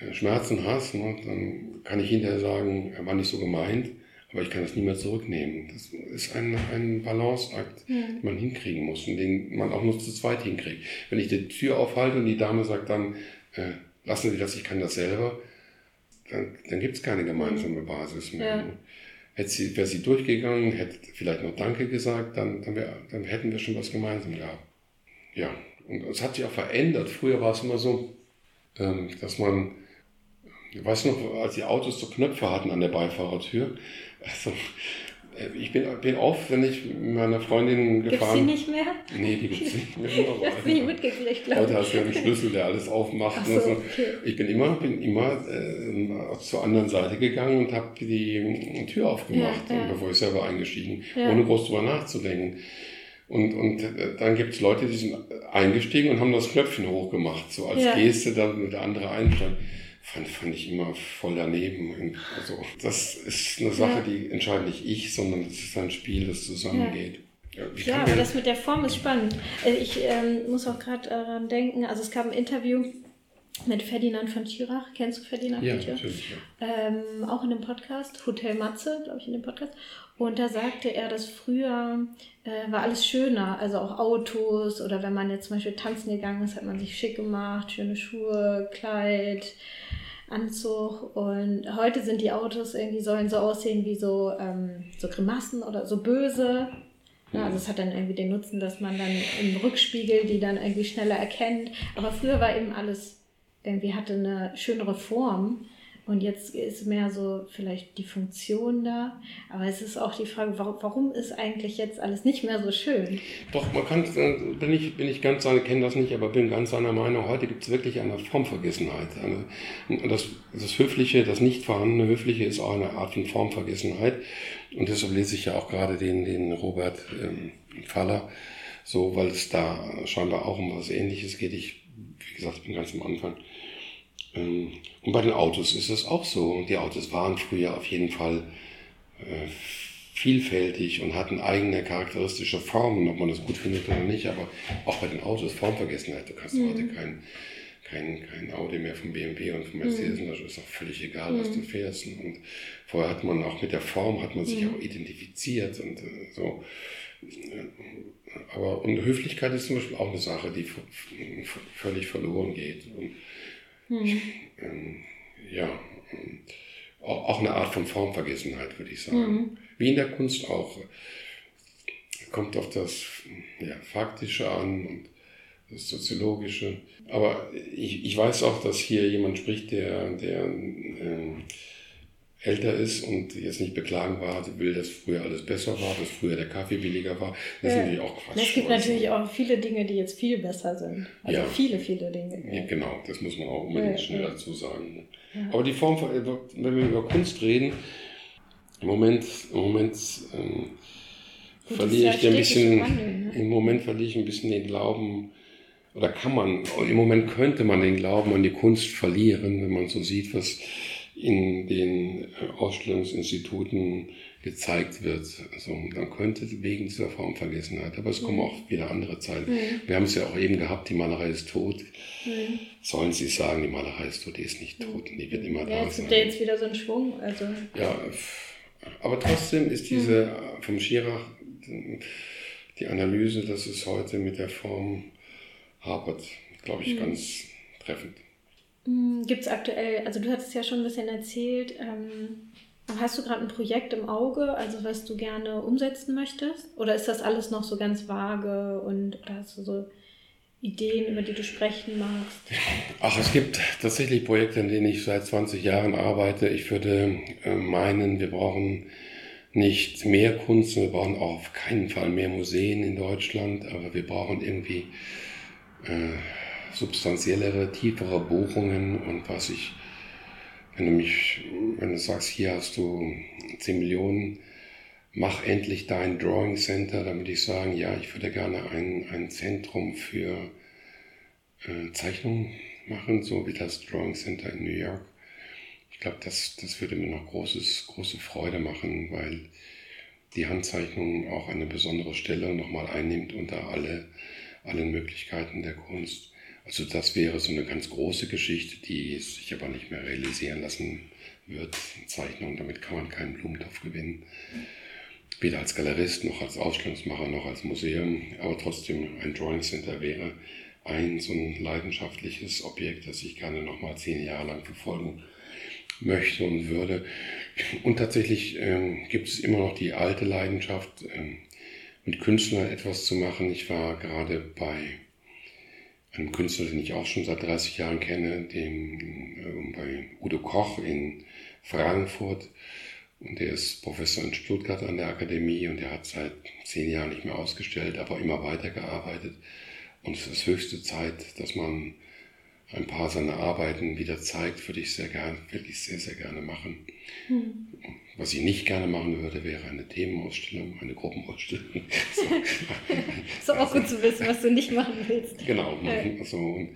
[SPEAKER 2] äh, Schmerzen hast, ne, dann kann ich hinterher sagen, er war nicht so gemeint, aber ich kann das nie mehr zurücknehmen. Das ist ein, ein Balanceakt, ja. den man hinkriegen muss und den man auch nur zu zweit hinkriegt. Wenn ich die Tür aufhalte und die Dame sagt dann, äh, lassen Sie das, ich kann das selber, dann, dann gibt es keine gemeinsame Basis mehr. Ja. Hätte sie, wäre sie durchgegangen, hätte vielleicht noch Danke gesagt, dann, dann, wär, dann hätten wir schon was gemeinsam gehabt. Ja, und es hat sich auch verändert. Früher war es immer so, ähm, dass man Ich weiß noch, als die Autos so Knöpfe hatten an der Beifahrertür. Also, äh, ich bin, bin oft, wenn ich mit meiner Freundin gefahren
[SPEAKER 1] bin. Gibt sie nicht mehr?
[SPEAKER 2] Nee, die gibt es nicht mehr.
[SPEAKER 1] ich habe nicht mitgekriegt, glaube
[SPEAKER 2] Heute hast du ja einen Schlüssel, der alles aufmacht.
[SPEAKER 1] So,
[SPEAKER 2] so.
[SPEAKER 1] okay.
[SPEAKER 2] Ich bin immer, bin immer äh, zur anderen Seite gegangen und habe die Tür aufgemacht,
[SPEAKER 1] Ja, ja.
[SPEAKER 2] bevor ich selber eingestiegen,
[SPEAKER 1] Ja.
[SPEAKER 2] ohne groß drüber nachzudenken. Und, und äh, dann gibt es Leute, die sind eingestiegen und haben das Knöpfchen hochgemacht, so als. Geste, damit der andere einsteigt. Fand, fand ich immer voll daneben. Und Also, das ist eine Sache,
[SPEAKER 1] Ja.
[SPEAKER 2] die entscheidet nicht ich, sondern das ist ein Spiel, das zusammengeht. Ja,
[SPEAKER 1] Ja, aber das mit der Form ist spannend. Äh, Ich ähm, muss auch gerade daran denken, also es gab ein Interview mit Ferdinand von Schirach. Kennst du Ferdinand
[SPEAKER 2] ja,
[SPEAKER 1] von Schirach?
[SPEAKER 2] natürlich. Ja.
[SPEAKER 1] ähm, auch in dem Podcast, Hotel Matze, glaube ich, in dem Podcast. Und da sagte er, dass früher äh, war alles schöner, also auch Autos oder wenn man jetzt zum Beispiel tanzen gegangen ist, hat man sich schick gemacht, schöne Schuhe, Kleid, Anzug. Und heute sind die Autos irgendwie, sollen so aussehen wie so, ähm, so Grimassen oder so böse. Ja, also es hat dann irgendwie den Nutzen, dass man dann im Rückspiegel die dann irgendwie schneller erkennt. Aber früher war eben alles irgendwie hatte eine schönere Form. Und jetzt ist mehr so vielleicht die Funktion da. Aber es ist auch die Frage, warum, ist eigentlich jetzt alles nicht mehr so schön?
[SPEAKER 2] Doch, man kann, äh, bin ich, bin ich ganz seiner, kenne das nicht, aber bin ganz seiner Meinung, heute gibt es wirklich eine Formvergessenheit. Eine, das, das Höfliche, das nicht vorhandene Höfliche ist auch eine Art von Formvergessenheit. Und deshalb lese ich ja auch gerade den, den Robert ähm, Faller, so, weil es da scheinbar auch um was Ähnliches geht. Ich, wie gesagt, bin ganz am Anfang. Ähm, Und bei den Autos ist es auch so. Die Autos waren früher auf jeden Fall äh, vielfältig und hatten eigene charakteristische Formen, ob man das gut findet oder nicht, aber auch bei den Autos Formvergessenheit. Du kannst heute kein, kein, kein Audi mehr vom BMW und vom Mercedes, und das ist auch völlig egal, was du fährst. Und vorher hat man auch mit der Form, hat man sich auch identifiziert und äh, so. Aber und Höflichkeit ist zum Beispiel auch eine Sache, die völlig verloren geht. Und ähm, ja, auch, eine Art von Formvergessenheit, würde ich sagen. Wie in der Kunst auch. Kommt auf das ja, Faktische an und das Soziologische. Aber ich, ich weiß auch, dass hier jemand spricht, der, der ähm, älter ist und jetzt nicht beklagen war, will, dass früher alles besser war, dass früher der Kaffee billiger war. Das ist
[SPEAKER 1] Ja.
[SPEAKER 2] natürlich auch Quatsch.
[SPEAKER 1] Es gibt natürlich auch viele Dinge, die jetzt viel besser sind. Also
[SPEAKER 2] Ja.
[SPEAKER 1] viele, viele Dinge.
[SPEAKER 2] Ja, genau, das muss man auch unbedingt schnell dazu sagen. Aber die Form, von- wenn wir über Kunst reden, im Moment, im Moment ähm,
[SPEAKER 1] Gut,
[SPEAKER 2] verliere ich
[SPEAKER 1] ist
[SPEAKER 2] ein bisschen,
[SPEAKER 1] Wandel, ne?
[SPEAKER 2] im Moment verliere ich ein bisschen den Glauben, oder kann man, im Moment könnte man den Glauben an die Kunst verlieren, wenn man so sieht, was in den äh, Ausstellungsinstituten gezeigt wird. Also man könnte wegen dieser Formvergessenheit, aber es kommen auch wieder andere Zeiten. Wir haben es ja auch eben gehabt, die Malerei ist tot. Sollen Sie sagen, die Malerei ist tot, die ist nicht tot, die wird immer
[SPEAKER 1] Ja,
[SPEAKER 2] da
[SPEAKER 1] jetzt
[SPEAKER 2] sein.
[SPEAKER 1] gibt ja jetzt wieder so einen Schwung. Also,
[SPEAKER 2] Ja, aber trotzdem ist diese äh, vom Schirach die Analyse, dass es heute mit der Form hapert, glaube ich, ganz treffend.
[SPEAKER 1] Gibt es aktuell, also du hattest ja schon ein bisschen erzählt, ähm, hast du gerade ein Projekt im Auge, also was du gerne umsetzen möchtest? Oder ist das alles noch so ganz vage und oder hast du so Ideen, über die du sprechen magst?
[SPEAKER 2] Ach, es gibt tatsächlich Projekte, an denen ich seit 20 Jahren arbeite. Ich würde äh, meinen, wir brauchen nicht mehr Kunst, wir brauchen auch auf keinen Fall mehr Museen in Deutschland, aber wir brauchen irgendwie äh, substanziellere, tiefere Buchungen und was ich, wenn du mich, wenn du sagst, hier hast du 10 Millionen, mach endlich dein Drawing Center, dann würde ich sagen, ja, ich würde gerne ein, ein Zentrum für äh, Zeichnungen machen, so wie das Drawing Center in New York. Ich glaube, das, das würde mir noch großes, große Freude machen, weil die Handzeichnung auch eine besondere Stelle nochmal einnimmt unter alle, allen Möglichkeiten der Kunst. Also das wäre so eine ganz große Geschichte, die sich aber nicht mehr realisieren lassen wird. Zeichnung, damit kann man keinen Blumentopf gewinnen. Weder als Galerist noch als Ausstellungsmacher noch als Museum. Aber trotzdem ein Drawing Center wäre ein so ein leidenschaftliches Objekt, das ich gerne nochmal zehn Jahre lang verfolgen möchte und würde. Und tatsächlich ähm, gibt es immer noch die alte Leidenschaft, ähm, mit Künstlern etwas zu machen. Ich war gerade bei einem Künstler, den ich auch schon seit 30 Jahren kenne, dem äh, bei Udo Koch in Frankfurt. Und der ist Professor in Stuttgart an der Akademie und der hat seit zehn Jahren nicht mehr ausgestellt, aber immer weitergearbeitet. Und es ist höchste Zeit, dass man ein paar seiner Arbeiten wieder zeigt, würde ich sehr gerne, würde ich sehr, sehr gerne machen. Hm. Was ich nicht gerne machen würde, wäre eine Themenausstellung, eine Gruppenausstellung.
[SPEAKER 1] So. ist auch gut zu wissen, was du nicht machen willst.
[SPEAKER 2] Genau. Ja. Also, und,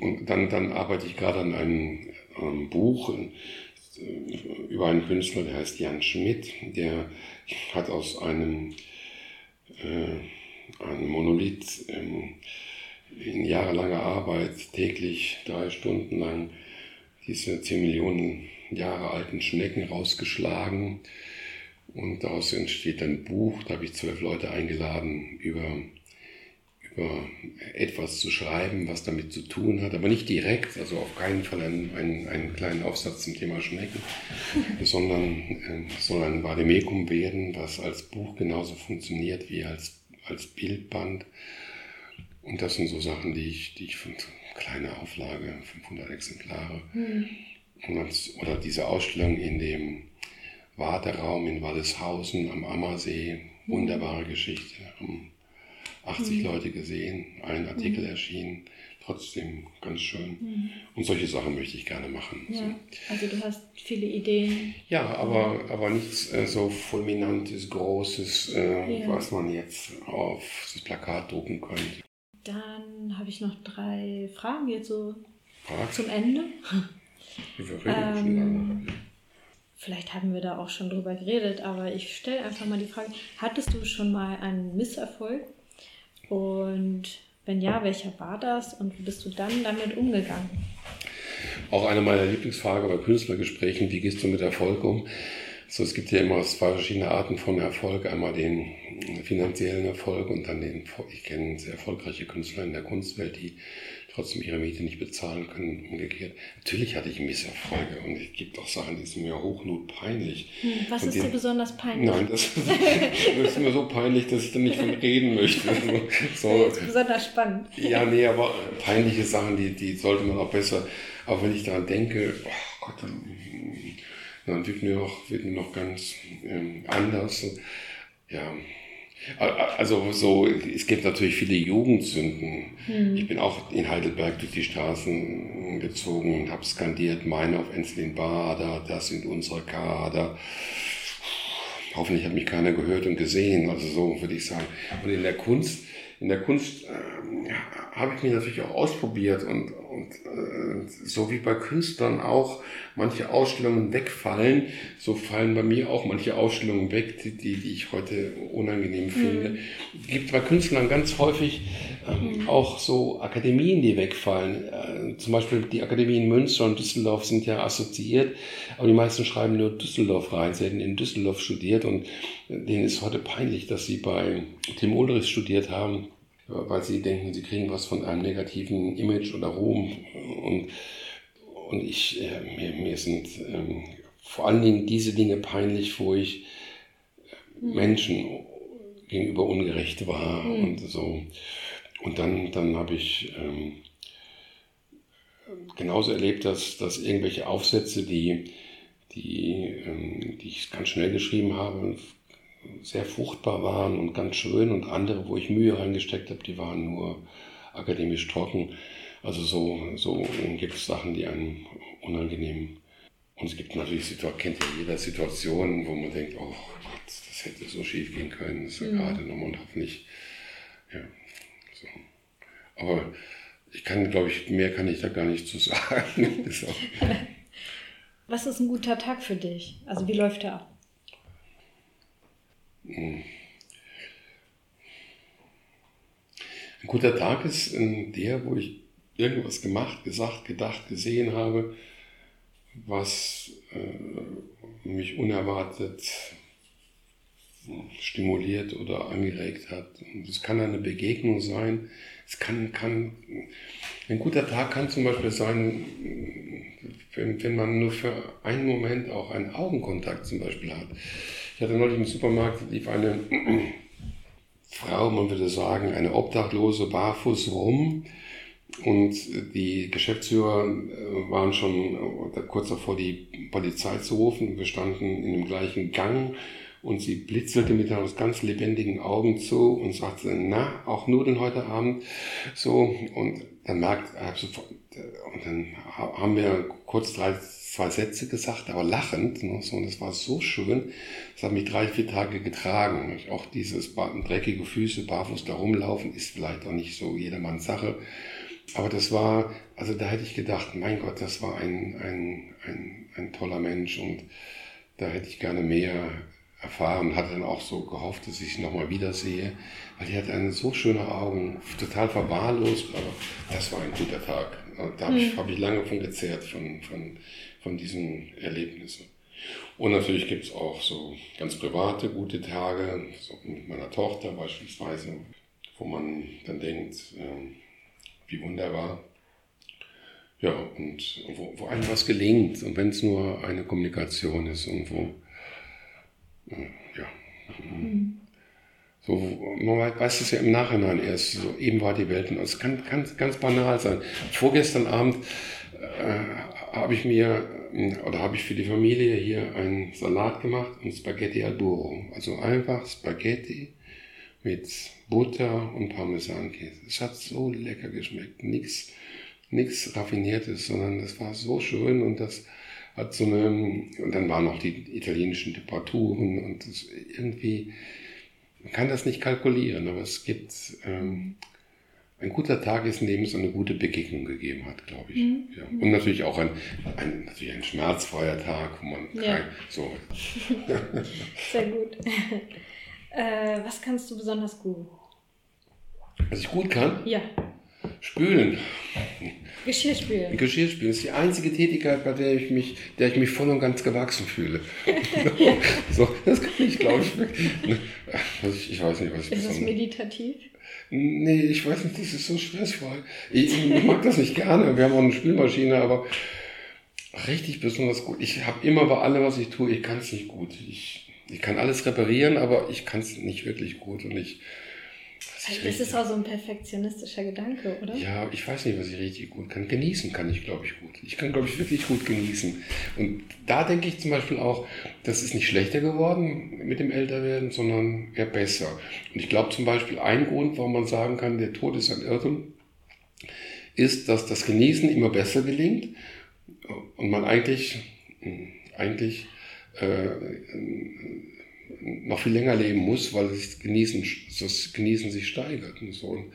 [SPEAKER 2] und dann, dann arbeite ich gerade an einem, einem Buch äh, über einen Künstler, der heißt Jan Schmidt, der hat aus einem, äh, einem Monolith ähm, in jahrelanger Arbeit täglich drei Stunden lang diese 10 Millionen Jahre alten Schnecken rausgeschlagen. Und daraus entsteht ein Buch, da habe ich zwölf Leute eingeladen, über, über etwas zu schreiben, was damit zu tun hat, aber nicht direkt, also auf keinen Fall einen, einen, einen kleinen Aufsatz zum Thema Schnecken, sondern äh, soll ein Vademekum werden, was als Buch genauso funktioniert wie als, als Bildband und das sind so Sachen, die ich, die ich finde, kleine Auflage, 500 Exemplare. Mhm. oder diese Ausstellung in dem Warteraum in Walleshausen am Ammersee, hm. wunderbare Geschichte, haben 80 mhm. Leute gesehen, ein Artikel mhm. erschienen, trotzdem ganz schön. Mhm. Und solche Sachen möchte ich gerne machen.
[SPEAKER 1] Ja. So. Also du hast viele Ideen.
[SPEAKER 2] Ja, aber, aber nichts äh, so fulminantes, großes, äh, ja. was man jetzt auf das Plakat drucken könnte.
[SPEAKER 1] Dann habe ich noch drei Fragen jetzt so Frag. zum Ende. ähm, vielleicht haben wir da auch schon drüber geredet, aber ich stelle einfach mal die Frage, hattest du schon mal einen Misserfolg? Und wenn ja, welcher war das und wie bist du dann damit umgegangen?
[SPEAKER 2] Auch eine meiner Lieblingsfragen bei Künstlergesprächen, wie gehst du mit Erfolg um? So, es gibt ja immer zwei verschiedene Arten von Erfolg. Einmal den finanziellen Erfolg und dann den, ich kenne sehr erfolgreiche Künstler in der Kunstwelt, die trotzdem ihre Miete nicht bezahlen können, umgekehrt. Natürlich hatte ich Misserfolge und es gibt auch Sachen, die sind mir hochnot peinlich.
[SPEAKER 1] Hm, was und ist dir besonders peinlich?
[SPEAKER 2] Nein, das, das, ist mir so peinlich, dass ich da nicht von reden möchte.
[SPEAKER 1] So. Das ist besonders spannend.
[SPEAKER 2] Ja, nee, aber peinliche Sachen, die, die sollte man auch besser, aber wenn ich daran denke, oh Gott, dann wird mir noch, wird mir noch ganz ähm, anders. Ja, also so, es gibt natürlich viele Jugendsünden. Hm. Ich bin auch in Heidelberg durch die Straßen gezogen und habe skandiert, meine auf Enslin Bader, das sind unsere Kader. Hoffentlich hat mich keiner gehört und gesehen, also so würde ich sagen. Und in der Kunst, in der Kunst äh, habe ich mich natürlich auch ausprobiert und, und äh, so wie bei Künstlern auch manche Ausstellungen wegfallen, so fallen bei mir auch manche Ausstellungen weg, die, die, ich heute unangenehm finde. Mhm. Es gibt bei Künstlern ganz häufig ähm, mhm. auch so Akademien, die wegfallen. Äh, zum Beispiel die Akademien Münster und Düsseldorf sind ja assoziiert, aber die meisten schreiben nur Düsseldorf rein. Sie hätten in Düsseldorf studiert und denen ist heute peinlich, dass sie bei Tim Ulrich studiert haben weil sie denken, sie kriegen was von einem negativen Image oder Ruhm. Und, und ich, äh, mir, mir sind ähm, vor allen Dingen diese Dinge peinlich, wo ich mhm. Menschen gegenüber ungerecht war mhm. und so. Und dann, dann habe ich ähm, genauso erlebt, dass, dass irgendwelche Aufsätze, die, die, ähm, die ich ganz schnell geschrieben habe, sehr fruchtbar waren und ganz schön und andere, wo ich Mühe reingesteckt habe, die waren nur akademisch trocken. Also so, so gibt es Sachen, die einem unangenehm. Und es gibt natürlich, Situationen, kennt ja jeder Situationen, wo man denkt, oh Gott, das hätte so schief gehen können, das ist ja mhm. gerade nochmal und hoffentlich, ja, so. Aber ich kann, glaube ich, mehr kann ich da gar nicht zu sagen.
[SPEAKER 1] Was ist ein guter Tag für dich? Also wie läuft der ab?
[SPEAKER 2] Ein guter Tag ist der, wo ich irgendwas gemacht, gesagt, gedacht, gesehen habe, was äh, mich unerwartet stimuliert oder angeregt hat. Es kann eine Begegnung sein. Es kann, kann, ein guter Tag kann zum Beispiel sein, wenn, wenn man nur für einen Moment auch einen Augenkontakt zum Beispiel hat. Ich hatte neulich im Supermarkt, lief eine Frau, man würde sagen, eine Obdachlose barfuß rum und die Geschäftsführer äh, waren schon äh, kurz davor, die Polizei zu rufen. Wir standen in dem gleichen Gang und sie blitzelte mit aus ganz lebendigen Augen zu und sagte, na, auch Nudeln heute Abend. So, und dann merkt, und dann haben wir kurz drei, zwei Sätze gesagt, aber lachend. Ne, so, und es war so schön. Das hat mich drei, vier Tage getragen. Auch dieses dreckige Füße, barfuß da rumlaufen, ist vielleicht auch nicht so jedermanns Sache. Aber das war, also da hätte ich gedacht, mein Gott, das war ein, ein, ein, ein toller Mensch und da hätte ich gerne mehr erfahren, hatte dann auch so gehofft, dass ich ihn nochmal wiedersehe, weil die hatte eine so schöne Augen, total verwahrlost, aber das war ein guter Tag. Da habe ich, mhm. hab ich lange von gezehrt, von, von, von diesen Erlebnissen. Und natürlich gibt es auch so ganz private gute Tage, so mit meiner Tochter beispielsweise, wo man dann denkt, äh, wie wunderbar. Ja, und wo, wo einem was gelingt und wenn es nur eine Kommunikation ist und wo, äh, ja. Mhm. So, man weiß es ja im Nachhinein erst, so eben war die Welt und es kann, kann ganz banal sein. Vorgestern Abend äh, habe ich mir oder habe ich für die Familie hier einen Salat gemacht und Spaghetti al burro. Also einfach Spaghetti mit Butter und Parmesankäse. Es hat so lecker geschmeckt. Nichts nichts Raffiniertes, sondern das war so schön und das hat so eine, und dann waren noch die italienischen Temperaturen und irgendwie, man kann das nicht kalkulieren, aber es gibt, ähm, ein guter Tag ist, in dem es eine gute Begegnung gegeben hat, glaube ich. Mhm. Ja. Und natürlich auch ein, ein, natürlich ein schmerzfreier Tag, wo man ja. kein, so.
[SPEAKER 1] Sehr gut. Äh, was kannst du besonders gut?
[SPEAKER 2] Was ich gut kann?
[SPEAKER 1] Ja.
[SPEAKER 2] Spülen.
[SPEAKER 1] Geschirrspülen.
[SPEAKER 2] Geschirrspülen ist die einzige Tätigkeit, bei der ich mich, der ich mich voll und ganz gewachsen fühle. so, das kann ich, glaube ich. Ich, ich weiß nicht, was ich
[SPEAKER 1] Ist es meditativ?
[SPEAKER 2] Nee, ich weiß nicht, das ist so stressvoll. Ich, ich mag das nicht gerne. Wir haben auch eine Spülmaschine, aber richtig besonders gut. Ich habe immer bei allem, was ich tue, ich kann es nicht gut. Ich ich kann alles reparieren, aber ich kann es nicht wirklich gut und ich.
[SPEAKER 1] Also das ist auch so ein perfektionistischer Gedanke, oder?
[SPEAKER 2] Ja, ich weiß nicht, was ich richtig gut kann. Genießen kann ich, glaube ich, gut. Ich kann, glaube ich, wirklich gut genießen. Und da denke ich zum Beispiel auch, das ist nicht schlechter geworden mit dem Älterwerden, sondern eher besser. Und ich glaube zum Beispiel, ein Grund, warum man sagen kann, der Tod ist ein Irrtum, ist, dass das Genießen immer besser gelingt und man eigentlich, hm, eigentlich äh, noch viel länger leben muss, weil das Genießen, das Genießen sich steigert. Und so. Und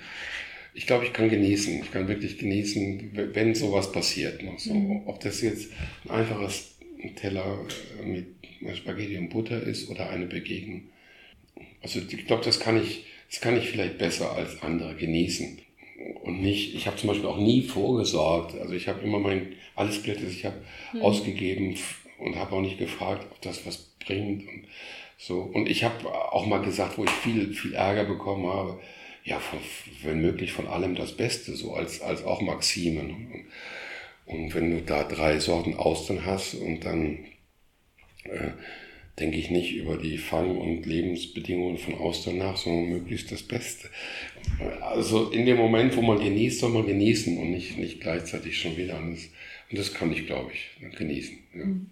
[SPEAKER 2] ich glaube, ich kann genießen. Ich kann wirklich genießen, wenn sowas passiert. Ne? So, mhm. Ob das jetzt ein einfaches Teller äh, mit Spaghetti und Butter ist oder eine Begegnung. Also ich glaube, das kann ich, das kann ich vielleicht besser als andere genießen. Und nicht, ich habe zum Beispiel auch nie vorgesorgt. Also ich habe immer mein, alles Geld, das ich habe, mhm. ausgegeben und habe auch nicht gefragt, ob das was bringt und so. Und ich habe auch mal gesagt, wo ich viel, viel Ärger bekommen habe, ja, von, wenn möglich von allem das Beste, so als, als auch Maxime. Und, und wenn du da drei Sorten Austern hast und dann äh, denke ich nicht über die Fang- und Lebensbedingungen von Austern nach, sondern möglichst das Beste. Also in dem Moment, wo man genießt, soll man genießen und nicht, nicht gleichzeitig schon wieder an das und das kann ich, glaube ich, genießen. Ja. Mhm.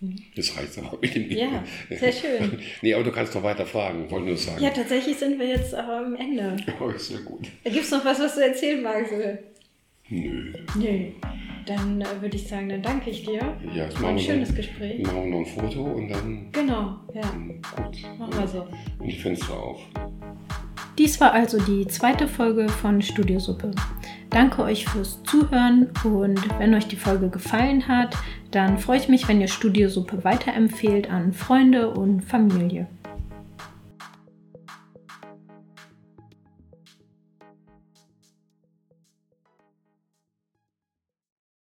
[SPEAKER 2] mhm. Das reicht auch mit dem
[SPEAKER 1] Ja, sehr schön.
[SPEAKER 2] nee, aber du kannst noch weiter fragen, wollte nur sagen.
[SPEAKER 1] Ja, tatsächlich sind wir jetzt am Ende.
[SPEAKER 2] Oh, sehr gut.
[SPEAKER 1] Gibt es noch was, was du erzählen magst?
[SPEAKER 2] Nö.
[SPEAKER 1] Nö. Dann äh, würde ich sagen, dann danke ich dir.
[SPEAKER 2] Ja, es
[SPEAKER 1] war ein schönes
[SPEAKER 2] noch,
[SPEAKER 1] Gespräch.
[SPEAKER 2] Machen wir noch ein Foto und dann.
[SPEAKER 1] Genau, ja.
[SPEAKER 2] Gut.
[SPEAKER 1] Machen wir so.
[SPEAKER 2] Und die Fenster auf.
[SPEAKER 1] Dies war also die zweite Folge von Studiosuppe. Danke euch fürs Zuhören und wenn euch die Folge gefallen hat, dann freue ich mich, wenn ihr Studiosuppe weiterempfehlt an Freunde und Familie.